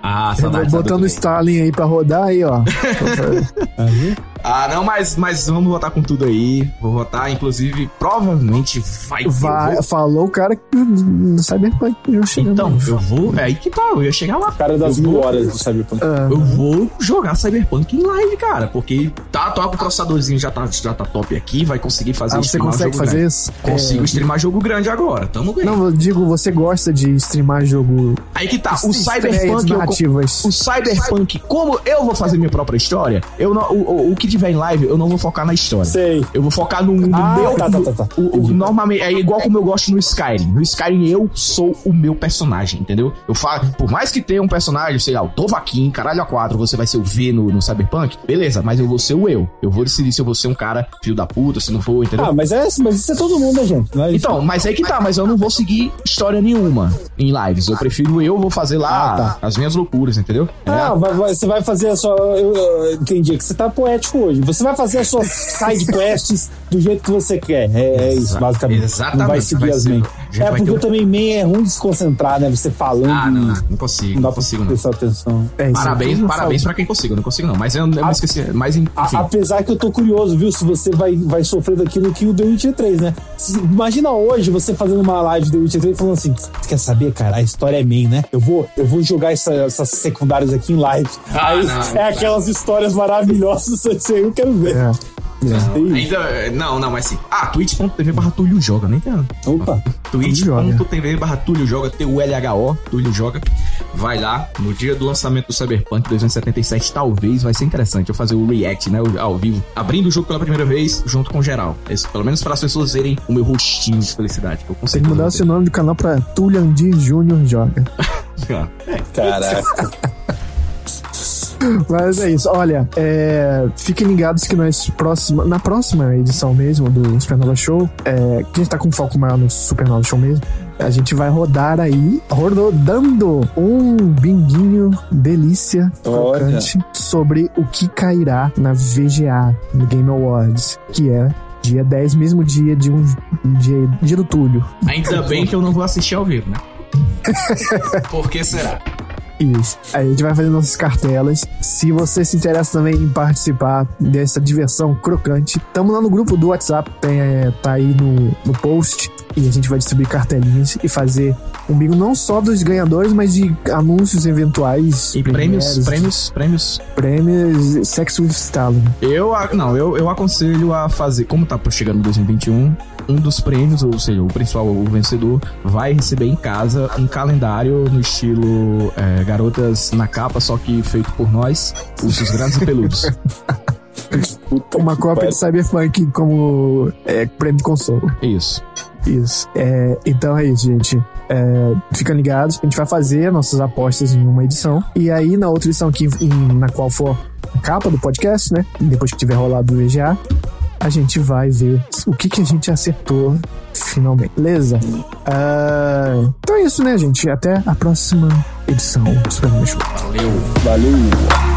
Ah, saudade. botando o Stalin aí pra rodar aí, ó. Ah, não, mas, mas vamos votar com tudo aí. Vou votar, inclusive, provavelmente vai. eu Vai, vou- falou o cara que no Cyberpunk eu chegando Então, eu vou. É aí que tá, eu ia chegar lá. Cara das Eu mil vou- horas do Cyberpunk. Ah, Eu vou jogar Cyberpunk em live, cara. Porque tá, tá com o processadorzinho já tá, já tá top aqui, vai conseguir fazer ah, você consegue jogo fazer grande. isso? Consigo É, streamar jogo grande agora. Tamo bem. Não, eu digo, você gosta de streamar jogo aí que tá, o Cyberpunk. eu- narrativas. o Cyberpunk, como eu vou fazer minha própria história, eu não, o, o, o que tiver em live, eu não vou focar na história. Sei. Eu vou focar no, no Ah, meu. tá, tá, tá, tá. O, o- normalmente, é igual como eu gosto no Skyrim. No Skyrim eu sou o meu personagem, entendeu? Eu falo, por mais que tenha um personagem, sei lá, o Dovahkiin, caralho a quatro, você vai ser o V no, no Cyberpunk, beleza, mas eu vou ser o eu. Eu vou decidir se eu vou ser um cara filho da puta, se não for, entendeu? Ah, mas, é, mas isso é todo mundo, né, gente? Não é isso? Então, mas aí que tá, mas eu não vou seguir história nenhuma em lives. Eu prefiro eu, vou fazer lá Ah, tá. as minhas loucuras, entendeu? Ah, vai- vai- você vai fazer a sua. Eu, eu entendi que você tá poético hoje. Você vai fazer as suas side quests do jeito que você quer. É, é isso, basicamente. exatamente, Não vai seguir vai as gente É porque um- também main é ruim de se concentrar, né? Você falando. Ah, não, não, não consigo, não não dá consigo pra não. prestar atenção. É, isso Parabéns, aí. parabéns pra quem consiga, não consigo não, mas eu, eu me esqueci, mas enfim. A- apesar que eu tô curioso, viu? Se você vai, vai sofrer daquilo que o The Witcher 3, né? Se- imagina hoje você fazendo uma live de The Witcher 3 falando assim: Você quer saber, cara? A história é main, né? Eu vou, eu vou jogar essa- essas secundárias aqui em live. Ah, Aí não, é aquelas histórias maravilhosas, isso aí eu quero ver. É. Isso. Ainda. Não, não, mas sim. Ah, twitch.tv barra Túlio Joga, nem tem. Opa. twitch.tv barra Túlio Joga, T-U-L-H-O, Túlio Joga. Vai lá, no dia do lançamento do Cyberpunk 2077, talvez vai ser interessante eu fazer o react, né, ao vivo, abrindo o jogo pela primeira vez, junto com geral. Isso, pelo menos para as pessoas verem o meu rostinho de felicidade, que eu consigo mudar o seu nome do canal pra Tuliandi Júnior Joga. Caraca. Mas é isso. Olha, é, fiquem ligados que nós próxima, na próxima edição mesmo do Supernova Show, é, que a gente tá com foco maior no Supernova Show mesmo, a gente vai rodar aí, rodando um binguinho delícia crocante sobre o que cairá na VGA, no Game Awards, que é dia 10, mesmo dia de um dia, dia do Túlio. Ainda bem que eu não vou assistir ao vivo, né? Por que será? Isso. Aí a gente vai fazer nossas cartelas. Se você se interessa também em participar dessa diversão crocante, tamo lá no grupo do WhatsApp, tem, é, tá aí no, no post. E a gente vai distribuir cartelinhas e fazer um bingo não só dos ganhadores, mas de anúncios eventuais. E prêmios, prêmios, prêmios. Prêmios Sex with Stalin. Eu, não, eu, eu aconselho a fazer, como tá chegando 2021, um dos prêmios, ou seja, o principal, o vencedor, vai receber em casa um calendário no estilo é, Garotas na Capa, só que feito por nós, ursos grandes e peludos. Puta Uma cópia de Cyberpunk como é, prêmio de consolo. Isso. Isso. É, então é isso, gente. É, fiquem ligados. A gente vai fazer nossas apostas em uma edição. E aí, na outra edição que, em- na qual for a capa do podcast, né? Depois que tiver rolado o VGA, a gente vai ver o que, que a gente acertou finalmente. Beleza? Ah, então é isso, né, gente? Até a próxima edição do Super. Valeu. Valeu!